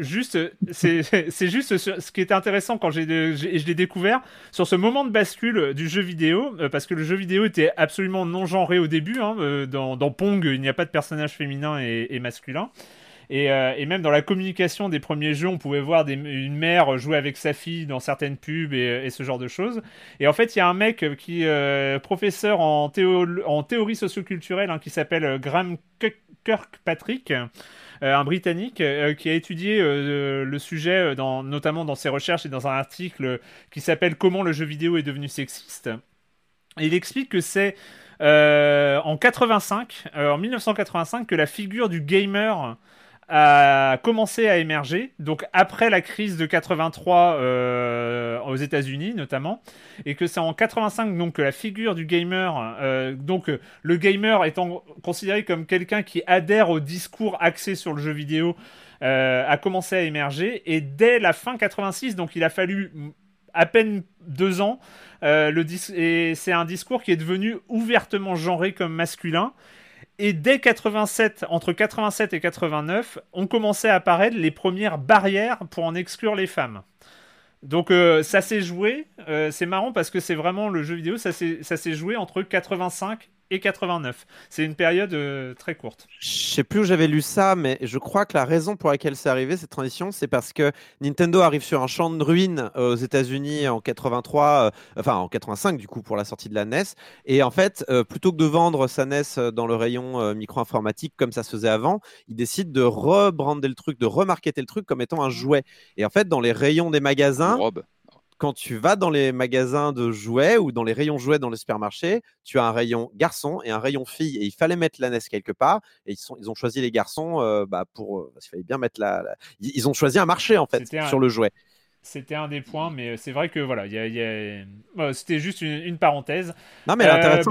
juste, c'est juste ce qui était intéressant quand j'ai je l'ai découvert sur ce moment de bascule du jeu vidéo parce que le jeu vidéo était absolument non genré au début. Hein, dans, dans Pong, il n'y a pas de personnage féminin et, masculin. Euh, et, même dans la communication des premiers jeux, on pouvait voir une mère jouer avec sa fille dans certaines pubs et, ce genre de choses. Et en fait, il y a un mec qui euh, professeur en, en théorie socioculturelle hein, qui s'appelle euh, Graham Kirkpatrick. un Britannique qui a étudié le sujet, notamment dans ses recherches et dans un article qui s'appelle Comment le jeu vidéo est devenu sexiste. Il explique que c'est euh, en 85, euh, en 1985, que la figure du gamer a commencé à émerger, donc après la crise de 83 euh, aux États-Unis notamment, et que c'est en 85 donc que la figure du gamer, donc le gamer étant considéré comme quelqu'un qui adhère au discours axé sur le jeu vidéo, a commencé à émerger, et dès la fin 86, donc il a fallu à peine deux ans, euh, et c'est un discours qui est devenu ouvertement genré comme masculin. Et dès 87, entre 87 et 89, ont commencé à apparaître les premières barrières pour en exclure les femmes. Donc euh, ça s'est joué, euh, c'est marrant parce que c'est vraiment le jeu vidéo, ça s'est joué entre 85 et 89. C'est une période euh, très courte. Je sais plus où j'avais lu ça, mais je crois que la raison pour laquelle c'est arrivé cette transition, c'est parce que Nintendo arrive sur un champ de ruines euh, aux États-Unis en 83, euh, enfin en 85 du coup pour la sortie de la NES, et en fait plutôt que de vendre sa NES dans le rayon micro-informatique comme ça se faisait avant, il décide de rebrander le truc, de remarketer le truc comme étant un jouet. Et en fait dans les rayons des magasins, quand tu vas dans les magasins de jouets ou dans les rayons jouets dans le supermarché, tu as un rayon garçon et un rayon fille. Et il fallait mettre la NES quelque part. Et ils, sont, ils ont choisi les garçons euh, bah, pour. Euh, il fallait bien mettre la, Ils ont choisi un marché, en fait, sur le jouet. C'était un des points, mais c'est vrai que voilà, c'était juste une, parenthèse. Non, mais euh,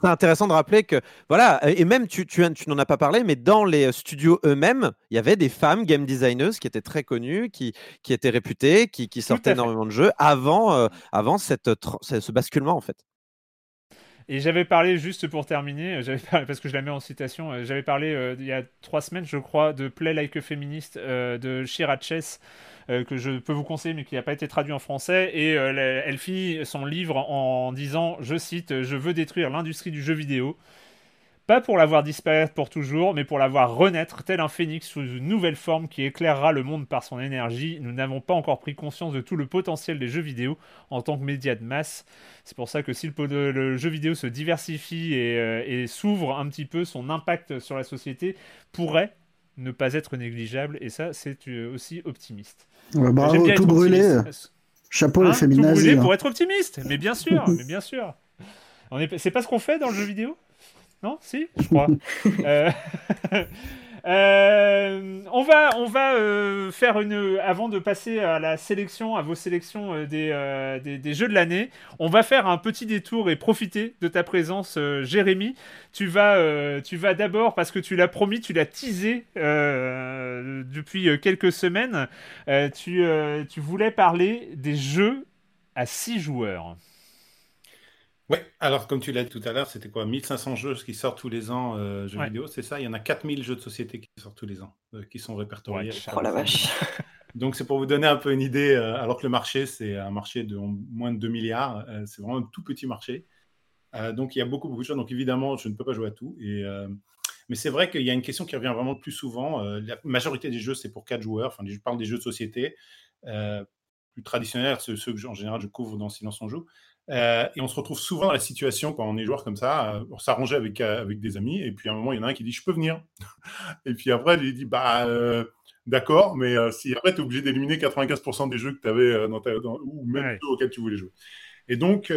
c'est intéressant de rappeler que voilà, et même tu, tu, tu n'en as pas parlé, mais dans les studios eux-mêmes, il y avait des femmes game designers qui étaient très connues, qui, qui étaient réputées, qui, qui sortaient énormément de jeux avant, euh, avant cette, ce basculement en fait. Et j'avais parlé, juste pour terminer, parce que je la mets en citation, euh, j'avais parlé il y a trois semaines, je crois, de Play Like a Feminist de Shira Chess. Euh, que je peux vous conseiller mais qui n'a pas été traduit en français. Et euh, elle finit son livre en disant, je cite, Je veux détruire l'industrie du jeu vidéo. Pas pour la voir disparaître pour toujours, mais pour la voir renaître tel un phénix sous une nouvelle forme qui éclairera le monde par son énergie. Nous n'avons pas encore pris conscience de tout le potentiel des jeux vidéo en tant que média de masse. C'est pour ça que si le, jeu vidéo se diversifie et, euh, et s'ouvre un petit peu, son impact sur la société pourrait ne pas être négligeable. Et ça, c'est aussi optimiste. Ouais, bravo, tout brûlé. Chapeau hein, les Tout brûlé pour être optimiste. Mais bien sûr, mais bien sûr. C'est pas ce qu'on fait dans le jeu vidéo? Non Si Je crois. euh... Euh, on va, on va euh, faire une. Avant de passer à la sélection, à vos sélections euh, des, des, jeux de l'année, on va faire un petit détour et profiter de ta présence, Jérémy. Tu vas, tu vas d'abord, parce que tu l'as promis, tu l'as teasé depuis quelques semaines, tu, tu voulais parler des jeux à 6 joueurs. Oui, alors comme tu l'as dit tout à l'heure, c'était quoi 1500 jeux qui sortent tous les ans, euh, jeux vidéo, c'est ça? Il y en a 4000 jeux de société qui sortent tous les ans, euh, qui sont répertoriés. oh la vache Donc c'est pour vous donner un peu une idée, euh, alors que le marché, c'est un marché de moins de 2 milliards, c'est vraiment un tout petit marché. donc il y a beaucoup, beaucoup de choses. Donc évidemment, je ne peux pas jouer à tout. Et, mais c'est vrai qu'il y a une question qui revient vraiment le plus souvent. la majorité des jeux, c'est pour 4 joueurs. Enfin, je parle des jeux de société plus traditionnels, ceux, ceux que en général je couvre dans Silence on joue. Euh, et on se retrouve souvent dans la situation quand on est joueur comme ça, euh, on s'arrangeait avec, euh, avec des amis, et puis à un moment, il y en a un qui dit Je peux venir. et puis après, il dit Bah, d'accord, mais si après, tu es obligé d'éliminer 95% des jeux que tu avais dans ta, ou même ceux auxquels tu voulais jouer. Et donc,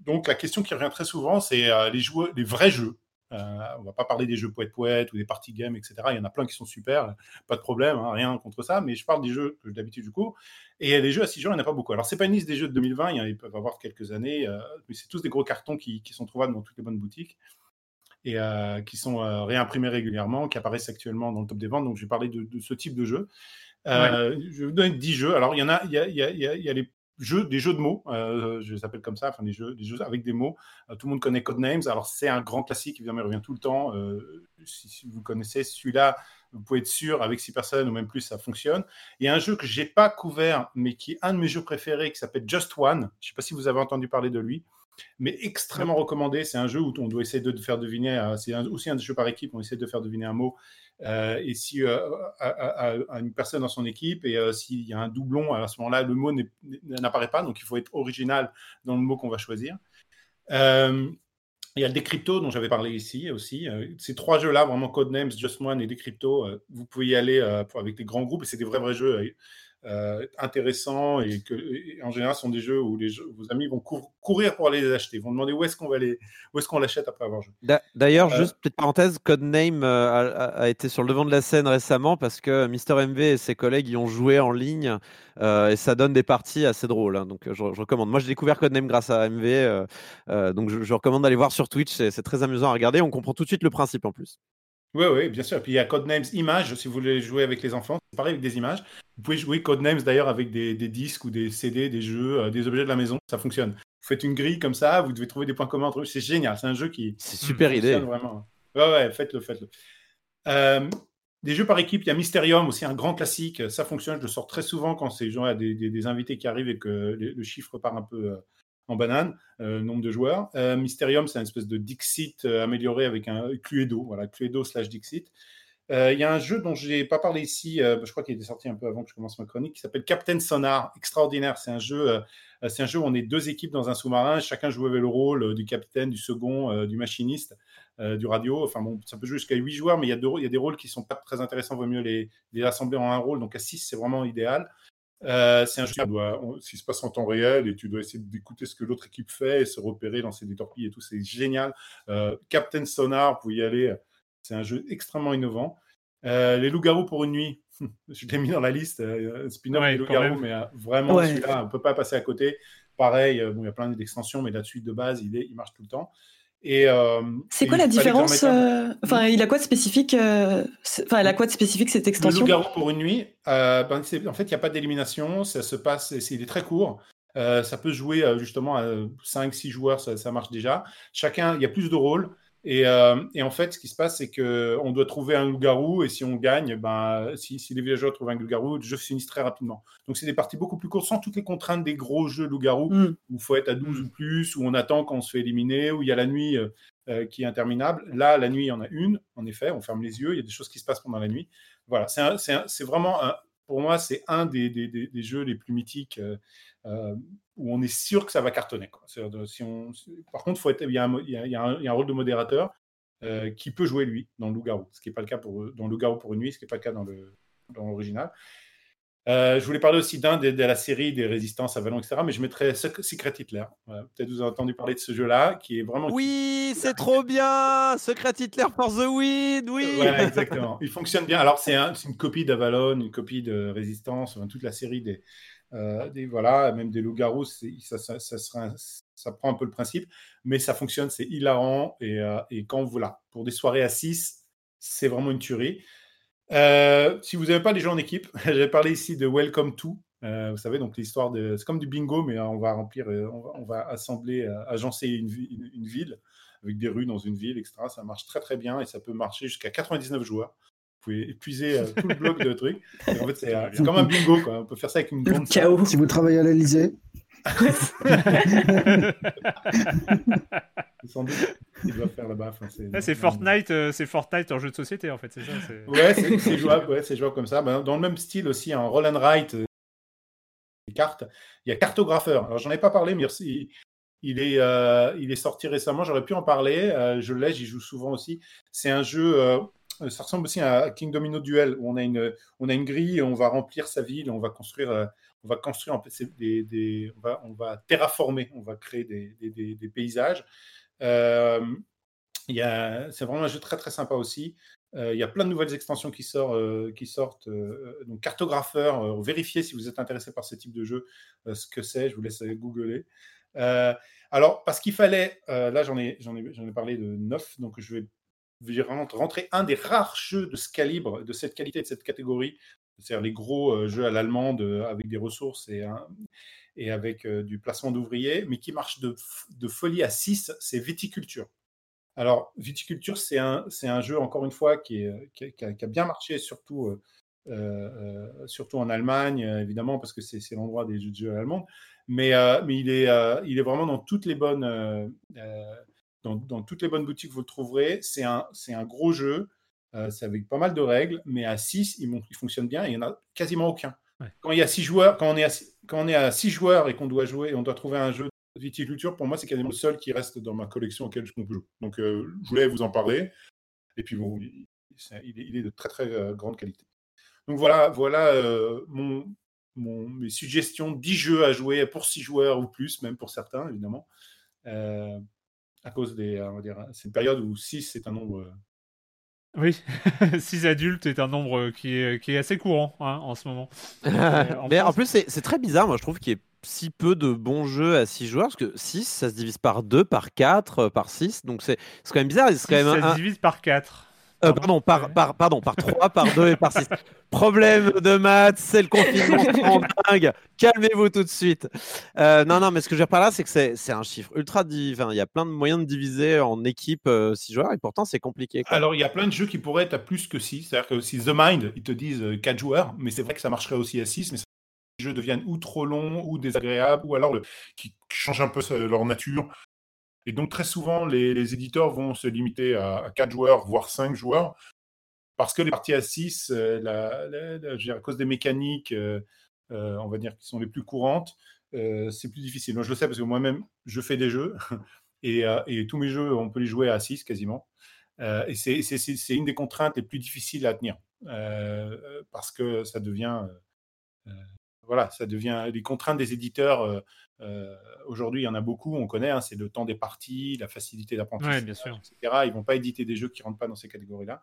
donc, la question qui revient très souvent, c'est les, joueurs, les vrais jeux. Euh, on va pas parler des jeux poète poète ou des parties games, etc. Il y en a plein qui sont super, pas de problème, hein, rien contre ça. Mais je parle des jeux que d'habitude du coup. Et les jeux à 6 jours, il n'y en a pas beaucoup. Alors c'est pas une liste des jeux de 2020, il y peuvent avoir quelques années, euh, mais c'est tous des gros cartons qui, sont trouvables dans toutes les bonnes boutiques et euh, qui sont réimprimés régulièrement, qui apparaissent actuellement dans le top des ventes. Donc je vais parler de, ce type de jeu. Je vais vous donner 10 jeux. Alors il y en a, il y a, il y a, il y a les jeux, des jeux de mots, euh, je les appelle comme ça, enfin des jeux, des jeux avec des mots. Euh, tout le monde connaît Codenames, alors c'est un grand classique, évidemment, il revient tout le temps. Euh, si, vous connaissez celui-là, vous pouvez être sûr, avec six personnes ou même plus, ça fonctionne. Et un jeu que j'ai pas couvert, mais qui est un de mes jeux préférés, qui s'appelle Just One. Je sais pas si vous avez entendu parler de lui, mais extrêmement recommandé. C'est un jeu où on doit essayer de faire deviner, c'est aussi un jeu par équipe, on essaie de faire deviner un mot euh, et si à, euh, une personne dans son équipe et euh, s'il y a un doublon, à ce moment-là, le mot n'apparaît pas. Donc il faut être original dans le mot qu'on va choisir. Il y a le Decrypto dont j'avais parlé ici aussi. Ces trois jeux-là, vraiment Codenames, Just One et Decrypto, vous pouvez y aller avec des grands groupes et c'est des vrais vrais jeux euh, intéressants et que en général sont des jeux où les vos amis vont courir pour aller les acheter, vont demander où est-ce qu'on va les, où est-ce qu'on l'achète après avoir joué. D'ailleurs, euh, juste petite parenthèse, Codename euh, a, a, été sur le devant de la scène récemment parce que Mister MV et ses collègues y ont joué en ligne et ça donne des parties assez drôles. Hein, donc je, recommande. Moi, j'ai découvert Codename grâce à MV, donc je, je recommande d'aller voir sur Twitch. C'est très amusant à regarder. On comprend tout de suite le principe en plus. Oui, oui, bien sûr. Et puis il y a Codenames Images, si vous voulez jouer avec les enfants, c'est pareil avec des images. Vous pouvez jouer Codenames d'ailleurs avec des, disques ou des CD, des jeux, euh, des objets de la maison, ça fonctionne. Vous faites une grille comme ça, vous devez trouver des points communs entre eux, c'est génial, c'est un jeu qui. C'est super idée. Vraiment. Ouais, ouais, faites-le, faites-le. Euh, des jeux par équipe, il y a Mysterium aussi, un grand classique, ça fonctionne, je le sors très souvent quand c'est genre des, des, invités qui arrivent et que le chiffre part un peu euh, en banane, euh, nombre de joueurs. Euh, Mysterium, c'est une espèce de Dixit euh, amélioré avec un Cluedo, voilà, Cluedo slash Dixit. Il y a un jeu dont je n'ai pas parlé ici, je crois qu'il était sorti un peu avant que je commence ma chronique, qui s'appelle Captain Sonar, extraordinaire. C'est un jeu, c'est un jeu où on est deux équipes dans un sous-marin, chacun joue avec le rôle du capitaine, du second, du machiniste, du radio. Enfin bon, ça peut jouer jusqu'à 8 joueurs, mais il y, y a des rôles qui sont pas très intéressants. Vaut mieux les, les assembler en un rôle. Donc à 6, c'est vraiment idéal. Euh, c'est un jeu qui, se passe en temps réel et tu dois essayer d'écouter ce que l'autre équipe fait et se repérer, lancer des torpilles et tout. C'est génial. Euh, Captain Sonar, vous y aller. C'est un jeu extrêmement innovant. Euh, les loups-garous pour une nuit, je l'ai mis dans la liste. spin-off des loups-garous, mais vraiment celui-là, on ne peut pas passer à côté. Pareil, bon, il y a plein d'extensions, mais la suite de base, il, est, il marche tout le temps. Euh, c'est quoi la différence euh, Enfin, il a quoi de spécifique euh, Enfin, elle a quoi de spécifique cette extension? Le loup-garou pour une nuit. Ben, en fait, il n'y a pas d'élimination. Ça se passe. il est très court. ça peut jouer justement à 5-6 joueurs. Ça, ça, marche déjà. Chacun, il y a plus de rôles. Euh, et, en fait, ce qui se passe, c'est qu'on doit trouver un loup-garou, et si on gagne, ben, si, les villageois trouvent un loup-garou, le jeu finit très rapidement. Donc, c'est des parties beaucoup plus courtes, sans toutes les contraintes des gros jeux loup-garou, mm. où il faut être à 12 ou plus, où on attend quand on se fait éliminer, où il y a la nuit euh, euh, qui est interminable. Là, la nuit, il y en a une, en effet, on ferme les yeux, il y a des choses qui se passent pendant la nuit. Voilà, c'est vraiment, pour moi, c'est un des, des, jeux les plus mythiques euh, où on est sûr que ça va cartonner. Si on, par contre, faut être, il, y a un, il, y a un, rôle de modérateur euh, qui peut jouer lui dans le loup-garou, ce qui n'est pas le cas pour, dans le loup-garou pour une nuit, ce qui n'est pas le cas dans, l'original. Euh, je voulais parler aussi d'un de, la série des résistances à Vallon, etc. Mais je mettrais Secret Hitler. Peut-être vous avez entendu parler de ce jeu-là, qui est vraiment. Oui, c'est trop bien Secret Hitler for the win, oui exactement. Il fonctionne bien. Alors, c'est une copie d'Avalon, une copie de Résistance, toute la série des, euh, voilà, même des loups-garous, ça, ça, ça, prend un peu le principe, mais ça fonctionne, c'est hilarant. Et, euh, quand voilà, pour des soirées à 6, c'est vraiment une tuerie. Euh, si vous n'avez pas les gens en équipe, j'ai parlé ici de Welcome to, vous savez, donc l'histoire de. C'est comme du bingo, mais on va remplir, on va, assembler, agencer une, une ville avec des rues dans une ville, etc. Ça marche très très bien et ça peut marcher jusqu'à 99 joueurs. Vous pouvez épuiser euh, tout le bloc de trucs. Et en fait, c'est euh, comme un bingo, quoi. On peut faire ça avec une grande chaos. Si vous travaillez à l'Elysée, Sans doute, il doit faire là-bas. Enfin, c'est Là, c'est Fortnite, euh, c'est Fortnite en jeu de société en fait, c'est ça. c'est- Ouais, c'est c'est jouable, ouais, c'est jouable comme ça. Ben, dans le même style aussi, en roll and write, euh, les cartes, il y a cartographeur. Alors, j'en ai pas parlé, mais il, il est, euh, il est sorti récemment. J'aurais pu en parler. euh, je l'ai, j'y joue souvent aussi. C'est un jeu, euh, ça ressemble aussi à King Domino Duel, où on a une, on a une grille on va remplir sa ville, on va construire, euh, on va construire des, des- on, va, on va terraformer, on va créer des, des- des- paysages. Euh, c'est vraiment un jeu très très sympa aussi. Euh, il y a plein de nouvelles extensions qui, euh, qui sortent. euh, donc, cartographeur, euh, vérifiez si vous êtes intéressé par ce type de jeu, euh, ce que c'est. Je vous laisse googler. Euh, alors, parce qu'il fallait, euh, là j'en ai, ai, ai parlé de neuf, donc je vais rentrer un des rares jeux de ce calibre, de cette qualité, de cette catégorie, c'est-à-dire les gros euh, jeux à l'allemande euh, avec des ressources et, avec euh, du placement d'ouvriers, mais qui marche de, folie à 6, c'est Viticulture. Alors, Viticulture, c'est un, jeu, encore une fois, qui, a- bien marché, surtout, en Allemagne, évidemment, parce que c'est l'endroit des jeux de jeux allemands. Mais, mais il, est, vraiment dans toutes les bonnes, dans, dans toutes les bonnes boutiques, vous le trouverez. C'est un, un gros jeu, euh, c'est avec pas mal de règles, mais à 6, il, fonctionne bien et il n'y en a quasiment aucun. Ouais. Quand il y a six joueurs, quand on est à, quand on est à six joueurs et qu'on doit jouer, on doit trouver un jeu de viticulture, pour moi, c'est quasiment le seul qui reste dans ma collection auquel je jouer. Donc, euh, je voulais vous en parler. Et puis, bon, il, est, de très, très euh, grande qualité. Donc, voilà, voilà mon, mon- mes suggestions 10 jeux à jouer pour 6 joueurs ou plus, même pour certains, évidemment. Euh, à cause des. euh, on va dire, c'est une période où 6 c'est un nombre. euh, Oui, 6 adultes est un nombre qui est, qui est assez courant hein, en ce moment. en Mais en France- plus, c'est c'est très bizarre, moi je trouve qu'il y ait si peu de bons jeux à 6 joueurs, parce que 6, ça se divise par 2, par 4, par 6, donc c'est c'est quand même bizarre. C'est Six, quand même ça un- se divise par 4. Euh, pardon, par, par, pardon, par 3, par 2 et par 6. Problème de maths, c'est le confinement en dingue. Calmez-vous tout de suite. Euh, non, non, mais ce que je veux dire par là, c'est que c'est un chiffre ultra. Enfin, il y a plein de moyens de diviser en équipe 6 joueurs et pourtant c'est compliqué. quoi. Alors, il y a plein de jeux qui pourraient être à plus que 6. C'est-à-dire que si The Mind, ils te disent 4 joueurs, mais c'est vrai que ça marcherait aussi à 6, mais les jeux deviennent ou trop longs, ou désagréables, ou alors le- qui changent un peu leur nature. Et donc, très souvent, les, éditeurs vont se limiter à, 4 joueurs, voire 5 joueurs, parce que les parties à 6, euh, la- à cause des mécaniques, euh, euh, on va dire, qui sont les plus courantes, c'est plus difficile. Moi, je le sais parce que moi-même, je fais des jeux, et, et tous mes jeux, on peut les jouer à 6 quasiment. Et c'est- une des contraintes les plus difficiles à tenir parce que ça devient, voilà, ça devient les contraintes des éditeurs. euh, euh, Aujourd'hui, il y en a beaucoup, on connaît, hein, c'est le temps des parties, la facilité d'apprentissage, Ouais, etc. Ils vont pas éditer des jeux qui rentrent pas dans ces catégories-là.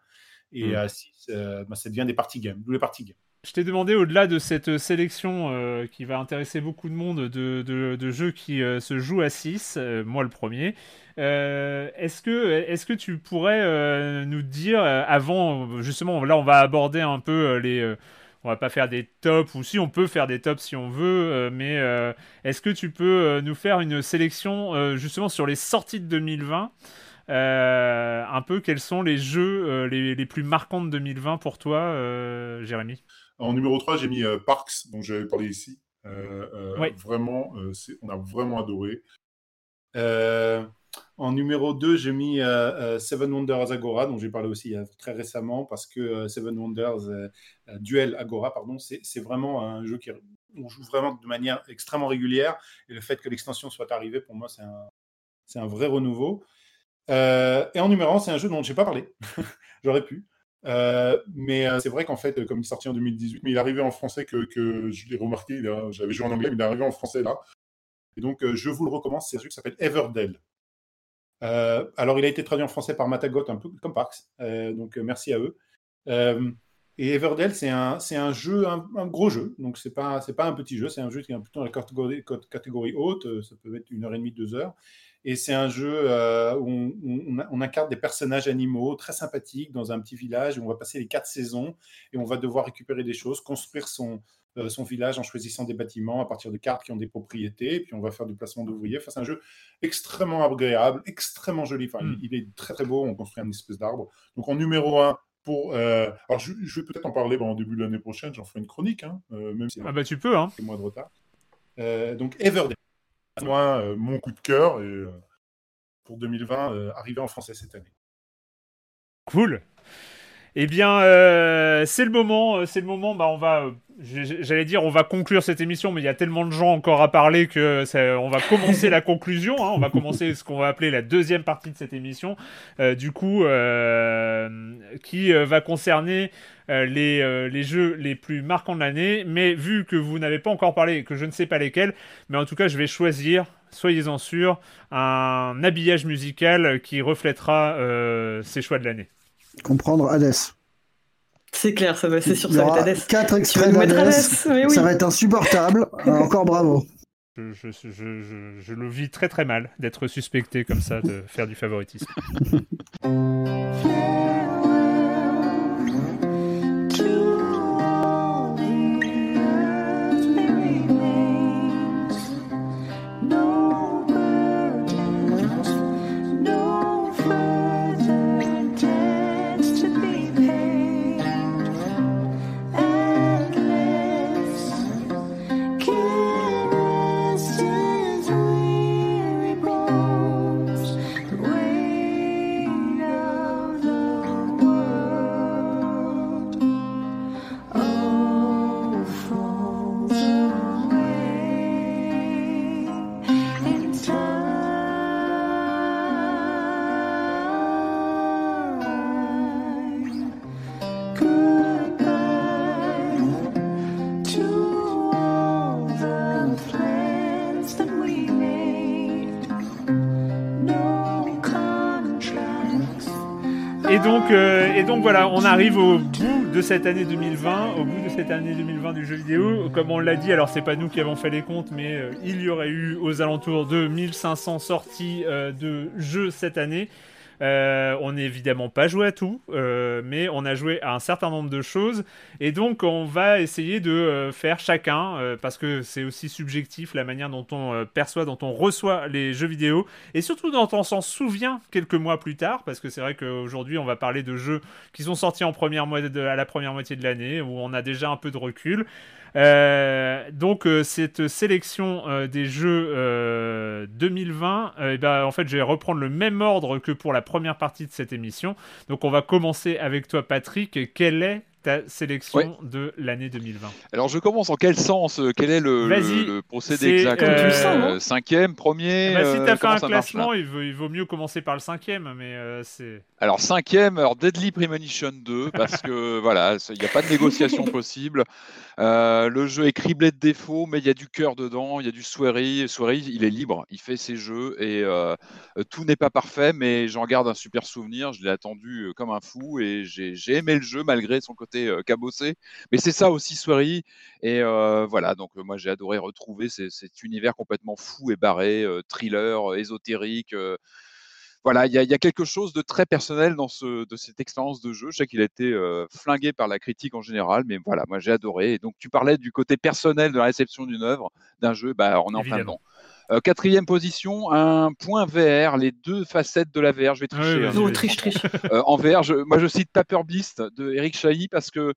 Et Mm. à 6, bah, ça devient des parties games, d'où les parties games. Je t'ai demandé, au-delà de cette sélection euh, qui va intéresser beaucoup de monde de, de- de jeux qui euh, se jouent à 6, moi le premier, euh, est-ce que, est que tu pourrais euh, nous dire, euh, avant, justement, là on va aborder un peu euh, les... on va pas faire des tops, ou si on peut faire des tops si on veut, euh, mais euh, est-ce que tu peux euh, nous faire une sélection justement sur les sorties de 2020 euh, un peu quels sont les jeux euh, les, les plus marquants de 2020 pour toi, euh, Jérémy? En numéro 3, j'ai mis Parks, dont j'avais parlé ici. Oui. Vraiment, on a vraiment adoré. Euh, en numéro 2, j'ai mis euh, euh, Seven Wonders Agora, dont j'ai parlé aussi a très récemment, parce que euh, Seven Wonders euh, euh, Duel Agora, pardon, c'est vraiment un jeu qui on joue vraiment de manière extrêmement régulière. Et le fait que l'extension soit arrivée, pour moi, c'est un, vrai renouveau. Euh, et en numéro 1, c'est un jeu dont je n'ai pas parlé. J'aurais pu. Euh, mais euh, c'est vrai qu'en fait, comme il est sorti en 2018, mais il est arrivé en français que, je l'ai remarqué. J'avais joué en anglais, mais il est arrivé en français là. Et donc, euh, je vous le recommande. C'est un jeu qui s'appelle Everdell. Euh, alors, il a été traduit en français par Matagot, un peu comme Parks. Euh, donc, euh, merci à eux. Et Everdell, c'est un, un jeu, un, gros jeu. Donc, c'est pas, pas un petit jeu. C'est un jeu qui est plutôt dans la catégorie, haute. Ça peut être une heure et demie, deux heures. Et c'est un jeu où on, on- incarne des personnages animaux très sympathiques dans un petit village où on va passer les quatre saisons et on va devoir récupérer des choses, construire son, son village en choisissant des bâtiments à partir de cartes qui ont des propriétés, puis on va faire du placement d'ouvriers. Enfin, c'est un jeu extrêmement agréable, extrêmement joli. Enfin, Mm. il, il est très très beau, on construit un espèce d'arbre. Donc en numéro un, pour... euh, alors je, je vais peut-être en parler en début de l'année prochaine, j'en ferai une chronique, hein, euh, même si Ah bah tu peux, hein. mois de retard. Euh, donc Everdell, moi, euh, mon coup de cœur, et, euh, pour 2020, euh, arrivé en français cette année. Cool. Eh bien, euh, c'est le moment, euh, c'est le moment. Bah, on va, euh, j'allais dire, on va conclure cette émission, mais il y a tellement de gens encore à parler que on va commencer la conclusion. hein. on va commencer ce qu'on va appeler la deuxième partie de cette émission. Du coup, qui va concerner les, les jeux les plus marquants de l'année. Mais vu que vous n'avez pas encore parlé et que je ne sais pas lesquels, mais en tout cas, je vais choisir. Soyez-en sûrs, un habillage musical qui reflètera ces choix de l'année. Comprendre Hades. C'est clair, ça va- c'est sûr, Il y ça va être Hades. quatre extraits nous mettre d'Hades. Hades, mais oui. Ça va être insupportable. Euh, Encore bravo. Je, je, je, je, je le vis très très mal d'être suspecté comme ça de faire du favoritisme. donc voilà, on arrive au bout de cette année 2020, au bout de cette année 2020 du jeu vidéo. Comme on l'a dit, alors c'est pas nous qui avons fait les comptes, mais euh, il y aurait eu aux alentours de 1500 sorties euh, de jeux cette année. Euh, on n'est évidemment pas joué à tout, euh, mais on a joué à un certain nombre de choses. Et donc, on va essayer de euh, faire chacun, parce que c'est aussi subjectif la manière dont on perçoit, dont on reçoit les jeux vidéo, et surtout dont on s'en souvient quelques mois plus tard, parce que c'est vrai qu'aujourd'hui, on va parler de jeux qui sont sortis à la première moitié de l'année, où on a déjà un peu de recul. Euh, donc euh, cette sélection euh, des jeux euh, 2020, euh, eh ben, en fait je vais reprendre le même ordre que pour la première partie de cette émission. Donc on va commencer avec toi Patrick. Quelle est ta sélection Ouais. de l'année 2020 Alors je commence en quel sens euh, Quel est le, Vas-y, le- le procédé exact Comme tu le sens, non Euh, Cinquième, premier Bah, Si euh, t'as fait comment un marche, classement, il vaut, il vaut mieux commencer par le cinquième, mais euh, c'est... Alors cinquième, alors Deadly Premonition 2, parce que voilà, il n'y a pas de négociation possible. Euh, le jeu est criblé de défauts, mais il y a du cœur dedans, il y a du Swery. Swery, il est libre, il fait ses jeux et euh, euh, tout n'est pas parfait, mais j'en garde un super souvenir. Je l'ai attendu euh, comme un fou et j'ai j'ai aimé le jeu malgré son côté euh, cabossé. Mais c'est ça aussi Swery. Et euh, voilà, donc euh, moi j'ai adoré retrouver ces- cet univers complètement fou et barré, thriller, ésotérique. voilà, il y, a- il y a quelque chose de très personnel dans ce, de cette expérience de jeu. Je sais qu'il a été euh, flingué par la critique en général, mais voilà, moi j'ai adoré. Et donc tu parlais du côté personnel de la réception d'une œuvre, d'un jeu, bah, on est en plein dedans. Euh, quatrième position, un point VR, les deux facettes de la VR. Je vais tricher. Ouais, hein. triche, triche. Euh, en VR, je- moi je cite Paper Beast de Eric Chahi parce que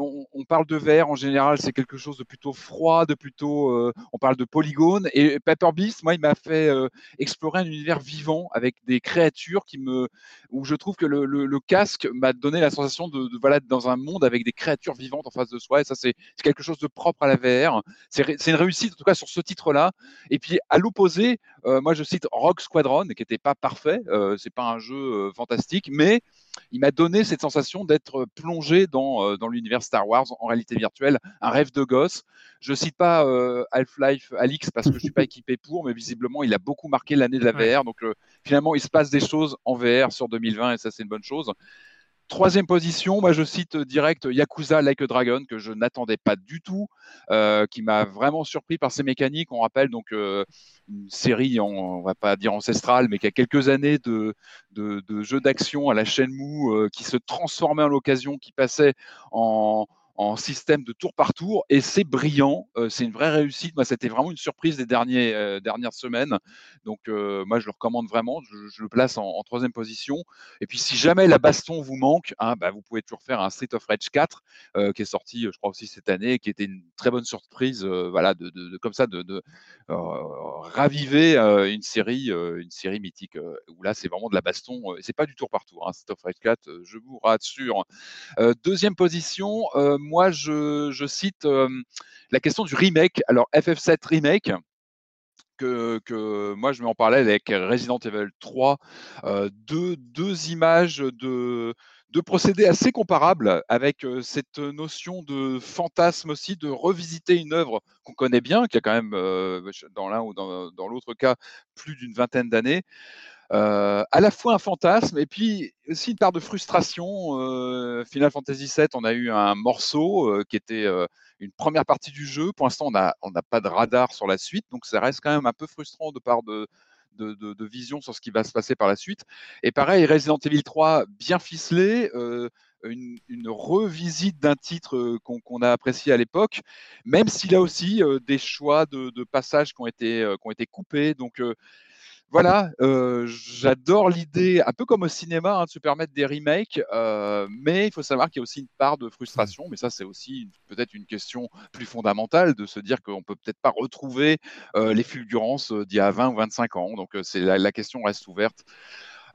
on, parle de VR en général, c'est quelque chose de plutôt froid, de plutôt, euh, on parle de polygone. Et Paper Beast, moi, il m'a fait euh, explorer un univers vivant avec des créatures qui me, où je trouve que le, casque m'a donné la sensation de, de dans un monde avec des créatures vivantes en face de soi. Et ça, c'est quelque chose de propre à la VR. C'est une réussite en tout cas sur ce titre-là. Et puis à l'opposé, euh, moi je cite Rogue Squadron, qui n'était pas parfait. Euh, c'est pas un jeu euh, fantastique, mais il m'a donné cette sensation d'être plongé dans, dans l'univers Star Wars en réalité virtuelle, un rêve de gosse. Je cite pas Half-Life Alix parce que je suis pas équipé pour, mais visiblement il a beaucoup marqué l'année de la VR. Donc finalement il se passe des choses en VR sur 2020 et ça c'est une bonne chose. Troisième position, moi je cite direct Yakuza Like a Dragon que je n'attendais pas du tout, euh, qui m'a vraiment surpris par ses mécaniques. On rappelle donc euh, une série, en- on va pas dire ancestrale, mais qui a quelques années de, jeux d'action à la chaîne mou, euh, qui se transformait en l'occasion, qui passait en, en système de tour par tour et c'est brillant. c'est une vraie réussite. Moi, c'était vraiment une surprise des derniers, dernières semaines. Donc, moi, je le recommande vraiment. Je, le place en, troisième position. Et puis, si jamais la baston vous manque, hein, bah, vous pouvez toujours faire un Street of Rage 4 qui est sorti, je crois aussi cette année, qui était une très bonne surprise. voilà, de, comme ça, de, raviver une série, une série mythique où là, c'est vraiment de la baston. c'est pas du tour par tour. Hein, Street of Rage 4, je vous rassure. deuxième position moi, je, cite la question du remake. Alors, FF7 Remake, que, moi je vais en parler avec Resident Evil 3, deux, deux, images de, procédés assez comparables avec cette notion de fantasme aussi, de revisiter une œuvre qu'on connaît bien, qui a quand même, dans l'un ou dans l'autre cas, plus d'une vingtaine d'années. Euh, à la fois un fantasme et puis aussi une part de frustration. Euh, Final Fantasy VII, on a eu un morceau euh, qui était une première partie du jeu. Pour l'instant, on n'a pas de radar sur la suite, donc ça reste quand même un peu frustrant de part de, vision sur ce qui va se passer par la suite. Et pareil, Resident Evil 3, bien ficelé. Une, revisite d'un titre qu'on a apprécié à l'époque, même s'il a aussi des choix de, de, passages qui ont été, qui ont été coupés. Donc, voilà, euh, j'adore l'idée, un peu comme au cinéma, hein, de se permettre des remakes, euh, mais il faut savoir qu'il y a aussi une part de frustration, mais ça c'est aussi peut-être une question plus fondamentale de se dire qu'on peut peut-être pas retrouver euh, les fulgurances d'il y a 20 ou 25 ans, donc la, question reste ouverte.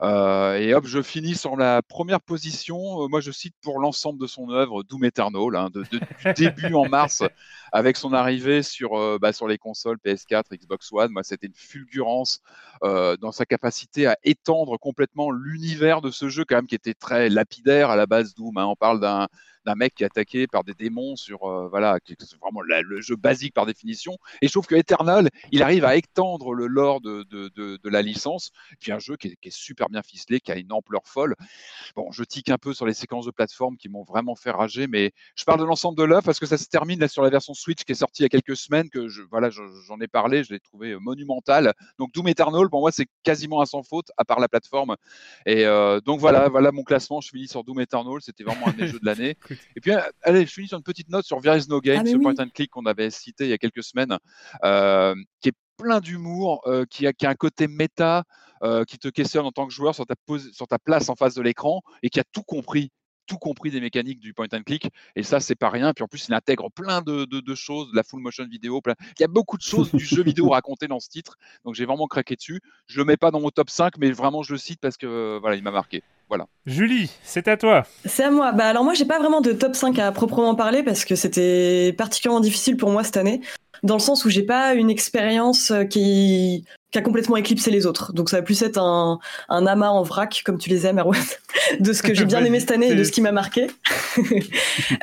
Euh, et hop, je finis sur la première position. Euh, moi, je cite pour l'ensemble de son œuvre Doom Eternal, hein, de, du début en mars, avec son arrivée sur, euh, bah, sur les consoles PS4, Xbox One. Moi, c'était une fulgurance dans sa capacité à étendre complètement l'univers de ce jeu, quand même, qui était très lapidaire à la base Doom. Hein. On parle d'un d'un mec qui est attaqué par des démons sur euh, voilà, c'est vraiment le jeu basique par définition. Et je trouve que Eternal, il arrive à étendre le lore de, de, de, la licence. Et puis un jeu qui est, qui est, super bien ficelé, qui a une ampleur folle. Bon, je tique un peu sur les séquences de plateforme qui m'ont vraiment fait rager, mais je parle de l'ensemble de l'œuvre parce que ça se termine là sur la version Switch qui est sortie il y a quelques semaines, que je, voilà, j'en ai parlé, je l'ai trouvé euh, monumental. Donc Doom Eternal, pour moi, c'est quasiment à sans faute, à part la plateforme. Et euh, donc voilà, voilà mon classement. Je finis sur Doom Eternal. C'était vraiment un des jeux de l'année. Et puis, allez, je finis sur une petite note sur There is No Game, ah, ce point and click qu'on avait cité il y a quelques semaines, euh, qui est plein d'humour, euh, qui, a, qui a un côté méta, euh, qui te questionne en tant que joueur sur ta, sur ta place en face de l'écran et qui a tout compris tout compris des mécaniques du point and click. Et ça, c'est pas rien. Puis en plus, il intègre plein de, de, choses, de la full motion vidéo. Plein... Il y a beaucoup de choses du jeu vidéo racontées dans ce titre. Donc j'ai vraiment craqué dessus. Je le mets pas dans mon top 5, mais vraiment, je le cite parce que voilà, il m'a marqué. Voilà. Julie, c'est à toi. C'est à moi. Bah alors moi, j'ai pas vraiment de top 5 à proprement parler parce que c'était particulièrement difficile pour moi cette année dans le sens où j'ai pas une expérience euh, qui, qui a complètement éclipsé les autres. Donc ça va plus être un, un amas en vrac, comme tu les aimes, Erwan, de ce que j'ai bien aimé cette année et de ce qui m'a marqué.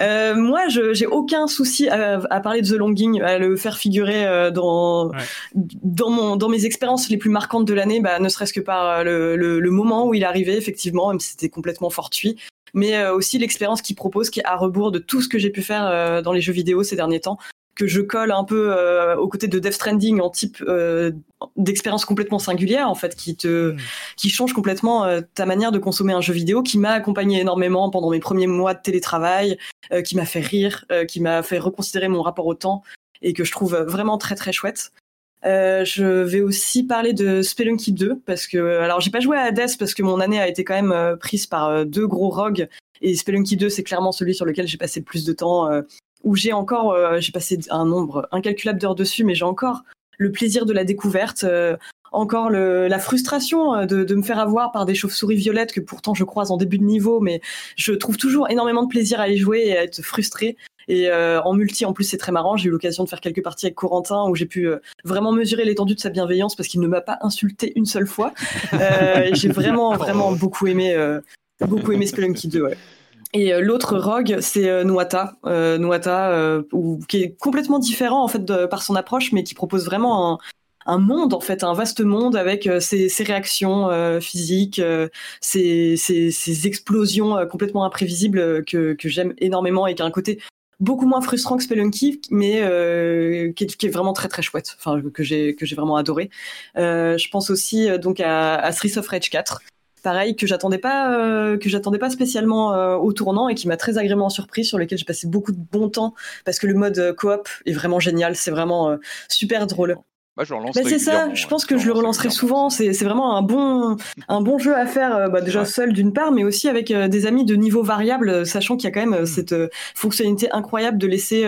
euh, moi, je j'ai aucun souci à, à, parler de The Longing, à le faire figurer euh, dans dans mon dans mes expériences les plus marquantes de l'année, bah, ne serait-ce que par le, le, le, moment où il arrivé, effectivement, même si c'était complètement fortuit mais euh, aussi l'expérience qu'il propose qui est à rebours de tout ce que j'ai pu faire dans les jeux vidéo ces derniers temps que je colle un peu euh, aux côtés de Death Stranding en type euh, d'expérience complètement singulière en fait qui te mm. qui change complètement euh, ta manière de consommer un jeu vidéo qui m'a accompagné énormément pendant mes premiers mois de télétravail euh, qui m'a fait rire qui m'a fait reconsidérer mon rapport au temps et que je trouve vraiment très très chouette je vais aussi parler de Spelunky 2 parce que alors j'ai pas joué à Hades parce que mon année a été quand même prise par deux gros rogues et Spelunky 2 c'est clairement celui sur lequel j'ai passé le plus de temps où j'ai encore, euh, j'ai passé un nombre incalculable d'heures dessus, mais j'ai encore le plaisir de la découverte, euh, encore la frustration euh, de, me faire avoir par des chauves-souris violettes que pourtant je croise en début de niveau, mais je trouve toujours énormément de plaisir à y jouer et à être frustré. Et en multi, en plus, c'est très marrant. J'ai eu l'occasion de faire quelques parties avec Corentin où j'ai pu vraiment mesurer l'étendue de sa bienveillance parce qu'il ne m'a pas insulté une seule fois. J'ai vraiment, vraiment beaucoup aimé, beaucoup aimé Spelunky 2. Ouais. Et euh, l'autre rogue, c'est euh, Nuata, euh, euh, qui est complètement différent en fait par son approche, mais qui propose vraiment un, un monde en fait, un vaste monde avec ses, ses, réactions physiques, ses, ses, ses, explosions complètement imprévisibles que, que j'aime énormément et qui a un côté beaucoup moins frustrant que Spelunky, mais qui est, qui, est, vraiment très très chouette, enfin que j'ai que j'ai vraiment adoré. je pense aussi donc à, à Streets of Rage 4 pareil que j'attendais pas euh, que j'attendais pas spécialement euh, au tournant et qui m'a très agréablement surpris sur lequel j'ai passé beaucoup de bon temps parce que le mode euh, coop est vraiment génial c'est vraiment euh, super drôle Bah, je relance bah, c'est ça, je pense que je le relance relancerai souvent. C'est vraiment un bon, un bon jeu à faire, bah, déjà Ouais. seul d'une part, mais aussi avec des amis de niveau variable, sachant qu'il y a quand même euh, cette fonctionnalité incroyable de laisser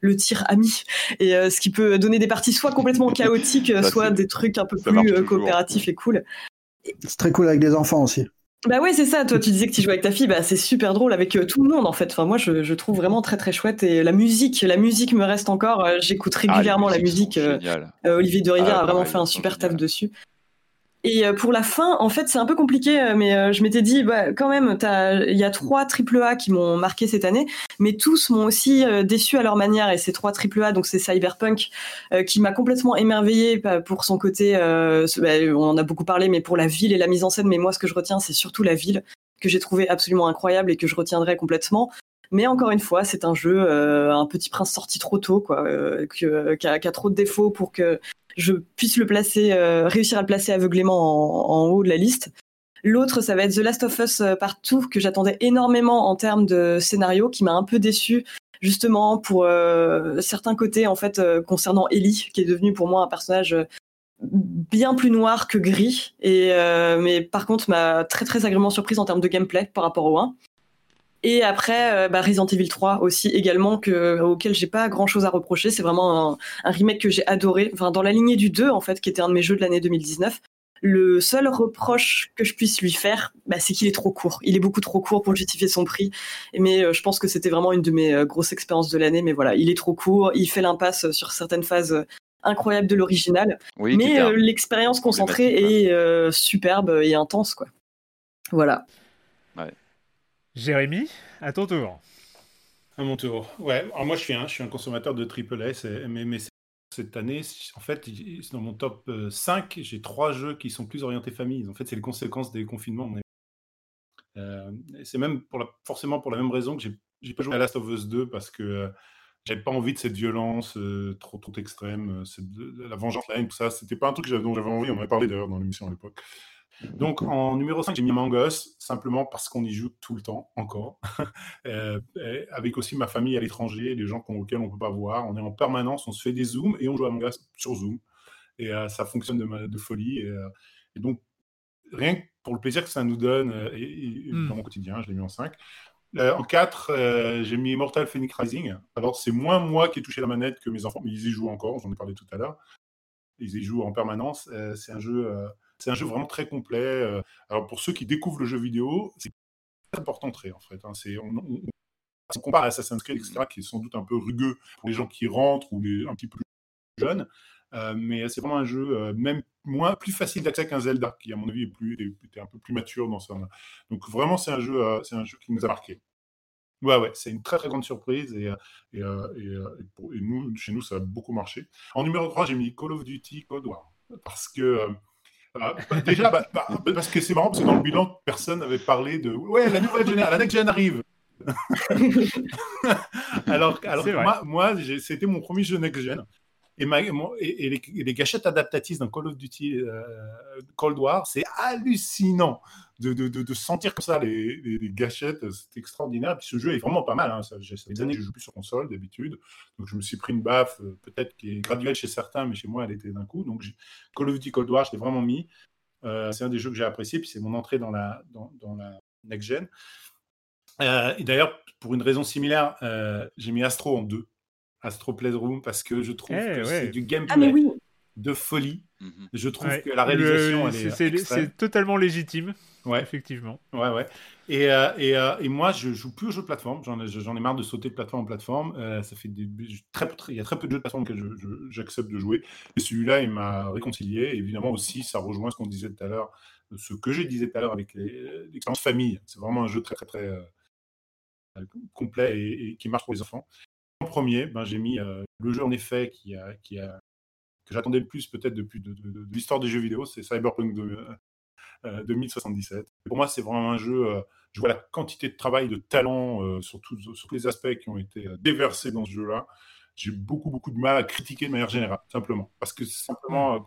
le tir ami, et ce qui peut donner des parties soit complètement chaotiques, Ça, soit des trucs un peu ça plus toujours. coopératifs et cool. C'est très cool avec des enfants aussi. Bah ouais, c'est ça. Toi, tu disais que tu jouais avec ta fille. Bah, c'est super drôle avec euh, tout le monde, en fait. Enfin, moi, je, je trouve vraiment très très chouette. Et la musique, la musique me reste encore. euh, J'écoute Ah, régulièrement la musique. euh, Olivier de Rivière Ah, a vraiment fait un super taf dessus. Et euh, pour la fin, en fait, c'est un peu compliqué, euh, mais euh, je m'étais dit, bah, quand même, il y a trois triple A qui m'ont marqué cette année, mais tous m'ont aussi déçu à leur manière. Et ces trois triple A, donc c'est Cyberpunk, euh, qui m'a complètement émerveillé bah, pour son côté. euh, bah, on en a beaucoup parlé, mais pour la ville et la mise en scène. Mais moi, ce que je retiens, c'est surtout la ville que j'ai trouvé absolument incroyable et que je retiendrai complètement. Mais encore une fois, c'est un jeu, euh, un petit prince sorti trop tôt, quoi, euh, qui a, qui a trop de défauts pour que je puisse le placer, euh, réussir à le placer aveuglément en, haut de la liste. L'autre, ça va être The Last of Us euh, Partout, que j'attendais énormément en termes de scénario, qui m'a un peu déçu justement pour euh, certains côtés en fait euh, concernant Ellie, qui est devenue pour moi un personnage euh, bien plus noir que gris, et euh, mais par contre m'a très très agréablement surprise en termes de gameplay par rapport au 1. Et après, euh, bah, Resident Evil 3 aussi également, que, auquel j'ai pas grand chose à reprocher. C'est vraiment un, un remake que j'ai adoré. Enfin, dans la lignée du 2, en fait, qui était un de mes jeux de l'année 2019. Le seul reproche que je puisse lui faire, bah, c'est qu'il est trop court. Il est beaucoup trop court pour justifier son prix. Mais euh, je pense que c'était vraiment une de mes euh, grosses expériences de l'année. Mais voilà, il est trop court. Il fait l'impasse sur certaines phases euh, incroyables de l'original. Oui, mais euh, l'expérience concentrée est euh, superbe et intense, quoi. Voilà. Jérémy, à ton tour. À mon tour. Ouais, moi je suis un, je suis un consommateur de triple S, et- mais, mais cette année, en fait, dans mon top euh, 5, j'ai trois jeux qui sont plus orientés famille. En fait, c'est les conséquences des confinements. Euh, c'est même forcément pour la même raison que j'ai pas joué à Last of Us 2 parce que euh, j'avais pas envie de cette violence euh, trop trop extrême, euh, cette- la vengeance, la haine, tout ça. C'était pas un truc dont j'avais envie. On en avait parlé d'ailleurs dans l'émission à l'époque. Donc en numéro 5, j'ai mis Among Us, simplement parce qu'on y joue tout le temps, encore. Euh, avec aussi ma famille à l'étranger, les gens auxquels on ne peut pas voir. On est en permanence, on se fait des zooms et on joue à Among Us sur Zoom. Et euh, ça fonctionne de, de folie. Et, euh, et donc, rien que pour le plaisir que ça nous donne euh, et, et- et Mm. dans mon quotidien, je l'ai mis en 5. en 4, j'ai mis Immortal Phoenix Rising. Alors, c'est moins moi qui ai touché la manette que mes enfants, mais ils y jouent encore, j'en ai parlé tout à l'heure. Ils y jouent en permanence. C'est un jeu, c'est un jeu vraiment très complet. euh. alors pour ceux qui découvrent le jeu vidéo, c'est très important d'entrer en fait. hein. C'est, on, compare à Assassin's Creed, etc., qui est sans doute un peu rugueux pour les gens qui rentrent ou les un petit peu jeunes. Euh, mais c'est vraiment un jeu euh, même moins plus facile d'accès qu'un Zelda, qui à mon avis est était un peu plus mature dans ça. Donc vraiment c'est un jeu, c'est un jeu qui nous a marqué. Ouais, ouais, c'est une très très grande surprise et, et, et nous, chez nous, ça a beaucoup marché. En numéro 3, j'ai mis Call of Duty Cold War. Parce que, euh, bah, déjà, bah, bah, parce que c'est marrant, parce que dans le bilan, personne n'avait parlé de Ouais, la nouvelle génération, la next gen arrive. alors alors moi, moi c'était mon premier jeu next gen. Et, ma- mon- et- et les, et les gâchettes adaptatives dans Call of Duty euh, Cold War, c'est hallucinant de, de, de, de sentir comme ça les, les, les gâchettes, c'est extraordinaire. Puis ce jeu est vraiment pas mal. Hein. Ça, fait des années que je joue plus sur console d'habitude, donc je me suis pris une baffe, euh, peut-être qui est graduelle chez certains, mais chez moi elle était d'un coup. Donc Call of Duty Cold War, je l'ai vraiment mis. Euh, c'est un des jeux que j'ai apprécié, puis c'est mon entrée dans la, dans, dans la next gen. Euh, et d'ailleurs, pour une raison similaire, j'ai mis Astro en deux. Astro Playroom, parce que je trouve Eh, que ouais. c'est du gameplay Ah oui. de folie. Mhm. Je trouve Ouais. que la réalisation, Le- elle est, c'est- c'est extrême. c'est totalement légitime, Ouais. effectivement. Ouais, ouais. Et, euh, et, euh, et moi, je joue plus aux jeux de plateforme. J'en ai, j'en ai marre de sauter de plateforme en plateforme. Euh, ça fait des, très, il y a très peu de jeux de plateforme que je- je- j'accepte de jouer. Et celui-là, il m'a réconcilié. Et évidemment aussi, ça rejoint ce qu'on disait tout à l'heure, ce que je disais tout à l'heure avec les- l'expérience famille. C'est vraiment un jeu très, très, très euh, complet et, et qui marche pour les enfants. Premier, ben, j'ai mis euh, le jeu en effet qui a, qui a, que j'attendais le plus peut-être depuis de, de- de- l'histoire des jeux vidéo, c'est Cyberpunk de- euh, 2077. Pour moi, c'est vraiment un jeu. euh, je vois la quantité de travail, de talent euh, sur, tous- sur tous les aspects qui ont été euh, déversés dans ce jeu-là. j'ai beaucoup, beaucoup de mal à critiquer de manière générale, simplement. Parce que simplement,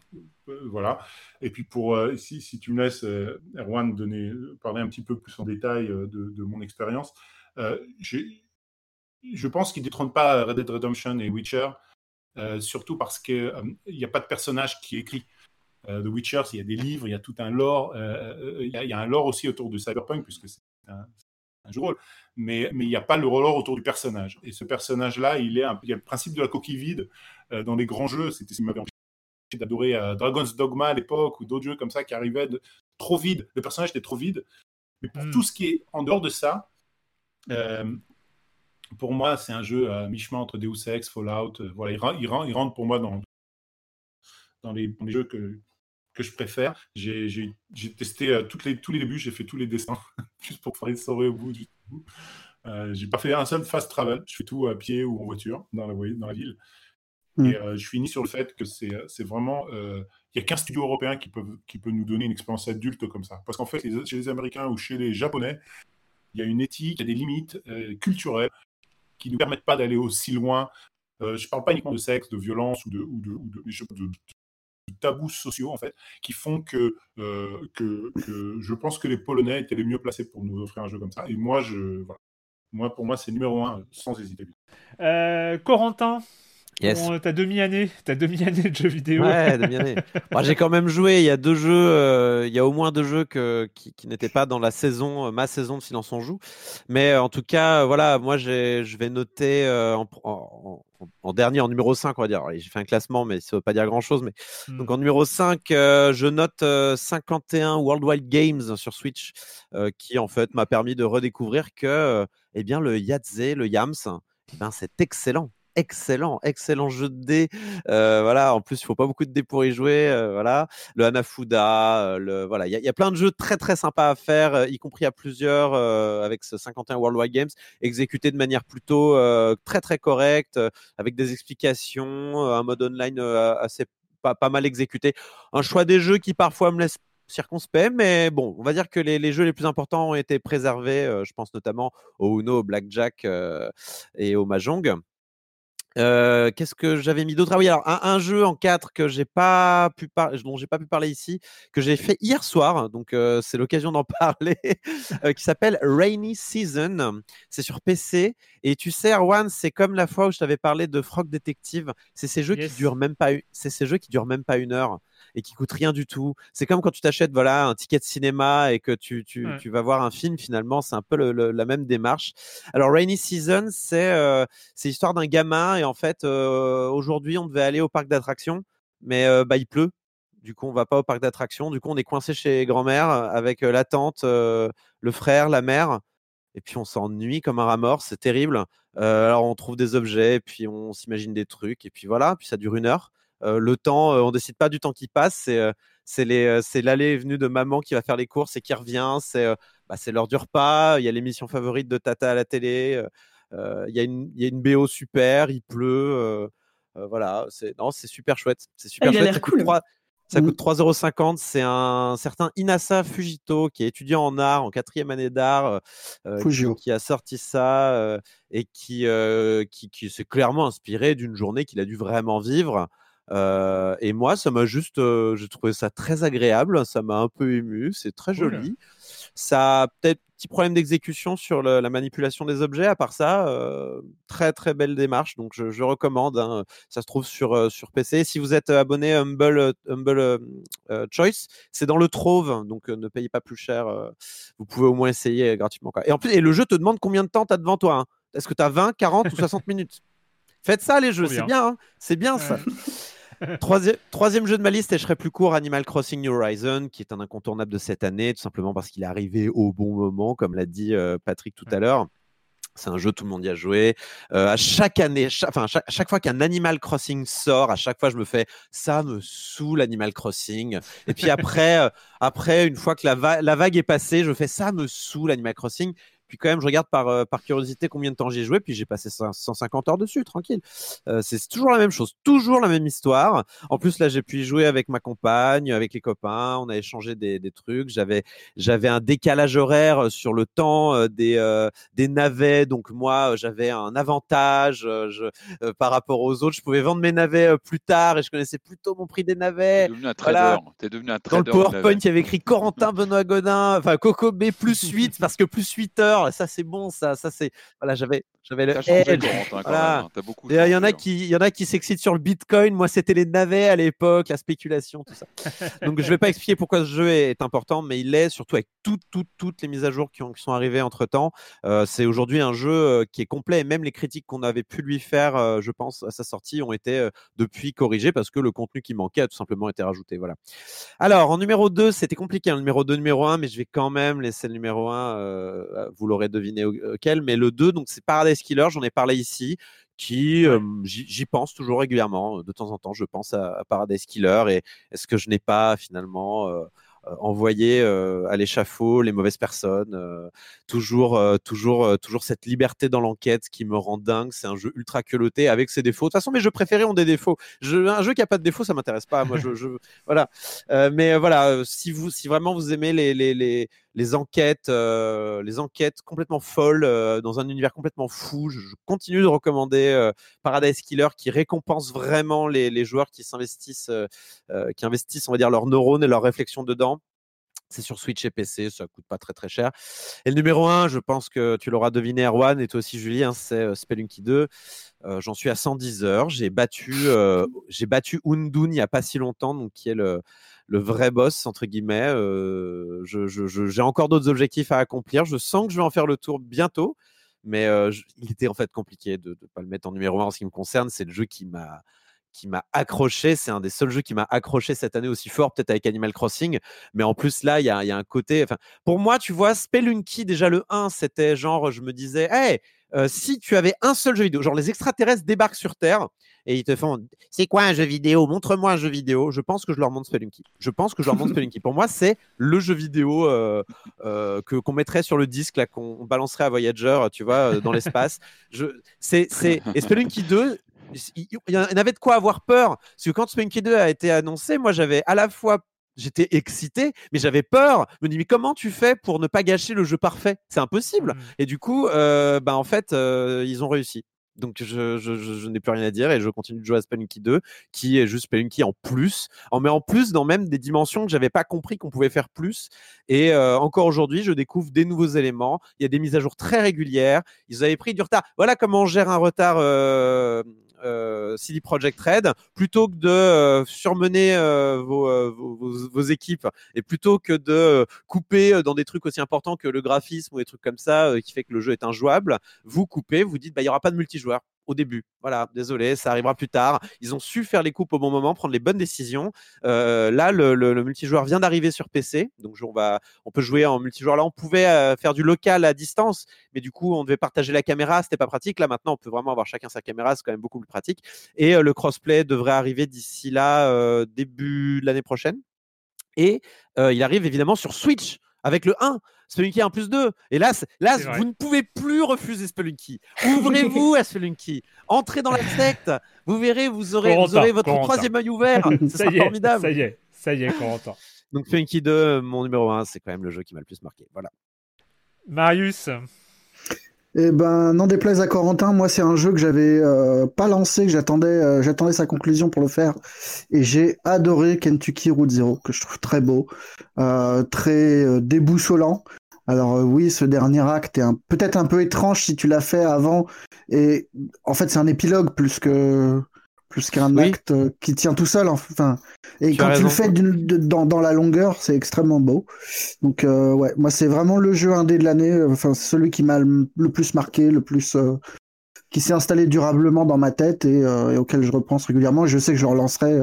euh, voilà. Et puis, pour, si, si, tu me laisses, Erwan, donner, parler un petit peu plus en détail de, de, mon expérience, je pense qu'il ne détrône pas Red Dead Redemption et Witcher, surtout parce qu'il n'y a pas de personnage qui écrit. The Witcher, il y a des livres, il y a tout un lore, il y, a un lore aussi autour de Cyberpunk, puisque c'est un, un jeu de rôle mais il n'y a pas le roller autour du personnage. Et ce personnage-là, il, est il y a le principe de la coquille vide euh, dans les grands jeux. C'était ce qui m'avait empêché d'adorer euh, Dragon's Dogma à l'époque ou d'autres jeux comme ça qui arrivaient trop vide. Le personnage était trop vide. Mais pour hmm. tout ce qui est en dehors de ça, euh, pour moi, c'est un jeu à mi-chemin entre Deus Ex, Fallout. voilà, il, il, il, rentre pour moi dans, dans, les, dans les jeux que, que je préfère. J'ai testé toutes les, tous les débuts, j'ai fait tous les dessins, juste pour faire sauver au bout du euh, j'ai pas fait un seul fast travel. Je fais tout à pied ou en voiture dans la, dans la ville. Mm. Et euh, je finis sur le fait que c'est vraiment. Euh, il y a qu'un studio européen qui peut, qui peut nous donner une expérience adulte comme ça. Parce qu'en fait, chez les Américains ou chez les Japonais, il y a une éthique, il y a des limites culturelles qui nous permettent pas d'aller aussi loin. je ne parle pas uniquement de sexe, de violence ou de, ou de, ou de, de tabous sociaux en fait qui font que, que, je pense que les Polonais étaient les mieux placés pour nous offrir un jeu comme ça. Et moi, je, moi pour moi, c'est numéro un sans hésiter. Euh, Corentin, Yes. Bon, t'as demi-année, t'as demi-année de jeux vidéo. Ouais, demi-année. j'ai quand même joué. Il y a deux jeux, euh, il y a au moins deux jeux que, qui, qui n'étaient pas dans la saison, euh, ma saison de Silence on joue. Mais euh, en tout cas, voilà, moi, je vais noter en, en, en, dernier, en numéro 5, on va dire. J'ai fait un classement, mais ça ne veut pas dire grand-chose. Mais... Hmm. Donc en numéro 5, je note 51 Worldwide Games sur Switch, qui en fait m'a permis de redécouvrir que eh bien, le Yahtzee, le Yams, eh ben, c'est excellent excellent, excellent jeu de dés. Voilà, en plus, il faut pas beaucoup de dés pour y jouer. Voilà, le Hanafuda, le voilà, il y, a plein de jeux très très sympas à faire, y compris à plusieurs avec ce 51 Worldwide Games, exécuté de manière plutôt très très correcte, avec des explications, un mode online assez pas, pas mal exécuté. Un choix des jeux qui parfois me laisse circonspect, mais bon, on va dire que les, jeux les plus importants ont été préservés. je pense notamment au Uno, au Blackjack et au Mahjong. Euh, qu'est-ce que j'avais mis d'autre? Ah oui, alors un, jeu en 4 que j'ai pas pu dont j'ai pas pu parler ici, que j'ai fait hier soir, donc euh, c'est l'occasion d'en parler, euh, qui s'appelle Rainy Season. C'est sur PC et tu sais, Erwan, c'est comme la fois où je t'avais parlé de Frog Detective. C'est ces jeux qui durent même pas, c'est ces jeux qui durent même pas une heure et qui coûtent rien du tout. C'est comme quand tu t'achètes voilà un ticket de cinéma et que tu, tu, tu vas voir un film finalement, c'est un peu le, la même démarche. Alors Rainy Season, c'est euh, c'est l'histoire d'un gamin et en fait euh, aujourd'hui on devait aller au parc d'attractions, mais euh, bah il pleut. Du coup, on va pas au parc d'attractions. Du coup, on est coincé chez grand-mère avec la tante, le frère, la mère et puis on s'ennuie comme un rat mort, c'est terrible. alors on trouve des objets, puis on s'imagine des trucs, et puis voilà, puis ça dure une heure. Le temps, on décide pas du temps qui passe. C'est c'est l'aller et venue de maman qui va faire les courses et qui revient. C'est bah, l'heure du repas. Il y a l'émission favorite de Tata à la télé. Il y, a une, y a une BO super. Il pleut. voilà. C'est c'est super chouette. C'est super ah, chouette. cool. Ça coûte 3,50€. Mmh. C'est un certain Inasa Fujito qui est étudiant en art, en quatrième année d'art, qui, a sorti ça et qui, qui, qui s'est clairement inspiré d'une journée qu'il a dû vraiment vivre. Euh, et moi, ça m'a juste, euh, j'ai trouvé ça très agréable, ça m'a un peu ému, c'est très joli. Ça a peut-être petit problème d'exécution sur la manipulation des objets. À part ça, euh, très très belle démarche. Donc je, recommande. Hein. Ça se trouve sur sur PC. Si vous êtes abonné Humble Humble Choice, c'est dans le Trove, donc ne payez pas plus cher. vous pouvez au moins essayer gratuitement. Quoi. Et en plus, et le jeu te demande combien de temps tu as devant toi. Hein. Est-ce que tu as 20, 40 ou 60 minutes? Faites ça les jeux, c'est bien, hein. c'est bien ça. Troisième, jeu de ma liste, et je serai plus court, Animal Crossing New Horizon, qui est un incontournable de cette année, tout simplement parce qu'il est arrivé au bon moment, comme l'a dit euh, Patrick tout à l'heure. C'est un jeu, tout le monde y a joué. Euh, à chaque année, enfin, chaque, fois qu'un Animal Crossing sort, à chaque fois, je me fais ça me saoule Animal Crossing. Et puis après, euh, après une fois que la, la, vague est passée, je fais ça me saoule Animal Crossing. Puis quand même, je regarde par, par curiosité combien de temps j'ai joué, puis j'ai passé 150 heures dessus, tranquille. c'est toujours la même chose, toujours la même histoire. En plus, là, j'ai pu y jouer avec ma compagne, avec les copains, on a échangé des, des trucs. J'avais, j'avais un décalage horaire sur le temps des, des navets, donc moi, j'avais un avantage je, par rapport aux autres. Je pouvais vendre mes navets plus tard et je connaissais plutôt mon prix des navets. T'es devenu un trader. Es devenu un trader Dans le PowerPoint, il y avait écrit Corentin Benoît Godin, enfin Coco B plus 8 parce que plus 8 heures, ça c'est bon, ça, ça c'est. Voilà, j'avais, j'avais le edge. Hein, il y en a qui, il y en a qui s'excitent sur le Bitcoin. Moi, c'était les navets à l'époque, la spéculation, tout ça. Donc, je vais pas expliquer pourquoi ce jeu est important, mais il est surtout avec toutes, toutes, toutes les mises à jour qui, ont, qui sont arrivées entre temps. Euh, c'est aujourd'hui un jeu euh, qui est complet et même les critiques qu'on avait pu lui faire, euh, je pense, à sa sortie, ont été depuis corrigées parce que le contenu qui manquait a tout simplement été rajouté. Voilà. Alors, en numéro 2, c'était compliqué, hein, numéro 2, numéro 1, mais je vais quand même laisser le numéro 1, vous l'aurez deviné auquel, mais le 2, donc c'est Paradise Killer, j'en ai parlé ici, qui, j'y pense toujours régulièrement. De temps en temps, je pense à, Paradise Killer et est-ce que je n'ai pas finalement envoyé à l'échafaud les mauvaises personnes toujours, toujours, toujours cette liberté dans l'enquête qui me rend dingue. C'est un jeu ultra culotté avec ses défauts. De toute façon, mes jeux préférés ont des défauts. un jeu qui a pas de défauts, ça m'intéresse pas. Moi, je, je voilà. mais voilà, si vous, si vraiment vous aimez les, les, les les enquêtes, euh, les enquêtes complètement folles euh, dans un univers complètement fou. Je, continue de recommander euh, Paradise Killer qui récompense vraiment les, joueurs qui s'investissent, qui investissent, on va dire, leurs neurones et leurs réflexions dedans. C'est sur Switch et PC, ça coûte pas très très cher. Et le numéro 1, je pense que tu l'auras deviné, Erwan, et toi aussi, Julien, c'est Spelunky 2. J'en suis à 110 heures. J'ai battu, j'ai battu Undun il n'y a pas si longtemps, donc qui est le, le vrai boss entre guillemets. Euh, j'ai encore d'autres objectifs à accomplir. Je sens que je vais en faire le tour bientôt, mais euh, il était en fait compliqué de ne pas le mettre en numéro 1 en ce qui me concerne. C'est le jeu qui m'a qui m'a accroché. C'est un des seuls jeux qui m'a accroché cette année aussi fort, peut-être avec Animal Crossing. Mais en plus, là, il y a, un côté. Pour moi, tu vois, Spelunky, déjà le 1, c'était genre, je me disais, hey, euh, si tu avais un seul jeu vidéo, genre les extraterrestres débarquent sur Terre et ils te font c'est quoi un jeu vidéo? Montre-moi un jeu vidéo. Je pense que je leur montre Spelunky. Je pense que je leur montre Spelunky. Pour moi, c'est le jeu vidéo euh, euh, que qu'on mettrait sur le disque, là, qu'on balancerait à Voyager, tu vois, dans l'espace. c'est, c'est... Et Spelunky 2, il y en avait de quoi avoir peur. Parce que quand Spelunky 2 a été annoncé, moi, j'avais à la fois j'étais excité, mais j'avais peur. Je me dis, mais comment tu fais pour ne pas gâcher le jeu parfait? C'est impossible. Mmh. Et du coup, euh, bah, en fait, euh, ils ont réussi. Donc je, je, je, n'ai plus rien à dire et je continue de jouer à Spelunky 2 qui est juste Spelunky en plus, en met en plus dans même des dimensions que j'avais pas compris qu'on pouvait faire plus. Et euh, encore aujourd'hui, je découvre des nouveaux éléments. Il y a des mises à jour très régulières. Ils avaient pris du retard. Voilà comment on gère un retard euh, CD Projekt Red, plutôt que de euh, surmener euh, vos, équipes et plutôt que de couper dans des trucs aussi importants que le graphisme ou des trucs comme ça qui fait que le jeu est injouable, vous coupez, vous dites bah il y aura pas de multijoueur au début. Voilà, désolé, ça arrivera plus tard. Ils ont su faire les coupes au bon moment, prendre les bonnes décisions. Euh, là, le, multijoueur vient d'arriver sur PC, donc on, va, on peut jouer en multijoueur. Là, on pouvait euh, faire du local à distance, mais du coup, on devait partager la caméra, c'était pas pratique. Là, maintenant, on peut vraiment avoir chacun sa caméra, c'est quand même beaucoup plus pratique. Et euh, le crossplay devrait arriver d'ici là, début de l'année prochaine. Et il arrive évidemment sur Switch avec le 1. Spelunky en plus 2. Et là, là vous ne pouvez plus refuser Spelunky. Ouvrez-vous à Spelunky. Entrez dans la secte. Vous verrez, vous aurez, vous aurez votre troisième œil ouvert. Ce sera formidable. Ça y est, ça y est, Corentin. Donc Spelunky 2, mon numéro 1, c'est quand même le jeu qui m'a le plus marqué. Voilà. Marius eh ben, n'en déplaise à Corentin, moi c'est un jeu que j'avais euh, pas lancé, que j'attendais, euh, j'attendais sa conclusion pour le faire, et j'ai adoré Kentucky Route Zero, que je trouve très beau, euh, très déboussolant. Alors oui, ce dernier acte est peut-être un peu étrange si tu l'as fait avant, et en fait c'est un épilogue plus que plus qu'un acte euh, qui tient tout seul. Enfin, et quand tu le fais dans, dans, la longueur, c'est extrêmement beau. Donc euh, ouais, moi c'est vraiment le jeu indé de l'année. Euh, enfin, c'est celui qui m'a le, plus marqué, le plus qui s'est installé durablement dans ma tête et, auquel je repense régulièrement. je sais que je le relancerai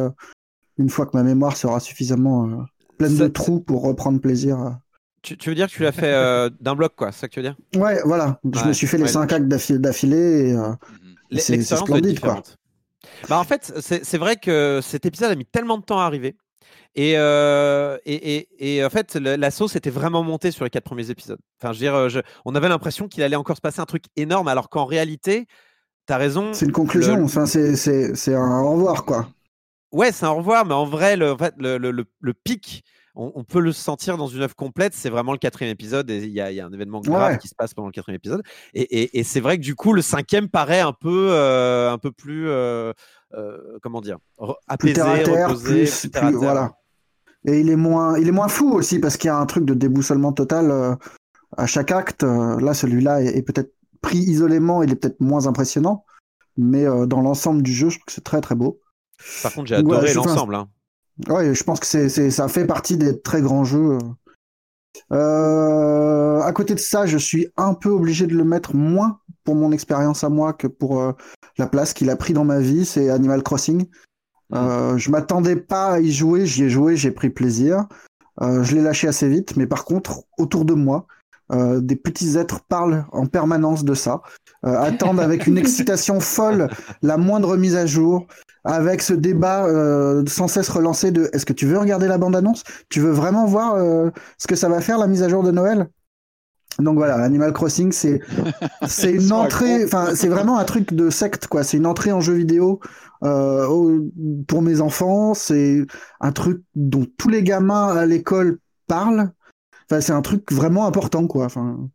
une fois que ma mémoire sera suffisamment pleine de trous pour reprendre plaisir. Tu, veux dire que tu l'as fait d'un bloc, quoi, c'est ça que tu veux dire? Ouais, voilà. Je me suis fait les cinq actes d'affilée et, et c'est splendide, quoi. Bah en fait, c'est vrai que cet épisode a mis tellement de temps à arriver. Et, euh, et, et, et, en fait, la sauce était vraiment montée sur les quatre premiers épisodes. Enfin, je veux dire, je, on avait l'impression qu'il allait encore se passer un truc énorme, alors qu'en réalité, tu as raison. C'est une conclusion, le... enfin, c'est un au revoir, quoi. Ouais, c'est un au revoir, mais en vrai, le, en fait, le, le, le pic, on, on, peut le sentir dans une œuvre complète. C'est vraiment le quatrième épisode et il y, y, a un événement grave ouais. qui se passe pendant le quatrième épisode. Et, et c'est vrai que du coup, le cinquième paraît un peu, euh, un peu plus, euh, euh, comment dire, apaisé, plus terre à terre, reposé, plus, plus terre à plus- terre. voilà. Et il est moins, il est moins fou aussi parce qu'il y a un truc de déboussolement total à chaque acte. Là, celui-là est, est peut-être pris isolément, il est peut-être moins impressionnant, mais dans l'ensemble du jeu, je trouve que c'est très très beau. Par contre, j'ai adoré l'ensemble. hein. Ouais, je pense que c'est, c'est, ça fait partie des très grands jeux. Euh, à côté de ça, je suis un peu obligé de le mettre moins pour mon expérience à moi que pour euh, la place qu'il a pris dans ma vie. C'est Animal Crossing. Euh, je m'attendais pas à y jouer, j'y ai joué, j'ai pris plaisir. Euh, je l'ai lâché assez vite, mais par contre, autour de moi, euh, des petits êtres parlent en permanence de ça, euh, attendent avec une excitation folle la moindre mise à jour, avec ce débat euh, sans cesse relancé de est-ce que tu veux regarder la bande-annonce? Tu veux vraiment voir ce que ça va faire la mise à jour de Noël? Donc voilà, Animal Crossing, c'est c'est une entrée, enfin c'est vraiment un truc de secte quoi. C'est une entrée en jeu vidéo au- pour mes enfants. C'est un truc dont tous les gamins à l'école parlent. Enfin c'est un truc vraiment important quoi. Enfin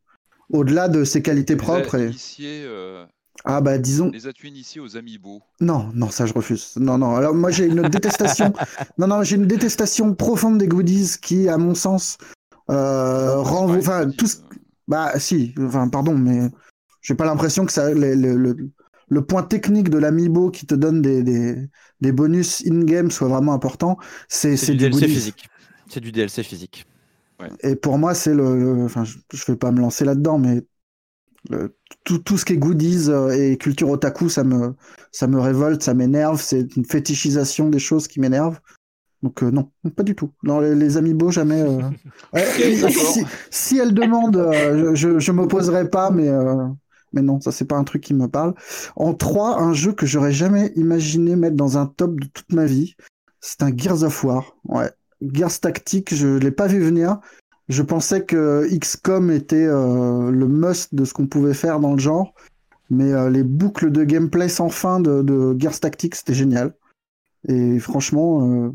au-delà de ses qualités propres. Et... euh, Ah bah disons, les as-tu initiés aux amiibo non, non, ça je refuse. Non, non. Alors moi j'ai une détestation. non, non, j'ai une détestation profonde des goodies qui, à mon sens, euh, renvoient. Enfin, tout ce... Bah si. Enfin, pardon, mais j'ai pas l'impression que ça. les- le, point technique de l'amiibo qui te donne des, des, des bonus in-game soit vraiment important. C'est du du DLC goodies. physique. C'est du DLC physique. Et pour moi, c'est le, Enfin, je, je vais pas me lancer là-dedans, mais le- tout, tout ce qui est goodies euh, et culture otaku, ça me, ça me révolte, ça m'énerve. C'est une fétichisation des choses qui m'énervent. Donc euh, non, pas du tout. Non, les, les amiibo, jamais. euh. Ouais, si, si elles demandent, euh, je, je m'opposerai pas, mais, euh, mais non, ça c'est pas un truc qui me parle. En 3, un jeu que j'aurais jamais imaginé mettre dans un top de toute ma vie, c'est un Gears of War. Ouais. Gears Tactique, je l'ai pas vu venir. Je pensais que XCOM était euh, le must de ce qu'on pouvait faire dans le genre, mais euh, les boucles de gameplay sans fin de, de Gears Tactique, c'était génial. Et franchement, euh,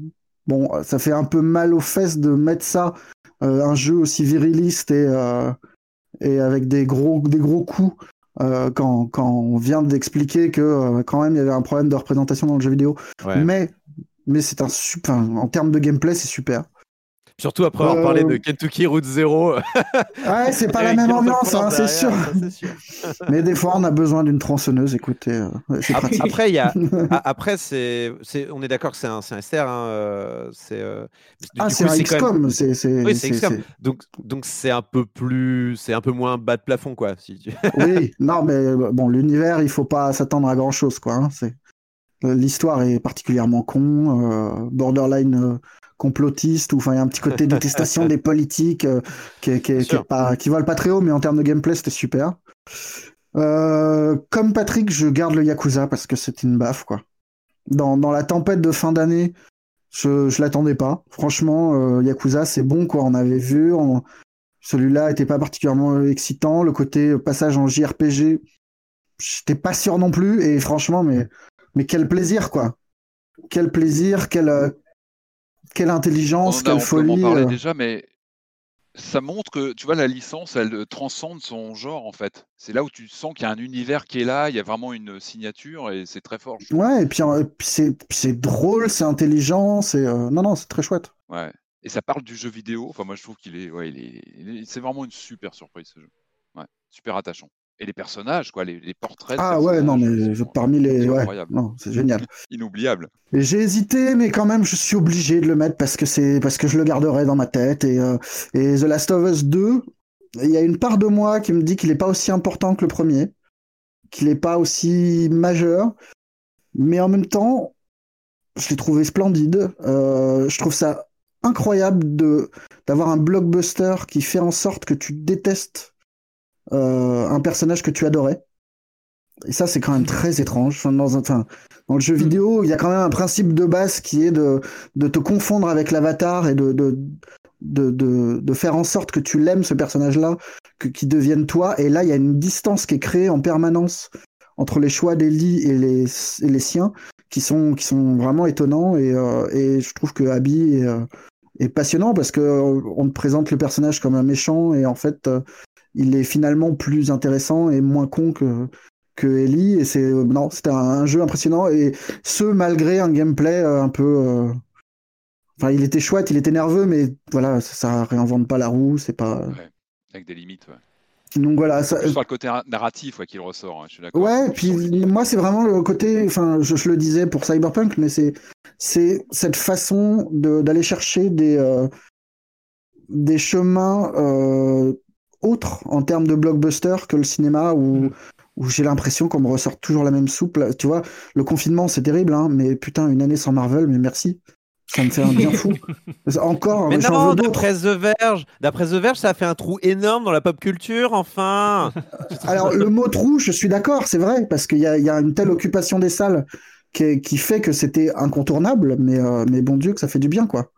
bon, ça fait un peu mal aux fesses de mettre ça, un jeu aussi viriliste et, et avec des gros, des gros coups, quand, quand on vient d'expliquer que quand même il y avait un problème de représentation dans le jeu vidéo. Ouais. Mais, mais c'est un super, en termes de gameplay, c'est super. Surtout après avoir Euh, parlé de Kentucky Route Zero. Ouais, c'est pas la même ambiance, hein, c'est sûr. Mais des fois, on a besoin d'une tronçonneuse, écoutez, euh, c'est Après, pratique. après, il y a, a- après c'est, c'est, on est d'accord que c'est un, c'est un SR. Hein, euh, c'est, euh, Ah, c'est un quand même- XCOM, c'est Oui, c'est XCOM. Donc, donc c'est un peu plus, c'est un peu moins bas de plafond, quoi. Si tu... Oui, non, mais euh, bon, l'univers, il faut pas s'attendre à grand chose, quoi. hein, c'est l'histoire est particulièrement con, euh, borderline euh, complotiste, ou enfin, il y a un petit côté détestation des politiques euh, qui, qui, qui pas, qui vole pas très haut, mais en termes de gameplay, c'était super. Euh, comme Patrick, je garde le Yakuza parce que c'est une baffe, quoi. Dans, dans la tempête de fin d'année, je, je l'attendais pas. Franchement, euh, Yakuza, c'est bon, quoi. On avait vu, on- celui-là était pas particulièrement excitant. Le côté passage en JRPG, j'étais pas sûr non plus. Et franchement, mais, mais quel plaisir, quoi. Quel plaisir, quelle, euh, quelle intelligence, a quelle folie. euh. déjà, mais ça montre que, tu vois, la licence, elle euh, transcende son genre, en fait. C'est là où tu sens qu'il y a un univers qui est là, il y a vraiment une signature, et c'est très fort. Ouais, et puis, c'est drôle, c'est intelligent, c'est euh, non non, c'est très chouette. Ouais. Et ça parle du jeu vidéo. Enfin, moi, je trouve qu'il est, ouais, il est, il est- c'est vraiment une super surprise, ce jeu. Ouais, super attachant. Et les personnages, quoi, les, les portraits. Ah ouais, non mais je- parmi les ouais, non, c'est génial. Inoubliables. Et J'ai hésité, mais quand même, je suis obligé de le mettre parce que c'est parce que je le garderai dans ma tête. Et, euh, et The Last of Us 2, il y a une part de moi qui me dit qu'il n'est pas aussi important que le premier, qu'il n'est pas aussi majeur, mais en même temps, je l'ai trouvé splendide. Euh, je trouve ça incroyable de d'avoir un blockbuster qui fait en sorte que tu détestes un personnage que tu adorais. Et ça, c'est quand même très étrange. Enfin, dans, un, enfin, dans le jeu vidéo, il y a quand même un principe de base qui est de, de te confondre avec l'avatar et de, de, de, de, de faire en sorte que tu l'aimes, ce personnage-là, qu'il devienne toi. Et là, il y a une distance qui est créée en permanence entre les choix d'Ellie et les, et les siens qui sont, qui sont vraiment étonnants. Et, euh, et je trouve que Abby est, euh, est passionnant parce que euh, on te présente le personnage comme un méchant et en fait, euh, il est finalement plus intéressant et moins con que, que Ellie. Et c'est, euh, non, c'était un, un jeu impressionnant et ce, malgré un gameplay euh, un peu, euh, Enfin, il était chouette, il était nerveux, mais voilà, ça, ça réinvente pas la roue, c'est pas. Ouais, avec des limites. Ouais. Donc voilà, ça, sur le côté narratif ouais, qu'il ressort, hein, je suis d'accord. Ouais, puis moi c'est vraiment le côté, enfin je, je le disais pour Cyberpunk, mais c'est c'est cette façon de d'aller chercher des euh, des chemins euh, autres en termes de blockbuster que le cinéma où où j'ai l'impression qu'on me ressort toujours la même soupe. là. Tu vois, le confinement c'est terrible, hein, mais putain une année sans Marvel, mais merci. Ça me fait un bien fou. Encore, Mais non, d'après The Verge, d'après The Verge, ça a fait un trou énorme dans la pop culture, enfin. Alors, le mot trou, je suis d'accord, c'est vrai, parce qu'il y y a une telle occupation des salles qui, qui fait que c'était incontournable, mais, euh, mais bon Dieu, que ça fait du bien, quoi.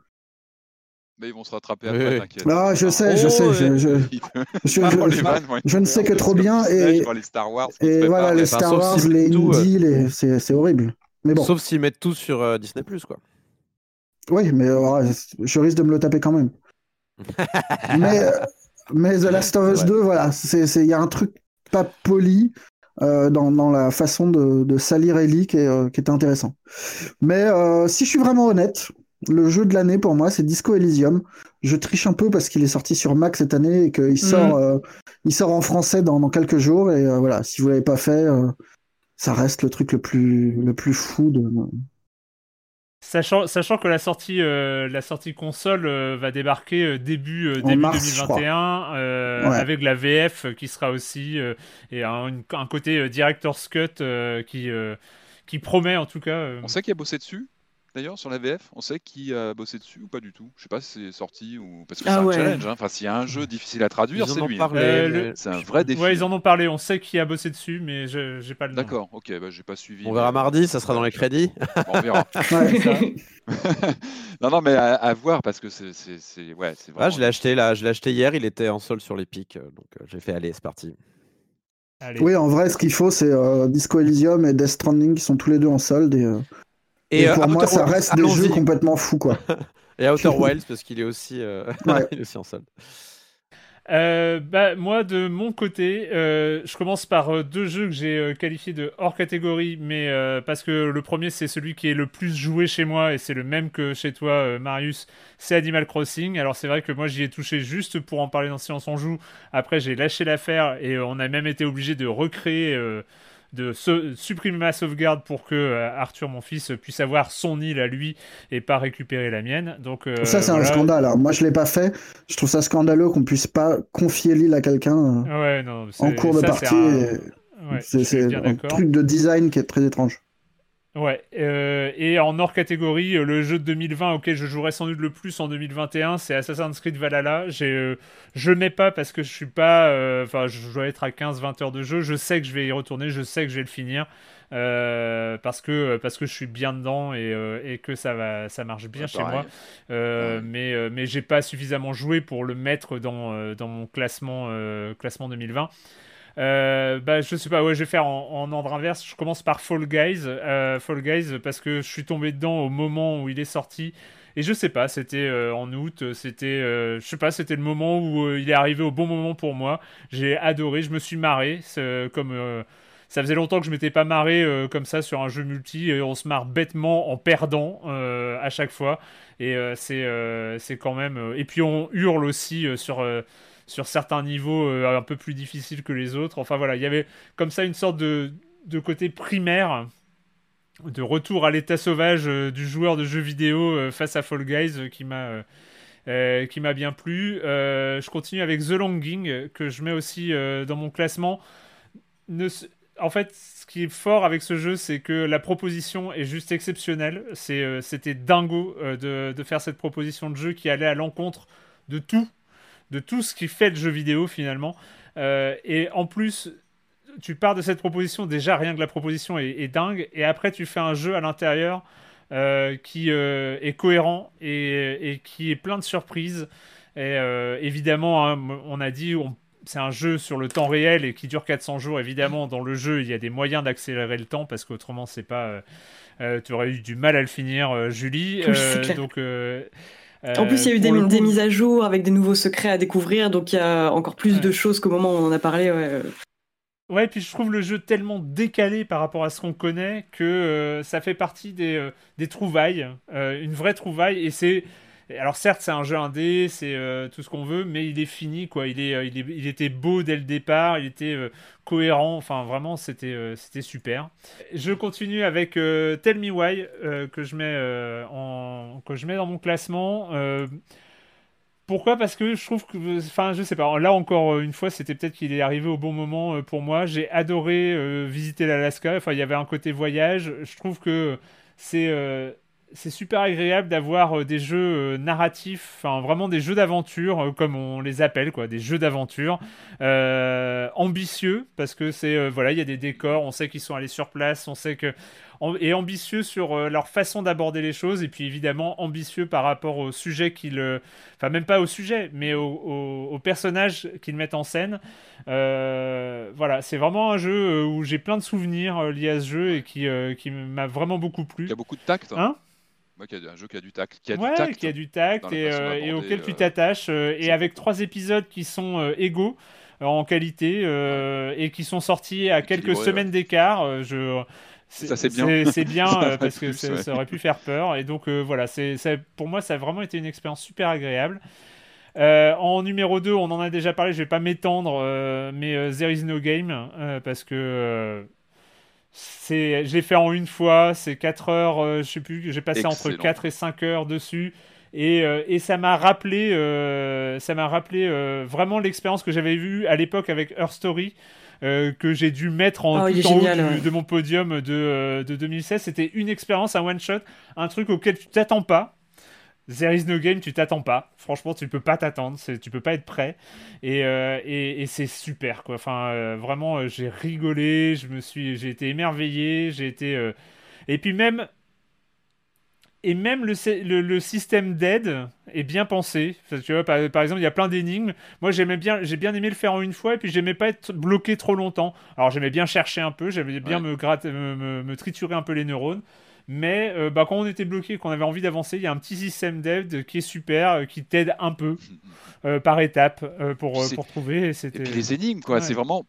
Mais ils vont se rattraper après, oui. t'inquiète. Ah, je sais, je sais, je, Ah, vannes, ne sais que trop bien, Disney, et- les Star Wars et voilà, les Star Wars, les euh. indies, les- c'est c'est horrible. Mais bon, Sauf s'ils mettent tout sur euh, Disney, quoi. oui, mais euh, je risque de me le taper quand même. mais, euh, mais The Last of Us Ouais. 2, voilà, c'est- c'est- il y a un truc pas poli euh, dans, dans la façon de, de salir Ellie qui, est, euh, qui était intéressant. Mais euh, si je suis vraiment honnête, le jeu de l'année pour moi, c'est Disco Elysium. Je triche un peu parce qu'il est sorti sur Mac cette année et qu'il sort, euh, il sort en français dans, dans quelques jours. Et euh, voilà, si vous l'avez pas fait, euh, ça reste le truc le plus, le plus fou de. Sachant, sachant que la sortie, euh, la sortie console euh, va débarquer euh, début, euh, début mars, je 2021 euh, Ouais. avec la VF qui sera aussi euh, et un, une- un côté euh, director's cut euh, qui, euh, qui promet en tout cas. euh, On sait qui a bossé dessus D'ailleurs, sur la VF, on sait qui a bossé dessus ou pas du tout Je sais pas si c'est sorti ou. Parce que Ah c'est un challenge. hein. Enfin, s'il y a un jeu difficile à traduire, Ils en c'est ont lui. hein. parlé, Euh, le- C'est un vrai défi. Ouais, ils en ont parlé. On sait qui a bossé dessus, mais je j'ai pas le nom. D'accord, ok, bah, j'ai pas suivi. On verra mardi, ça sera dans les crédits. On verra. Ouais. Non, non, mais à, à voir parce que c'est, c'est, c'est- ouais, c'est Ah, vraiment. je l'ai acheté là, je l'ai acheté hier, il était en solde sur l'Epic, euh, donc euh, j'ai fait aller, c'est parti. Allez. Oui, en vrai, ce qu'il faut, c'est euh, Disco Elysium et Death Stranding qui sont tous les deux en solde. Et, euh, et euh, pour moi, ça reste des jeux complètement fous, quoi. Et Outer Wilds parce qu'il est aussi, euh, Ouais. il est aussi en solde. Euh, bah, moi, de mon côté, euh, je commence par euh, deux jeux que j'ai euh, qualifiés de hors catégorie, mais euh, parce que le premier, c'est celui qui est le plus joué chez moi, et c'est le même que chez toi, euh, Marius, c'est Animal Crossing. Alors, c'est vrai que moi, j'y ai touché juste pour en parler dans Silence on Joue. Après, j'ai lâché l'affaire, et euh, on a même été obligé de recréer... de se- supprimer ma sauvegarde pour que euh, Arthur, mon fils, puisse avoir son île à lui et pas récupérer la mienne. Donc, euh, ça, c'est un scandale. hein. Moi, je l'ai pas fait. Je trouve ça scandaleux qu'on puisse pas confier l'île à quelqu'un euh, Ouais, en cours de ça, partie. c'est un- et Ouais, truc de design qui est très étrange. Ouais, euh, et en hors catégorie, euh, le jeu de 2020 auquel je jouerai sans doute le plus en 2021, c'est Assassin's Creed Valhalla. J'ai, euh, je mets pas parce que je suis pas, euh, enfin, je dois être à 15-20 heures de jeu. Je sais que je vais y retourner, je sais que je vais le finir parce que parce que je suis bien dedans et, et que ça va, ça marche bien Ouais, chez moi. Ouais. Mais mais j'ai pas suffisamment joué pour le mettre dans dans mon classement classement 2020. Euh, bah, je sais pas, ouais, je vais faire en, en ordre inverse. Je commence par Fall Guys. Euh, Fall Guys, parce que je suis tombé dedans au moment où il est sorti. Et je sais pas, c'était euh, en août, c'était, je sais pas, c'était le moment où il est arrivé au bon moment pour moi. J'ai adoré, je me suis marré. Comme ça faisait longtemps que je m'étais pas marré comme ça sur un jeu multi. Et on se marre bêtement en perdant à chaque fois. Et c'est, c'est quand même. Et puis on hurle aussi sur. Sur certains niveaux euh, un peu plus difficiles que les autres. Enfin voilà, il y avait comme ça une sorte de, de côté primaire, de retour à l'état sauvage euh, du joueur de jeux vidéo euh, face à Fall Guys qui m'a qui m'a bien plu. Je continue avec The Longing que je mets aussi dans mon classement. En fait, ce qui est fort avec ce jeu, c'est que la proposition est juste exceptionnelle. C'est, c'était dingo de, de faire cette proposition de jeu qui allait à l'encontre de tout, de tout ce qui fait le jeu vidéo finalement. Euh, et en plus, tu pars de cette proposition, déjà rien que la proposition est, dingue, et après tu fais un jeu à l'intérieur qui est cohérent et, qui est plein de surprises. Et évidemment, hein, on a dit, on c'est un jeu sur le temps réel et qui dure 400 jours. Évidemment, dans le jeu, il y a des moyens d'accélérer le temps parce qu'autrement, c'est pas. Euh, euh, tu aurais eu du mal à le finir, euh, Julie. donc. En plus, il y a eu des, mises à jour avec des nouveaux secrets à découvrir, donc il y a encore plus de choses qu'au moment où on en a parlé. Ouais. Ouais, puis je trouve le jeu tellement décalé par rapport à ce qu'on connaît que ça fait partie des, des trouvailles, une vraie trouvaille, et c'est alors certes, c'est un jeu indé, c'est euh, tout ce qu'on veut, mais il est fini, quoi. Il, est, euh, il, était beau dès le départ, il était euh, cohérent, enfin vraiment, c'était c'était super. Je continue avec Tell Me Why, que, je mets, que je dans mon classement. Pourquoi? Parce que je trouve que, enfin, je sais pas. Là encore une fois, c'était peut-être qu'il est arrivé au bon moment pour moi. J'ai adoré visiter l'Alaska. Enfin, il y avait un côté voyage. Je trouve que c'est c'est super agréable d'avoir euh, des jeux euh, narratifs, enfin vraiment des jeux d'aventure, euh, comme on les appelle, quoi, des jeux d'aventure ambitieux, parce que c'est voilà, il y a des décors, on sait qu'ils sont allés sur place, on sait que et ambitieux sur leur façon d'aborder les choses, et puis évidemment ambitieux par rapport au sujet qu'ils, enfin même pas au sujet, mais au, personnage qu'ils mettent en scène. voilà, c'est vraiment un jeu où j'ai plein de souvenirs liés à ce jeu et qui, qui m'a vraiment beaucoup plu. Il y a beaucoup de tact. Hein, hein? Un jeu qui a du tact, qui a ouais, du tact, qui a du tact et, euh, auquel tu euh, t'attaches, euh, et avec trois épisodes qui sont égaux en qualité et qui sont sortis à quelques semaines d'écart. je ça c'est bien. C'est bien parce que ça aurait pu faire peur. Et donc voilà, c'est pour moi ça a vraiment été une expérience super agréable. en numéro 2, on en a déjà parlé, je vais pas m'étendre, mais There is no game parce que c'est, j'ai fait en une fois, c'est 4 heures, euh, je sais plus, j'ai passé entre 4 et 5 heures dessus. Et, euh, et ça m'a rappelé, euh, ça m'a rappelé vraiment l'expérience que j'avais vue à l'époque avec Her Story. Que j'ai dû mettre en oh, tout en haut de mon podium de, de 2016. C'était une expérience, un one-shot, un truc auquel tu t'attends pas. There is no game, tu t'attends pas. Franchement, tu peux pas t'attendre, tu peux pas être prêt. Et, euh, et, c'est super, quoi. Enfin, euh, vraiment, euh, j'ai rigolé, je me suis, j'ai été émerveillé, j'ai été. Et puis même, et même le, le, système d'aide est bien pensé. tu vois, par, exemple, il y a plein d'énigmes. Moi, j'aimais bien, j'ai bien aimé le faire en une fois, et puis j'aimais pas être bloqué trop longtemps. Alors, j'aimais bien chercher un peu, j'aimais bien me, gratter, me, me, triturer un peu les neurones. Mais euh, bah, quand on était bloqué, qu'on avait envie d'avancer, il y a un petit système dev qui est super, euh, qui t'aide un peu euh, par étape pour, pour trouver. Et, puis les énigmes, quoi. C'est vraiment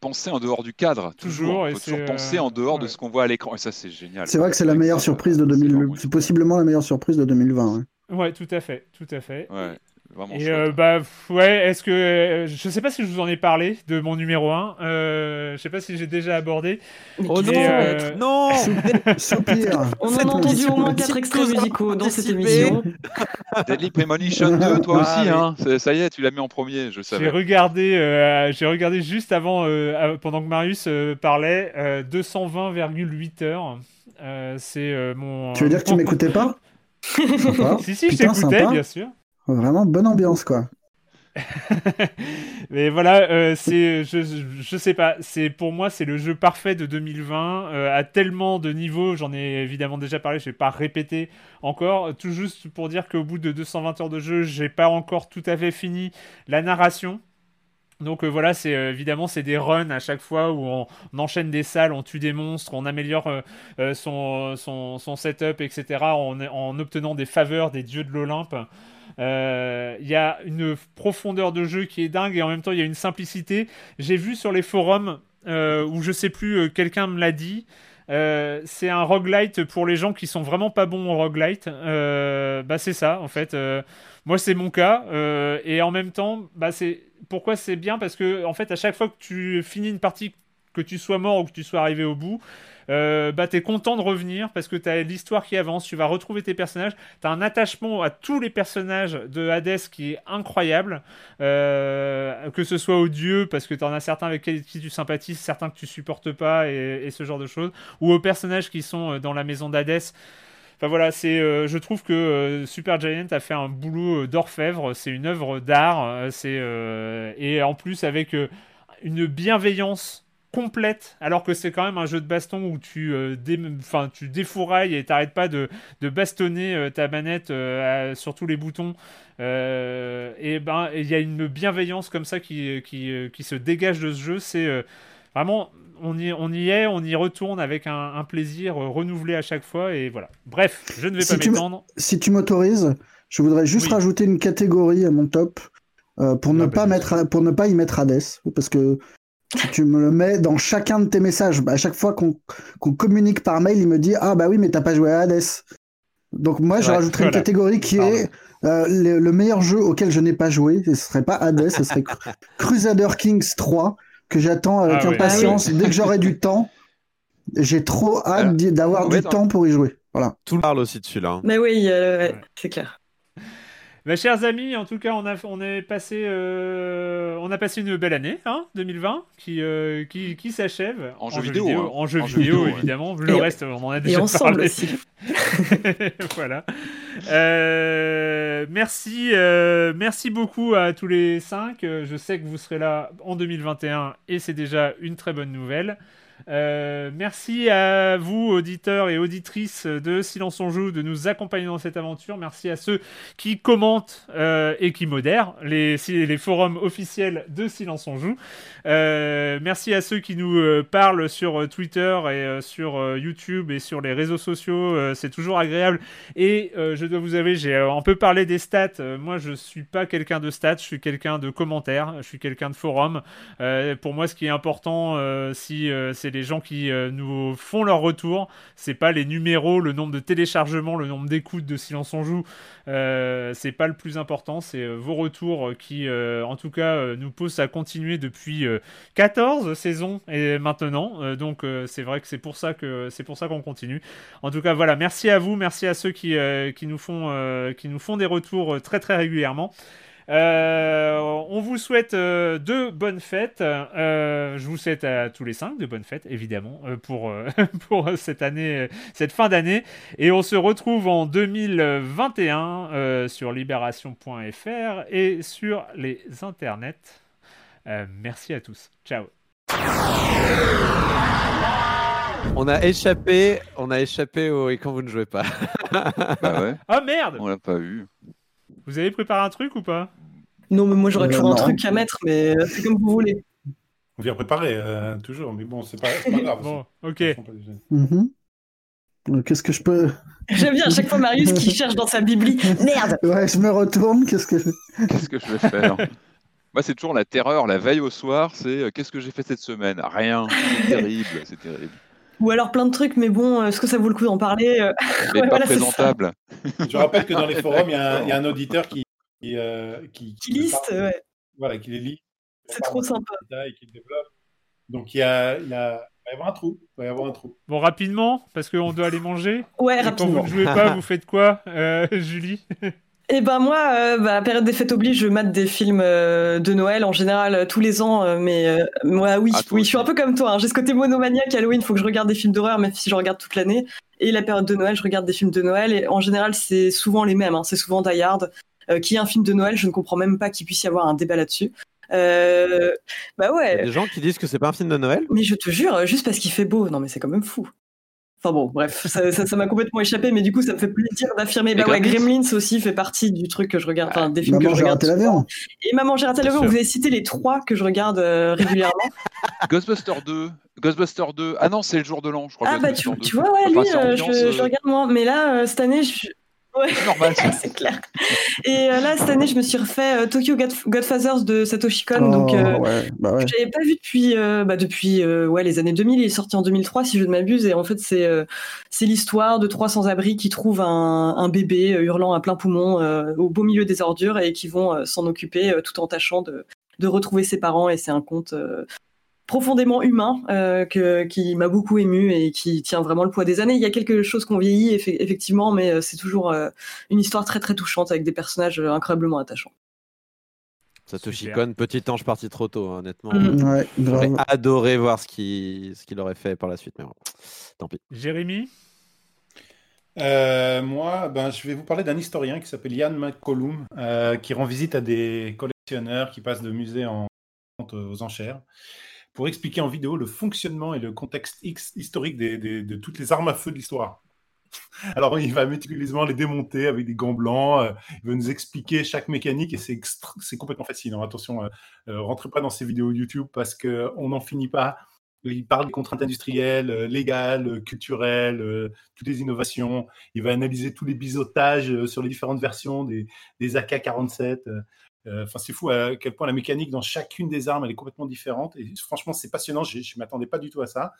penser en dehors du cadre. Toujours. toujours. toujours penser en dehors de ce qu'on voit à l'écran. Et ça, c'est génial. C'est vrai que c'est la meilleure surprise de 2020. C'est possiblement la meilleure surprise de 2020. Ouais, tout à fait, tout à fait. Ouais et euh, bah ouais, est-ce que euh, je sais pas si je vous en ai parlé de mon numéro 1 euh, je sais pas si j'ai déjà abordé. Oh non, euh, non On en a entendu au moins 4 extraits musicaux dans cette émission. Deadly Premonition 2, toi ah, aussi, hein. ça y est, tu l'as mis en premier, je savais. J'ai regardé, j'ai regardé juste avant, pendant que Marius parlait, 220,8 heures. c'est mon. Tu veux dire que tu m'écoutais pas? Si, si, je t'écoutais, bien sûr. Vraiment bonne ambiance, quoi. mais voilà, euh, c'est, je, je, sais pas, c'est pour moi c'est le jeu parfait de 2020 euh, à tellement de niveaux. J'en ai évidemment déjà parlé, je vais pas répéter encore. Tout juste pour dire qu'au bout de 220 heures de jeu, j'ai pas encore tout à fait fini la narration. Donc euh, voilà, c'est évidemment c'est des runs à chaque fois où on, enchaîne des salles, on tue des monstres, on améliore son, son, son, setup, etc. En obtenant des faveurs des dieux de l'Olympe. Euh, il y a une profondeur de jeu qui est dingue et en même temps il y a une simplicité. J'ai vu sur les forums euh, où je sais plus, euh, quelqu'un me l'a dit. c'est un roguelite pour les gens qui sont vraiment pas bons au roguelite. bah c'est ça en fait. moi c'est mon cas et en même temps, bah c'est pourquoi c'est bien? Parce que en fait à chaque fois que tu finis une partie, que tu sois mort ou que tu sois arrivé au bout, euh, bah, t'es content de revenir parce que t'as l'histoire qui avance, tu vas retrouver tes personnages, t'as un attachement à tous les personnages de Hades qui est incroyable, euh, que ce soit aux dieux parce que t'en as certains avec qui tu sympathises, certains que tu supportes pas et, ce genre de choses, ou aux personnages qui sont euh, dans la maison d'Hadès. Enfin voilà, c'est, je trouve que Super Giant a fait un boulot d'orfèvre. C'est une œuvre d'art. c'est et en plus avec une bienveillance complète, alors que c'est quand même un jeu de baston où tu, euh, enfin, tu défourailles et t'arrêtes pas de, de bastonner euh, ta manette euh, sur tous les boutons. et ben, il y a une bienveillance comme ça qui, qui, qui se dégage de ce jeu. C'est vraiment, on y, on y est, on y retourne avec un, plaisir renouvelé à chaque fois. Et voilà. Bref, je ne vais pas m'étendre. Si tu m'autorises, je voudrais juste rajouter une catégorie à mon top. pour, ne ah, pas mettre, pour ne pas y mettre Hades, parce que tu me le mets dans chacun de tes messages. Bah, à chaque fois qu'on communique par mail, il me dit Ah, bah oui, mais t'as pas joué à Hades. Donc, moi, je rajouterais une catégorie qui est euh, le, meilleur jeu auquel je n'ai pas joué. Ce serait pas Hades, ce serait Crusader Kings 3, que j'attends avec ah impatience dès que j'aurai du temps. J'ai trop hâte d'avoir du temps pour y jouer. Voilà. Tout le parle aussi dessus là. Hein. Mais oui, euh, c'est clair. Mes chers amis, en tout cas, on a, on est passé, euh, on a passé une belle année, hein, 2020, qui, euh, qui, qui s'achève. En, jeu vidéo. Hein. En jeu vidéo, évidemment. Le reste, on en a déjà et parlé. Aussi. voilà. Euh, merci, merci beaucoup à tous les cinq. Je sais que vous serez là en 2021 et c'est déjà une très bonne nouvelle. Euh, merci à vous, auditeurs et auditrices de Silence on Joue, de nous accompagner dans cette aventure. Merci à ceux qui commentent euh, et qui modèrent les, forums officiels de Silence on Joue. Euh, merci à ceux qui nous parlent sur Twitter et sur YouTube et sur les réseaux sociaux. C'est toujours agréable. Et je dois vous avouer, j'ai un peu parlé des stats. moi, je suis pas quelqu'un de stats, je suis quelqu'un de commentaires, je suis quelqu'un de forum. pour moi, ce qui est important, si c'est les gens qui euh, nous font leur retour. C'est pas les numéros, le nombre de téléchargements, le nombre d'écoutes de Silence on joue. Euh, c'est pas le plus important. C'est euh, vos retours qui, en tout cas, nous poussent à continuer depuis 14 saisons et maintenant. donc c'est vrai que c'est pour ça que c'est qu'on continue. En tout cas, voilà. Merci à vous, merci à ceux qui nous font des retours très très régulièrement. Euh, on vous souhaite euh, de bonnes fêtes. Euh, je vous souhaite à tous les cinq de bonnes fêtes, évidemment, pour, pour cette année, cette fin d'année. Et on se retrouve en 2021 sur libération.fr et sur les internets. merci à tous. Ciao. On a échappé, on a échappé au et quand vous ne jouez pas. bah ouais? Oh merde On l'a pas eu. Vous avez préparé un truc ou pas? Non, mais moi j'aurais euh, toujours un truc à mettre, mais euh, c'est comme vous voulez. On vient préparer, euh, toujours, mais bon, c'est pas, pas, grave. bon, ok. Mhm. Qu'est-ce que je peux. J'aime bien à chaque fois Marius qui cherche dans sa bibli. Merde Ouais, je me retourne, qu'est-ce que Qu'est-ce que je vais faire? Moi, c'est toujours la terreur, la veille au soir, c'est qu'est-ce que j'ai fait cette semaine? Rien. C'est terrible, c'est terrible. Ou alors plein de trucs, mais bon, est-ce que ça vaut le coup d'en parler euh pas présentable. Je rappelle que dans les forums, il y, a un auditeur qui, qui, euh, liste, ouais. Voilà, qui les lit. C'est trop sympa. Et qui développe. Donc il y a, il, y a, va y avoir un trou. Il va y avoir un trou. Bon, rapidement, parce qu'on doit aller manger. Ouais, rapidement. Quand vous ne jouez pas, vous faites quoi, euh, Julie? Eh ben moi, euh, bah, période des fêtes oblige, je mate des films euh, de Noël en général euh, tous les ans. mais moi, oui, ah, oui, je suis un peu comme toi. Hein. J'ai ce côté monomaniaque. Halloween, il faut que je regarde des films d'horreur, même si je regarde toute l'année. Et la période de Noël, je regarde des films de Noël. Et en général, c'est souvent les mêmes. Hein. C'est souvent Die Hard, qui est un film de Noël. Je ne comprends même pas qu'il puisse y avoir un débat là-dessus. bah ouais. Il y a des gens qui disent que c'est pas un film de Noël. Mais je te jure, juste parce qu'il fait beau. Non, mais c'est quand même fou. Enfin bon, bref, ça m'a complètement échappé, mais du coup, ça me fait plaisir d'affirmer. Bah ouais, Gremlins aussi fait partie du truc que je regarde, enfin des films que je regarde. Et Maman, j'ai raté l'avion. Vous avez cité les trois que je regarde euh, régulièrement. Ghostbuster 2. Ghostbuster 2. Ah non, c'est le jour de l'an, je crois. Ah bah tu, tu, vois, ouais, lui, euh, je, je, regarde moins. Mais là, euh, cette année, je, Ouais. normal. c'est clair. Et euh, là, cette année, je me suis refait euh, Tokyo Godfathers de Satoshi Kon. donc, euh, ouais, bah ouais. j'avais pas vu depuis, bah, depuis ouais, les années 2000. Il est sorti en 2003, si je ne m'abuse. Et en fait, c'est c'est l'histoire de trois sans-abri qui trouvent un, un, bébé hurlant à plein poumon au beau milieu des ordures et qui vont s'en occuper tout en tâchant de, de retrouver ses parents. Et c'est un conte profondément humain euh, que, qui m'a beaucoup ému et qui tient vraiment le poids des années. Il y a quelque chose qu'on vieillit effectivement, mais euh, c'est toujours euh, une histoire très très touchante avec des personnages incroyablement attachants. Satoshi Kon, petit ange parti trop tôt, hein, honnêtement. Mm. J'aurais adoré voir ce qu'il ce qu'il aurait fait par la suite, mais bon, tant pis. Jérémy? Moi, ben, je vais vous parler d'un historien qui s'appelle Ian McCollum, qui rend visite à des collectionneurs qui passent de musée en aux enchères pour expliquer en vidéo le fonctionnement et le contexte historique de toutes les armes à feu de l'histoire. Alors, il va méticuleusement les démonter avec des gants blancs. Euh, il va nous expliquer chaque mécanique et c'est, complètement fascinant. Attention, euh, euh, rentrez pas dans ces vidéos YouTube parce qu'on n'en finit pas. Il parle des contraintes industrielles, légales, culturelles, toutes les innovations. Il va analyser tous les biseautages sur les différentes versions des AK-47. Enfin, c'est fou à quel point la mécanique dans chacune des armes elle est complètement différente. Et franchement, c'est passionnant. Je ne m'attendais pas du tout à ça.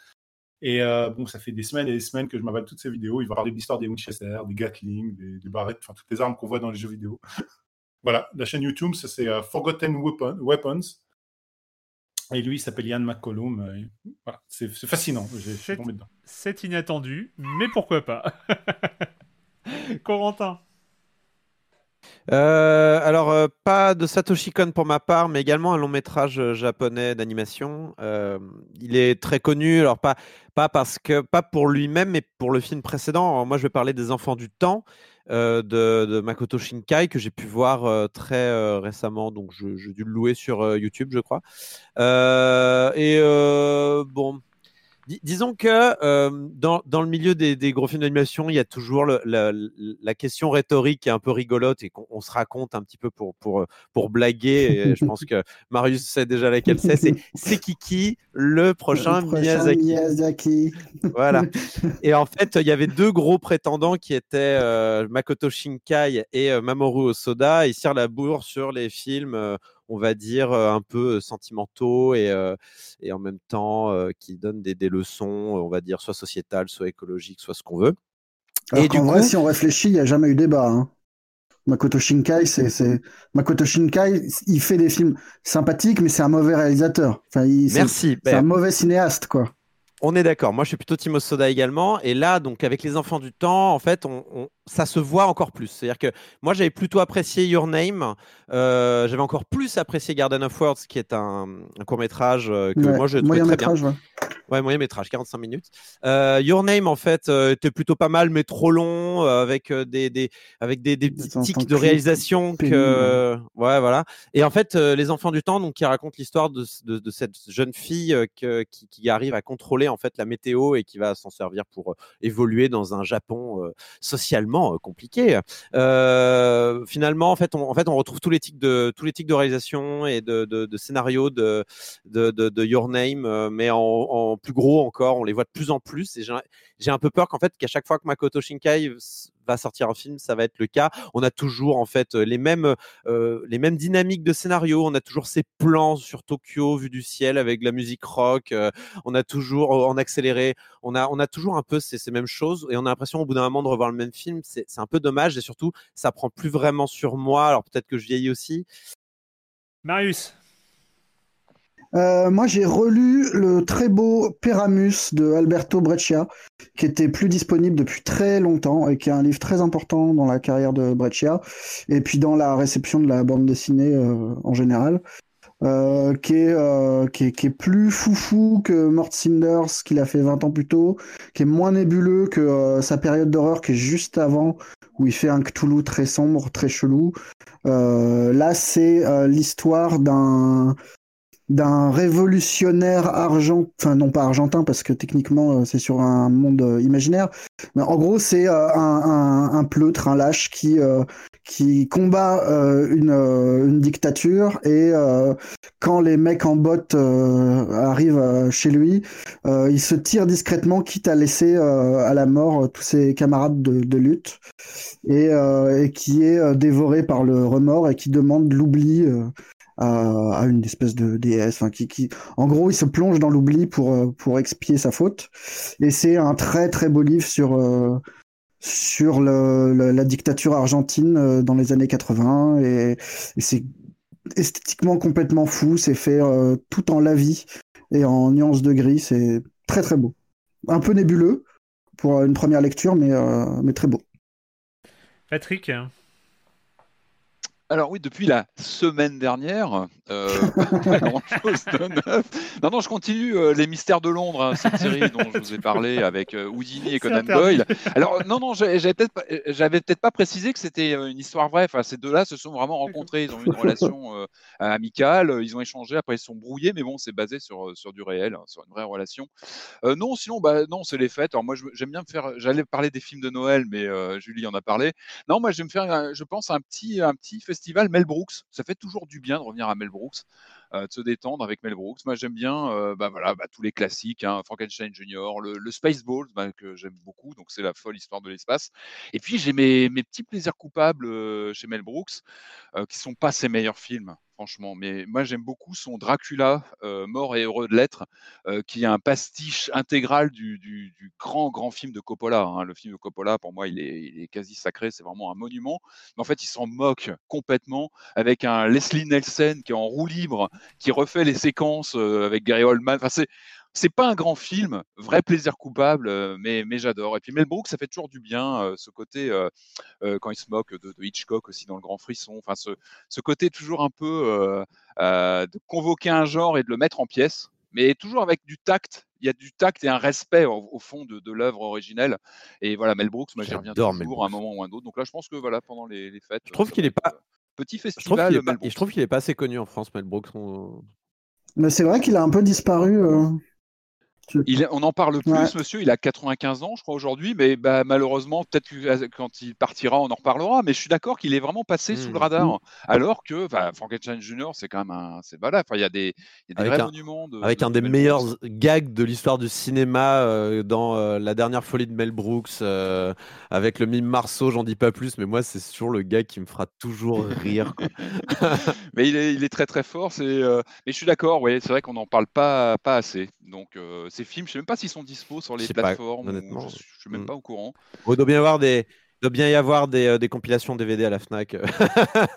Et euh, bon, ça fait des semaines et des semaines que je m'avale toutes ces vidéos. Il va parler de l'histoire des Winchester, des Gatling, des, des barrettes, enfin toutes les armes qu'on voit dans les jeux vidéo. voilà, la chaîne YouTube, c'est euh, Forgotten Weapons. Et lui, il s'appelle Ian McCollum. Euh, voilà, c'est fascinant. C'est inattendu, mais pourquoi pas? Corentin euh, alors, euh, pas de Satoshi Kon pour ma part, mais également un long métrage euh, japonais d'animation. il est très connu, alors pas, parce que, pas pour lui-même, mais pour le film précédent. moi, je vais parler des Enfants du Temps de, Makoto Shinkai, que j'ai pu voir très récemment. Donc, j'ai dû le louer sur YouTube, je crois. et bon, disons que euh, dans, dans, le milieu des, des, gros films d'animation, il y a toujours le, la, la, question rhétorique qui est un peu rigolote et qu'on se raconte un petit peu pour, pour, pour blaguer. Et je pense que Marius sait déjà laquelle c'est. C'est Kiki, le prochain, le prochain Miyazaki. voilà. Et en fait, il y avait deux gros prétendants qui étaient euh, Makoto Shinkai et euh, Mamoru Osoda. Ils tirent la bourre sur les films on va dire, un peu sentimentaux et, et en même temps qui donnent des, des, leçons, on va dire, soit sociétales, soit écologiques, soit ce qu'on veut. et du vrai, si on réfléchit, il n'y a jamais eu débat. Hein. Makoto Shinkai, c'est Makoto Shinkai, il fait des films sympathiques, mais c'est un mauvais réalisateur. Enfin, Merci. C'est un ben mauvais cinéaste, quoi. On est d'accord. Moi, je suis plutôt Timo Soda également. Et là, donc, avec les enfants du temps, en fait, on, ça se voit encore plus. C'est-à-dire que moi, j'avais plutôt apprécié Your Name. Euh, j'avais encore plus apprécié Garden of Words, qui est un, court métrage euh, que moi, je trouvais très bien. Ouais. moyen métrage, 45 minutes. Euh, Your Name, en fait, était plutôt pas mal, mais trop long, avec des, des, avec des, des petits tics de réalisation que, ouais, voilà. Et en fait, les enfants du temps, donc, qui racontent l'histoire de, de, de, cette jeune fille que, qui, qui, arrive à contrôler en fait la météo et qui va s'en servir pour évoluer dans un Japon socialement euh, compliqué. Euh, finalement, en fait, on, en fait, on retrouve tous les tics de tous les tics de réalisation et de, de, scénario de, de, Your Name, euh, mais en, plus gros encore. On les voit de plus en plus. J'ai un peu peur qu'en fait, qu'à chaque fois que Makoto Shinkai va sortir un film, ça va être le cas. On a toujours en fait les mêmes, les mêmes dynamiques de scénario. On a toujours ces plans sur Tokyo vu du ciel avec la musique rock. on a toujours en accéléré. On a, on a toujours un peu ces, ces mêmes choses et on a l'impression au bout d'un moment de revoir le même film c'est un peu dommage et surtout, ça prend plus vraiment sur moi. Alors peut-être que je vieillis aussi. Marius euh, moi, j'ai relu le très beau Peramus de Alberto Breccia, qui était plus disponible depuis très longtemps et qui est un livre très important dans la carrière de Breccia et puis dans la réception de la bande dessinée euh, en général. Euh, qui, est, euh, qui, est, qui, est, plus foufou que Mort Cinders qu'il a fait 20 ans plus tôt, qui est moins nébuleux que euh, sa période d'horreur qui est juste avant, où il fait un Cthulhu très sombre, très chelou. là, c'est l'histoire d'un d'un révolutionnaire argent, enfin non pas argentin parce que techniquement c'est sur un monde imaginaire, mais en gros c'est un, un, un, pleutre, un lâche qui qui combat euh, une, euh, une, dictature et euh, quand les mecs en botte arrivent chez lui, il se tire discrètement, quitte à laisser à la mort tous ses camarades de, de lutte et, et, qui est dévoré par le remords et qui demande l'oubli. À, une espèce de déesse, en gros, il se plonge dans l'oubli pour pour expier sa faute. Et c'est un très très beau livre sur sur la dictature argentine euh, dans les années 80 et, c'est esthétiquement complètement fou, c'est fait euh, tout en lavis et en nuances de gris, c'est très très beau. Un peu nébuleux pour une première lecture, mais, euh, mais très beau. Patrick? Alors oui, depuis la semaine dernière, non, non, je continue euh, les mystères de Londres, hein, cette série dont je vous ai parlé avec euh, Houdini et Conan Doyle. Alors non, non, j'avais peut-être pas précisé que c'était une histoire vraie. Enfin, ces deux-là se sont vraiment rencontrés, ils ont eu une relation amicale, ils ont échangé, après ils sont brouillés, mais bon, c'est basé sur sur du réel, hein, sur une vraie relation. non, sinon, bah non, c'est les fêtes. Alors moi, j'aime bien me faire. J'allais parler des films de Noël, mais Julie en a parlé. Non, moi, je vais me faire, je pense, un petit un petit festival Mel Brooks. Ça fait toujours du bien de revenir à Mel Brooks, euh, de se détendre avec Mel Brooks. Moi, j'aime bien euh, bah, voilà, bah, tous les classiques, hein, Frankenstein Junior, le, le Spaceballs, bah, que j'aime beaucoup, donc c'est la folle histoire de l'espace. Et puis, j'ai mes, petits plaisirs coupables euh, chez Mel Brooks, qui sont pas ses meilleurs films franchement. Mais moi, j'aime beaucoup son Dracula, mort et heureux de l'être, qui est un pastiche intégral du, grand, grand film de Coppola. Hein. Le film de Coppola, pour moi, il est, il est quasi sacré, c'est vraiment un monument. Mais en fait, il s'en moque complètement avec un Leslie Nelson qui est en roue libre, qui refait les séquences avec Gary Oldman. Enfin, c'est c'est pas un grand film, vrai plaisir coupable, mais, mais j'adore. Et puis Mel Brooks, ça fait toujours du bien, ce côté, quand il se moque de, Hitchcock aussi dans Le Grand Frisson, enfin ce, ce côté toujours un peu de convoquer un genre et de le mettre en pièces, mais toujours avec du tact. Il y a du tact et un respect au, fond de, de l'œuvre originelle. Et voilà, Mel Brooks, moi j'y reviens toujours à un moment ou un autre. Donc là, je pense que voilà, pendant les, les fêtes. Je trouve qu'il est pas. Petit festival. Je trouve qu'il est, pas assez connu en France, Mel Brooks. Mais c'est vrai qu'il a un peu disparu on en parle plus, monsieur. Il a 95 ans, je crois, aujourd'hui. Mais bah, malheureusement, peut-être que euh, quand il partira, on en reparlera. Mais je suis d'accord qu'il est vraiment passé sous le mmh. radar. Mmh. Alors que Frankenstein Junior, c'est quand même un. C'est voilà, il y a des, y a des vrais monuments. avec un des meilleurs gags de l'histoire du cinéma euh, dans euh, La dernière folie de Mel Brooks, avec le mime Marceau, j'en dis pas plus. Mais moi, c'est toujours le gag qui me fera toujours rire. mais il est, il est, très très fort. Mais je suis d'accord, oui, c'est vrai qu'on n'en parle pas, pas assez. Donc ces films, je sais même pas s'ils sont dispo sur les plateformes. honnêtement, je, je, suis même mm. pas au courant. Il doit bien y avoir des, doit bien y avoir des, euh, des, compilations DVD à la Fnac.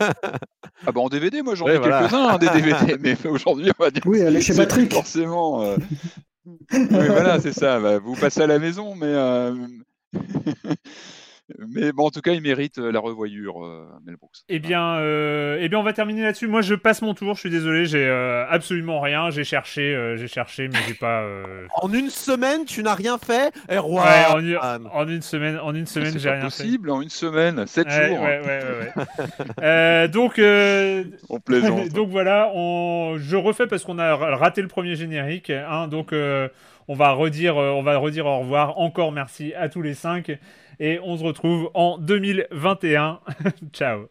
ah bah en DVD, moi j'en ai quelques-uns hein, des DVD, mais aujourd'hui on va dire. Oui, elle chez Patrick. Forcément. Euh... oui, voilà, c'est ça. Bah, vous passez à la maison, mais. Euh... Mais bon, en tout cas, il mérite euh, la revoyure, euh, Mel Brooks. Eh bien, euh, eh bien, on va terminer là-dessus. Moi, je passe mon tour. Je suis désolé, j'ai absolument rien. J'ai cherché, j'ai cherché, mais j'ai pas. En une semaine, tu n'as rien fait? Eh, ouais, en, une, semaine, en une semaine, j'ai rien possible, en une semaine, 7 jours. Ouais, ouais, ouais. donc, on plaisante. donc voilà, on... je refais parce qu'on a raté le premier générique. Hein, donc, on va redire, on va redire au revoir. Encore merci à tous les cinq et on se retrouve en 2021. Ciao.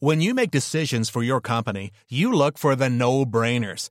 When you make decisions for your company, you look for the no-brainers.